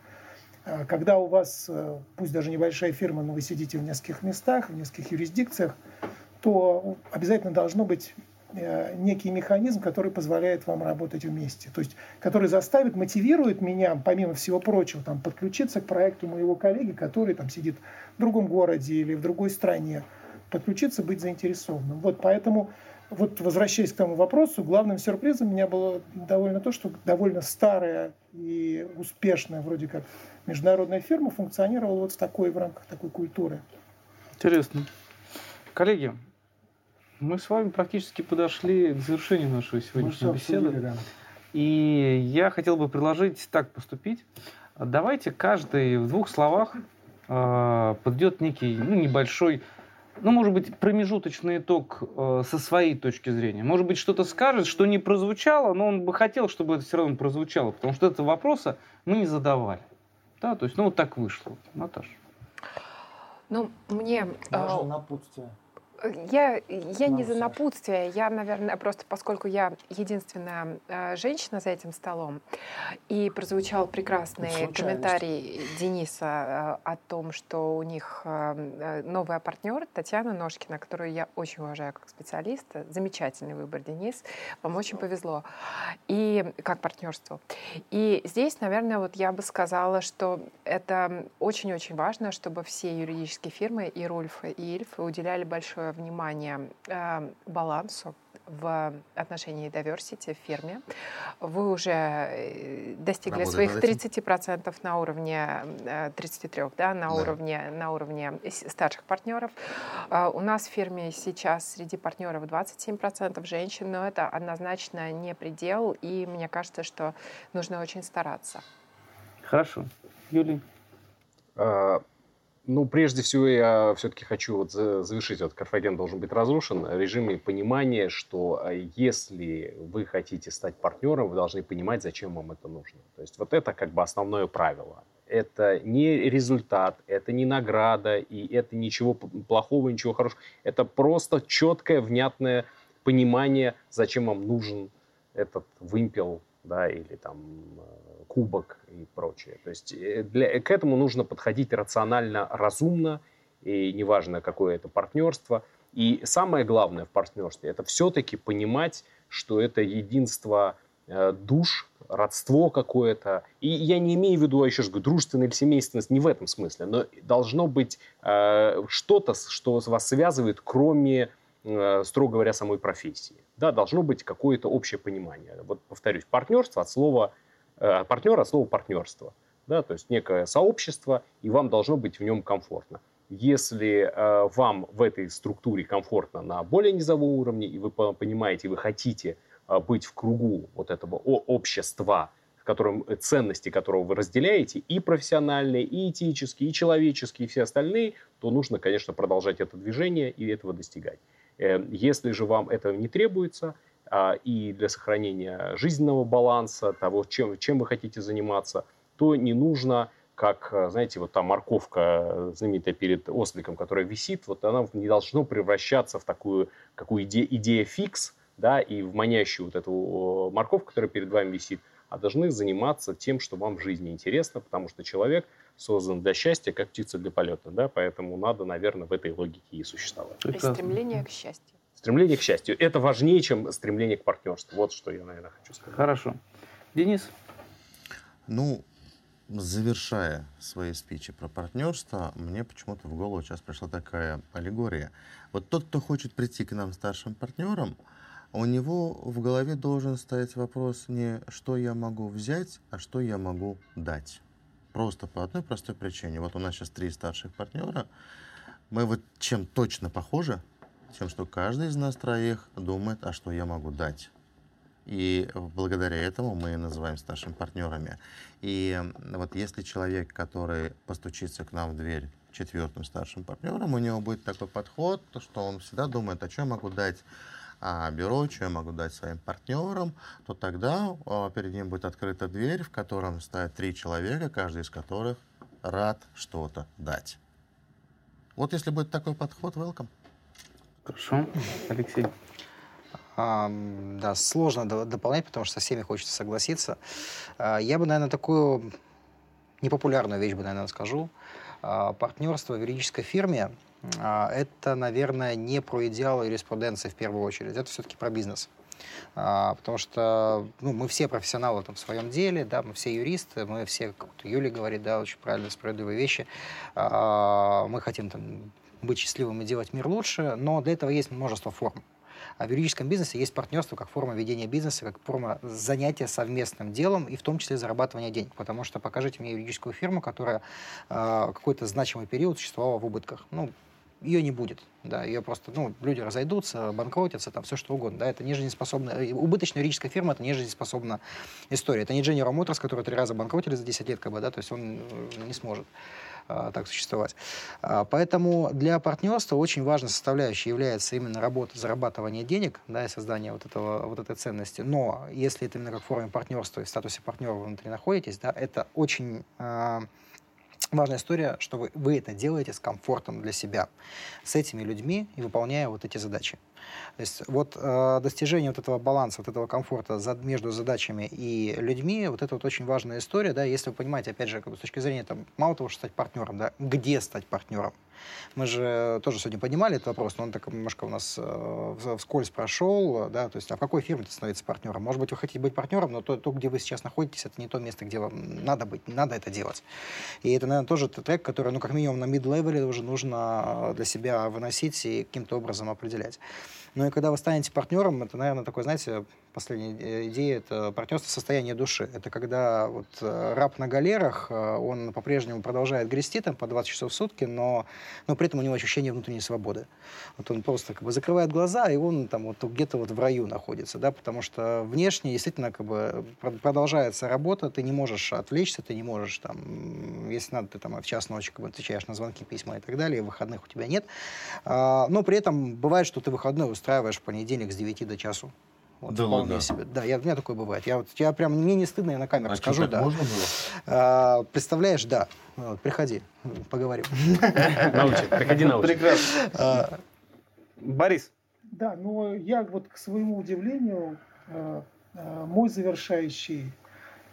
А когда у вас, э, пусть даже небольшая фирма, но вы сидите в нескольких местах, в нескольких юрисдикциях, то обязательно должно быть некий механизм, который позволяет вам работать вместе. То есть, который заставит, мотивирует меня, помимо всего прочего, там, подключиться к проекту моего коллеги, который там сидит в другом городе или в другой стране, подключиться, быть заинтересованным. Вот поэтому, вот возвращаясь к тому вопросу, главным сюрпризом меня было довольно то, что довольно старая и успешная вроде как международная фирма функционировала вот в такой, в рамках такой культуры. Интересно. Коллеги, мы с вами практически подошли к завершению нашей сегодняшней беседы. Да. И я хотел бы предложить так поступить. Давайте каждый в двух словах э, подведет некий ну, небольшой, ну, может быть, промежуточный итог э, со своей точки зрения. Может быть, что-то скажет, что не прозвучало, но он бы хотел, чтобы это все равно прозвучало, потому что этого вопроса мы не задавали. Да, то есть, ну, вот так вышло. Наташа. Ну, мне... Можно э, напутствие. Я, я не за напутствие, я, наверное, просто поскольку я единственная э, женщина за этим столом, и прозвучал прекрасный комментарий Дениса э, о том, что у них э, новая партнер Татьяна Ножкина, которую я очень уважаю как специалиста. Замечательный выбор, Денис. Вам очень повезло. И как партнерство. И здесь, наверное, вот я бы сказала, что это очень-очень важно, чтобы все юридические фирмы и Рульф, и Ильф уделяли большое внимание э, балансу в отношении diversity в фирме. Вы уже э, достигли Работает своих 30% на уровне 33, э, да, на да. уровне на уровне старших партнеров. Э, у нас в фирме сейчас среди партнеров 27% женщин, но это однозначно не предел, и мне кажется, что нужно очень стараться. Хорошо. Юлий? Ну, прежде всего, я все-таки хочу вот завершить, вот Карфаген должен быть разрушен, в режиме понимания, что а, если вы хотите стать партнером, вы должны понимать, зачем вам это нужно. То есть вот это как бы основное правило. Это не результат, это не награда, и это ничего плохого, ничего хорошего. Это просто четкое, внятное понимание, зачем вам нужен этот вымпел, да, или там кубок и прочее. То есть э, для, к этому нужно подходить рационально, разумно, и неважно, какое это партнерство. И самое главное в партнерстве – это все-таки понимать, что это единство э, душ, родство какое-то. И я не имею в виду, еще раз говорю, дружественность или семейственность, не в этом смысле, но должно быть э, что-то, что вас связывает, кроме, э, строго говоря, самой профессии. Да, должно быть какое-то общее понимание. Вот повторюсь, партнерство от слова Э, партнера от слова партнерство. Да, то есть некое сообщество, и вам должно быть в нем комфортно. Если э, вам в этой структуре комфортно на более низовом уровне, и вы понимаете, вы хотите э, быть в кругу вот этого общества, в котором э, ценности которого вы разделяете, и профессиональные, и этические, и человеческие, и все остальные, то нужно, конечно, продолжать это движение и этого достигать. Э, если же вам этого не требуется, а, и для сохранения жизненного баланса, того, чем, чем вы хотите заниматься, то не нужно, как, а, знаете, вот та морковка знаменитая перед осликом, которая висит, вот она не должна превращаться в такую, какую идея, идея фикс, да, и в манящую вот эту морковку, которая перед вами висит, а должны заниматься тем, что вам в жизни интересно, потому что человек создан для счастья, как птица для полета, да, поэтому надо, наверное, в этой логике и существовать. И стремление к счастью. Стремление к счастью. Это важнее, чем стремление к партнерству. Вот что я, наверное, хочу сказать. Хорошо. Денис? Ну, завершая свои спичи про партнерство, мне почему-то в голову сейчас пришла такая аллегория. Вот тот, кто хочет прийти к нам старшим партнерам, у него в голове должен стоять вопрос не что я могу взять, а что я могу дать. Просто по одной простой причине. Вот у нас сейчас три старших партнера. Мы вот чем точно похожи, тем, что каждый из нас троих думает, а что я могу дать. И благодаря этому мы называем старшими партнерами. И вот если человек, который постучится к нам в дверь четвертым старшим партнером, у него будет такой подход, что он всегда думает, а что я могу дать бюро, что я могу дать своим партнерам, то тогда а, перед ним будет открыта дверь, в котором стоят три человека, каждый из которых рад что-то дать. Вот если будет такой подход, welcome. Хорошо. Алексей. А, да, сложно дополнять, потому что со всеми хочется согласиться. А, я бы, наверное, такую непопулярную вещь бы, наверное, скажу. А, партнерство в юридической фирме а, это, наверное, не про идеалы юриспруденции в первую очередь, это все-таки про бизнес. А, потому что ну, мы все профессионалы там, в своем деле, да, мы все юристы, мы все, как Юля говорит, да, очень правильно, справедливые вещи. А, мы хотим там, быть счастливым и делать мир лучше, но для этого есть множество форм. А в юридическом бизнесе есть партнерство как форма ведения бизнеса, как форма занятия совместным делом и в том числе зарабатывания денег. Потому что покажите мне юридическую фирму, которая э, какой-то значимый период существовала в убытках. Ну, ее не будет. Да, ее просто, ну, люди разойдутся, банкротятся, там все что угодно. Да, это не жизнеспособная, убыточная юридическая фирма, это не жизнеспособная история. Это не General Motors, который три раза банкротили за 10 лет, как бы, да, то есть он э, не сможет а, так существовать. А, поэтому для партнерства очень важной составляющей является именно работа, зарабатывание денег, да, и создание вот, этого, вот этой ценности. Но если это именно как в форме партнерства и в статусе партнера вы внутри находитесь, да, это очень а, Важная история, что вы, вы это делаете с комфортом для себя, с этими людьми и выполняя вот эти задачи. То есть вот э, достижение вот этого баланса, вот этого комфорта за, между задачами и людьми, вот это вот очень важная история, да, если вы понимаете, опять же, как бы, с точки зрения, там, мало того, что стать партнером, да, где стать партнером, мы же тоже сегодня поднимали этот вопрос, но он так немножко у нас э, вскользь прошел, да, то есть а в какой фирме становиться партнером? Может быть, вы хотите быть партнером, но то, то, где вы сейчас находитесь, это не то место, где вам надо быть, надо это делать. И это, наверное, тоже трек, который, ну, как минимум на mid-level уже нужно для себя выносить и каким-то образом определять. Ну и когда вы станете партнером, это, наверное, такой, знаете, последняя э, идея, это партнерство состояния души. Это когда вот э, раб на галерах, э, он по-прежнему продолжает грести там по 20 часов в сутки, но, но при этом у него ощущение внутренней свободы. Вот он просто как бы закрывает глаза, и он там вот где-то вот в раю находится, да, потому что внешне действительно как бы продолжается работа, ты не можешь отвлечься, ты не можешь там, если надо, ты там в час ночи как бы отвечаешь на звонки, письма и так далее, выходных у тебя нет. А, но при этом бывает, что ты выходной устраиваешь в понедельник с 9 до часу. Вот, да ладно? Себе. Да, я, у меня такое бывает. Я, вот, я прям, мне не стыдно, я на камеру а скажу. Что, да. можно было? А, представляешь, да. Вот, приходи, поговорим. Научи, приходи научи. Прекрасно. А, Борис. Да, но я вот к своему удивлению, э, э, мой завершающий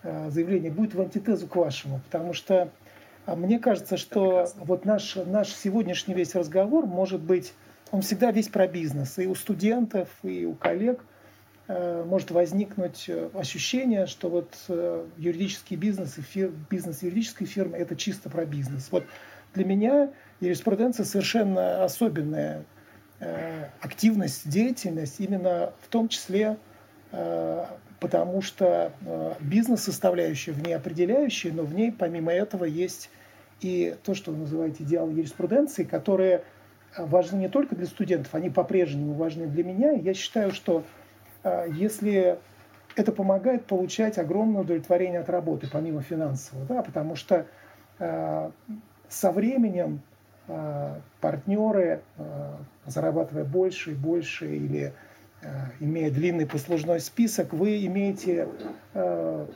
э, заявление будет в антитезу к вашему, потому что мне кажется, что вот наш, наш сегодняшний весь разговор может быть, он всегда весь про бизнес, и у студентов, и у коллег – может возникнуть э, ощущение, что вот э, юридический бизнес и фир, бизнес юридической фирмы это чисто про бизнес. Вот для меня юриспруденция совершенно особенная активность, деятельность, именно в том числе потому что бизнес-составляющая в ней определяющая, но в ней помимо этого есть и то, что вы называете идеал юриспруденции, которые важны не только для студентов, они по-прежнему важны для меня. я считаю, что если это помогает получать огромное удовлетворение от работы, помимо финансового, да, потому что э, со временем э, партнеры, зарабатывая больше и больше или имея длинный послужной список, вы имеете, в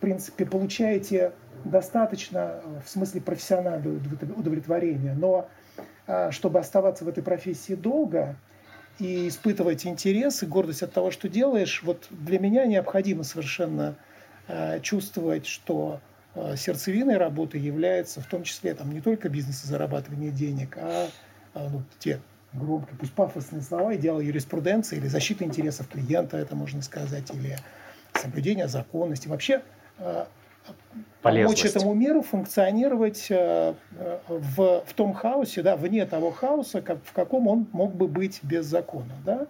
принципе, получаете достаточно в смысле профессионального удовлетворения, но чтобы оставаться в этой профессии долго, и испытывать интерес и гордость от того, что делаешь, вот для меня необходимо совершенно э, чувствовать, что э, сердцевиной работы является в том числе там, не только бизнес и зарабатывание денег, а, а ну, те громкие, пусть пафосные слова, идеалы юриспруденции или защита интересов клиента, это можно сказать, или соблюдение законности. Вообще э, помочь этому миру функционировать э, в, в том хаосе, да, вне того хаоса, как, в каком он мог бы быть без закона. Да?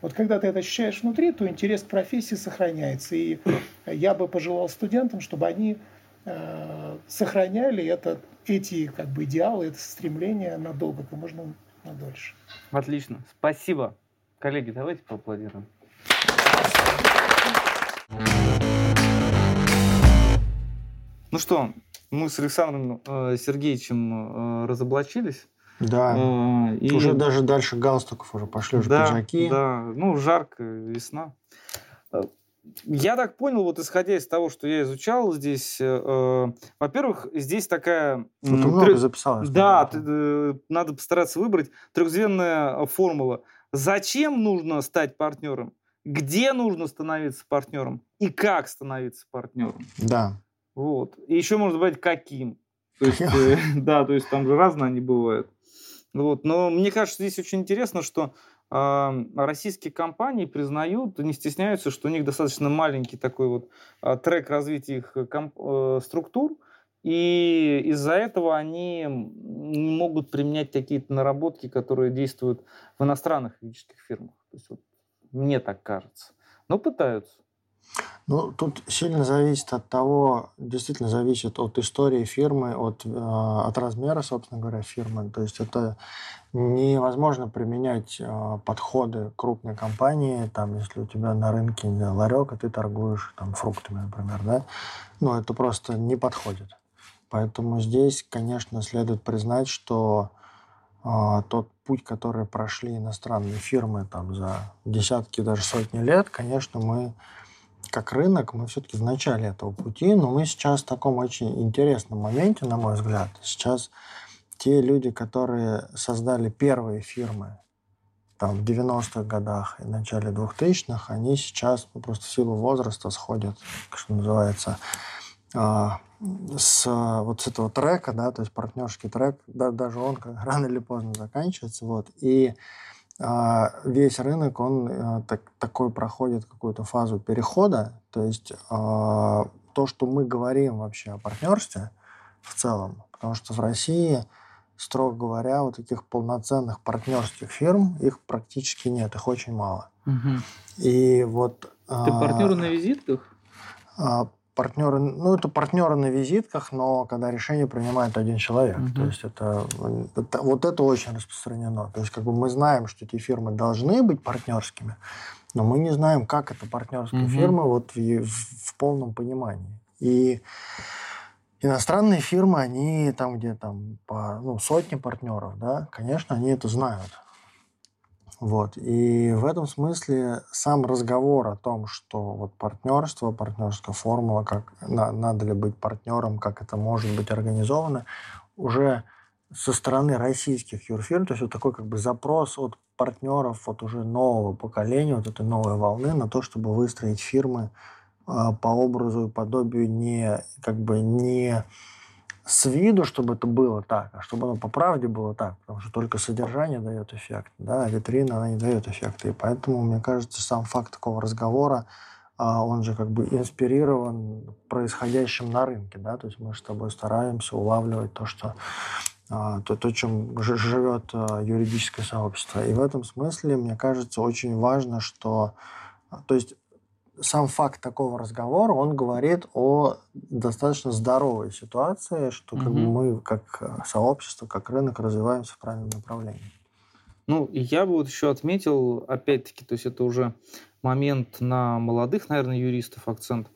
Вот когда ты это ощущаешь внутри, то интерес к профессии сохраняется. И я бы пожелал студентам, чтобы они э, сохраняли это, эти как бы, идеалы, это стремление надолго, как можно на дольше. Отлично. Спасибо. Коллеги, давайте поаплодируем. Ну что, мы с Александром э, Сергеевичем э, разоблачились. Да. Э, и... Уже даже дальше галстуков уже пошли, уже да, пиджаки. Да, ну жарко, весна. Э, я так понял, вот исходя из того, что я изучал здесь, э, во-первых, здесь такая... Ну, ты много трё... записалось. Да, э, надо постараться выбрать трехзвенная формула. Зачем нужно стать партнером? Где нужно становиться партнером? И как становиться партнером? Да. Вот. И еще можно добавить, каким. То есть, э, да, то есть там же разные они бывают. Вот. Но мне кажется, здесь очень интересно, что э, российские компании признают, не стесняются, что у них достаточно маленький такой вот э, трек развития их комп- э, структур, и из-за этого они не могут применять какие-то наработки, которые действуют в иностранных юридических фирмах. То есть, вот, мне так кажется. Но пытаются. Ну, тут сильно зависит от того, действительно зависит от истории фирмы, от, э, от размера, собственно говоря, фирмы. То есть это невозможно применять э, подходы крупной компании, там, если у тебя на рынке ларек, а ты торгуешь там, фруктами, например, да, ну, это просто не подходит. Поэтому здесь, конечно, следует признать, что э, тот путь, который прошли иностранные фирмы там, за десятки, даже сотни лет, конечно, мы как рынок, мы все-таки в начале этого пути, но мы сейчас в таком очень интересном моменте, на мой взгляд. Сейчас те люди, которые создали первые фирмы там, в 90-х годах и начале 2000-х, они сейчас ну, просто в силу возраста сходят, что называется, а, с вот с этого трека, да, то есть партнерский трек, да, даже он как рано или поздно заканчивается, вот, и весь рынок, он э, так, такой проходит какую-то фазу перехода. То есть а, то, что мы говорим вообще о партнерстве в целом, потому что в России, строго говоря, вот таких полноценных партнерских фирм, их практически нет, их очень мало. Угу. И вот... Ты партнеры на визитках? Партнеры, ну, это партнеры на визитках, но когда решение принимает один человек. Угу. То есть это, это, вот это очень распространено. То есть как бы мы знаем, что эти фирмы должны быть партнерскими, но мы не знаем, как это партнерская угу. фирма вот в, в, в полном понимании. И иностранные фирмы, они там, где там по ну, сотни партнеров, да, конечно, они это знают. Вот. И в этом смысле сам разговор о том, что вот партнерство, партнерская формула, как на, надо ли быть партнером, как это может быть организовано, уже со стороны российских юрфирм, то есть вот такой как бы запрос от партнеров вот уже нового поколения, вот этой новой волны на то, чтобы выстроить фирмы э, по образу и подобию не как бы не с виду, чтобы это было так, а чтобы оно по правде было так, потому что только содержание дает эффект, да, а витрина, она не дает эффекта. И поэтому, мне кажется, сам факт такого разговора, а, он же как бы инспирирован происходящим на рынке, да, то есть мы с тобой стараемся улавливать то, что а, то, то чем живет юридическое сообщество. И в этом смысле, мне кажется, очень важно, что то есть сам факт такого разговора, он говорит о достаточно здоровой ситуации, что угу. как бы мы как э, сообщество, как рынок развиваемся в правильном направлении. Ну, я бы вот еще отметил, опять-таки, то есть это уже момент на молодых, наверное, юристов акцент.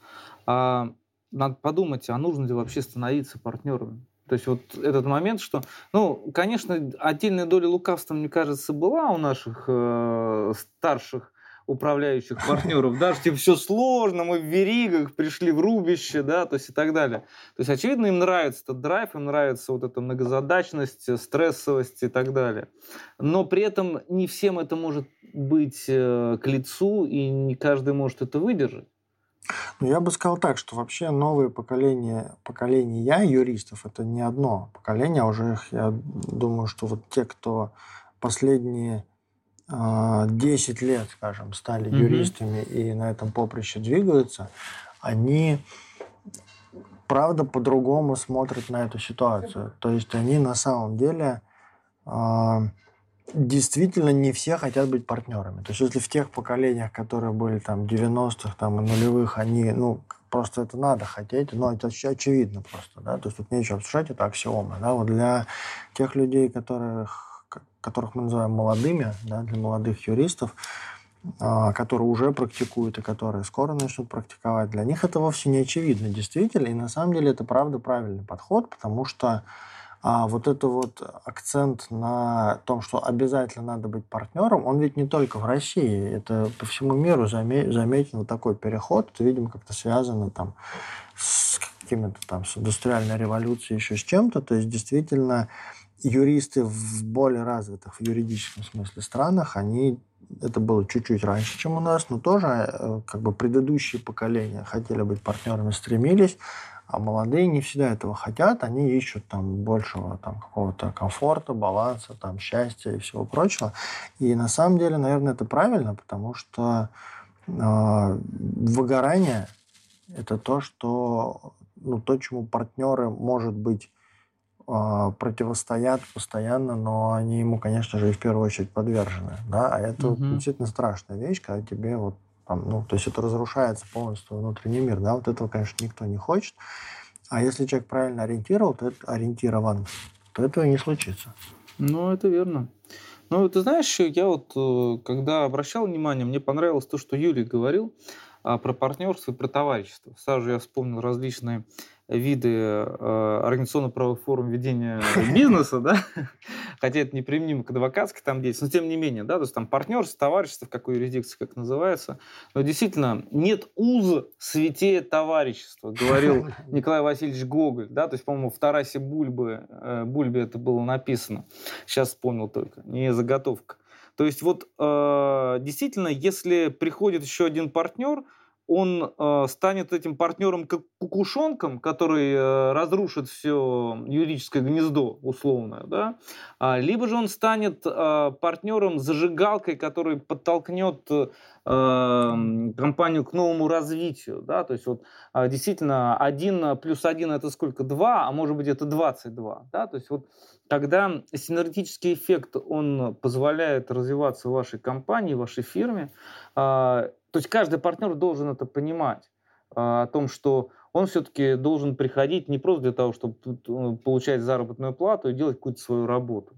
А, надо подумать, а нужно ли вообще становиться партнерами? То есть вот этот момент, что, ну, конечно, отдельная доля лукавства, мне кажется, была у наших э, старших управляющих партнеров, даже типа все сложно, мы в веригах пришли в рубище, да, то есть и так далее. То есть, очевидно, им нравится этот драйв, им нравится вот эта многозадачность, стрессовость и так далее. Но при этом не всем это может быть э, к лицу, и не каждый может это выдержать. Ну, я бы сказал так, что вообще новые поколения, поколения юристов, это не одно поколение, а уже их, я думаю, что вот те, кто последние 10 а, лет, скажем, стали mm-hmm. юристами и на этом поприще двигаются, они правда по-другому смотрят на эту ситуацию. То есть они на самом деле э, действительно не все хотят быть партнерами. То есть если в тех поколениях, которые были там 90-х там, и нулевых, они, ну, просто это надо хотеть, но это очевидно просто, да, то есть тут нечего обсуждать, это аксиома, да, вот для тех людей, которых которых мы называем молодыми, да, для молодых юристов, а, которые уже практикуют и которые скоро начнут практиковать, для них это вовсе не очевидно, действительно. И на самом деле это правда правильный подход, потому что а вот это вот акцент на том, что обязательно надо быть партнером, он ведь не только в России, это по всему миру заметен такой переход, это, видимо, как-то связано там с какими-то там с индустриальной революцией, еще с чем-то, то есть действительно юристы в более развитых в юридическом смысле странах, они это было чуть-чуть раньше, чем у нас, но тоже э, как бы предыдущие поколения хотели быть партнерами, стремились, А молодые не всегда этого хотят, они ищут там большего там какого-то комфорта, баланса, там счастья и всего прочего. И на самом деле, наверное, это правильно, потому что э, выгорание это то, что ну, то, чему партнеры, может быть, противостоят постоянно, но они ему, конечно же, и в первую очередь подвержены. Да? А это Мгм. действительно страшная вещь, когда тебе вот там, ну, то есть это разрушается полностью внутренний мир, да, вот этого, конечно, никто не хочет. А если человек правильно ориентировал, то это ориентирован, то этого не случится. Ну, это верно. Ну, ты знаешь, я вот, э, когда обращал внимание, мне понравилось то, что Юрий говорил а, про партнерство и про товарищество. Сразу же я вспомнил различные виды э, организационно-правовых форм ведения бизнеса, да, хотя это неприменимо к адвокатской там деятельности, но тем не менее, да, то есть там партнерство, товарищество, в какой юрисдикции, как называется, но действительно нет уз святее товарищества, говорил Николай Васильевич Гоголь, да, то есть, по-моему, в Тарасе Бульбы, э, Бульбе это было написано, сейчас вспомнил только, не заготовка. То есть вот э, действительно, если приходит еще один партнер, он э, станет этим партнером как кукушонком, который э, разрушит все юридическое гнездо условное, да? А, либо же он станет э, партнером зажигалкой, который подтолкнет э, компанию к новому развитию, да, то есть вот а, действительно один плюс один это сколько? Два, а может быть это 22, да, то есть вот когда синергетический эффект, он позволяет развиваться вашей компании, вашей фирме, а, то есть каждый партнер должен это понимать, а, о том, что он все-таки должен приходить не просто для того, чтобы э, получать заработную плату и делать какую-то свою работу.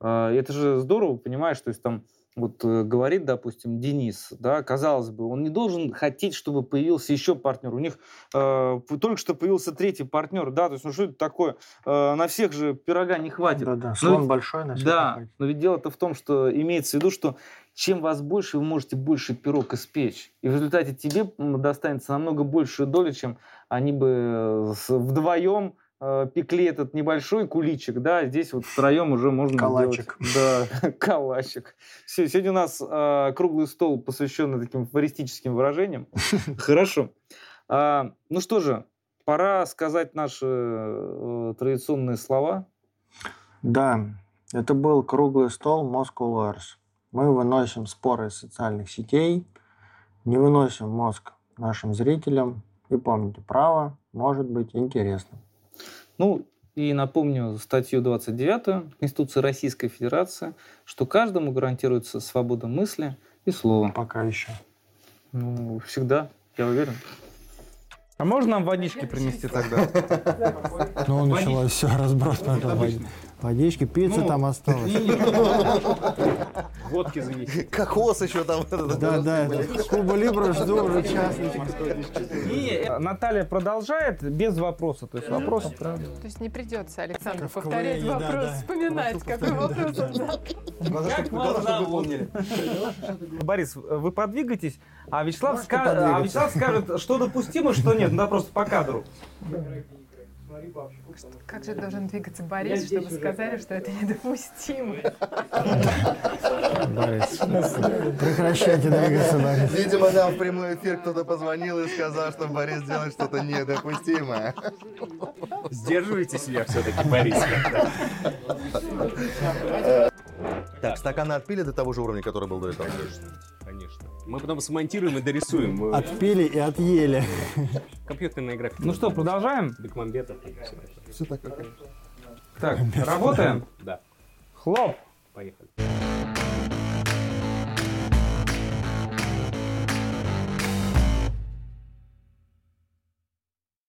А, Это же здорово, понимаешь, то есть там вот э, говорит, допустим, Денис, да, казалось бы, он не должен хотеть, чтобы появился еще партнер. У них э, только что появился третий партнер, да, то есть, ну что это такое? Э, на всех же пирога не хватит. Да-да, Но слон ведь- большой на всех Да, хватит. но ведь дело-то в том, что имеется в виду, что чем вас больше, вы можете больше пирог испечь. И в результате тебе достанется намного большая доля, чем они бы э, вдвоем э, пекли этот небольшой куличик, да, здесь вот втроем уже можно Калачик. сделать- Да, калачик. Все, сегодня у нас э, круглый стол, посвященный таким фористическим выражениям. Хорошо. А, ну что же, пора сказать наши э, традиционные слова. Да, это был круглый стол Moscow Lawyers. Мы выносим споры из социальных сетей, не выносим мозг нашим зрителям. И помните, право может быть интересным. Ну, и напомню статью 29 Конституции Российской Федерации, что каждому гарантируется свобода мысли и слова. Пока еще. Ну, всегда, я уверен. А можно нам водички принести тогда? Ну, началось все, разброс пошел. Водички, пицца Ну, там осталась. Водки занеси. Кокос еще там. Да, да, Куба Либра жду уже час. И Наталья продолжает без вопроса. То есть вопрос. То есть не придется Александру в повторять вопрос, вспоминать, какой вопрос он задал. Борис, вы подвигайтесь, а Вячеслав, а. Вячеслав скажет, что допустимо, что нет. Да, просто по кадру. Как же должен двигаться Борис, чтобы сказали, что это недопустимо? Борис, прекращайте двигаться, Борис. Видимо, нам в прямой эфир кто-то позвонил и сказал, что Борис делает что-то недопустимое. Сдерживайте себя все-таки, Борис. Так, стаканы отпили до того же уровня, который был до этого? Конечно. Мы потом смонтируем и дорисуем. Отпили и отъели. Компьютерная графика. Ну что, продолжаем? Бекмамбетов. Все так, как Так, работаем? Да, Хлоп. поехали.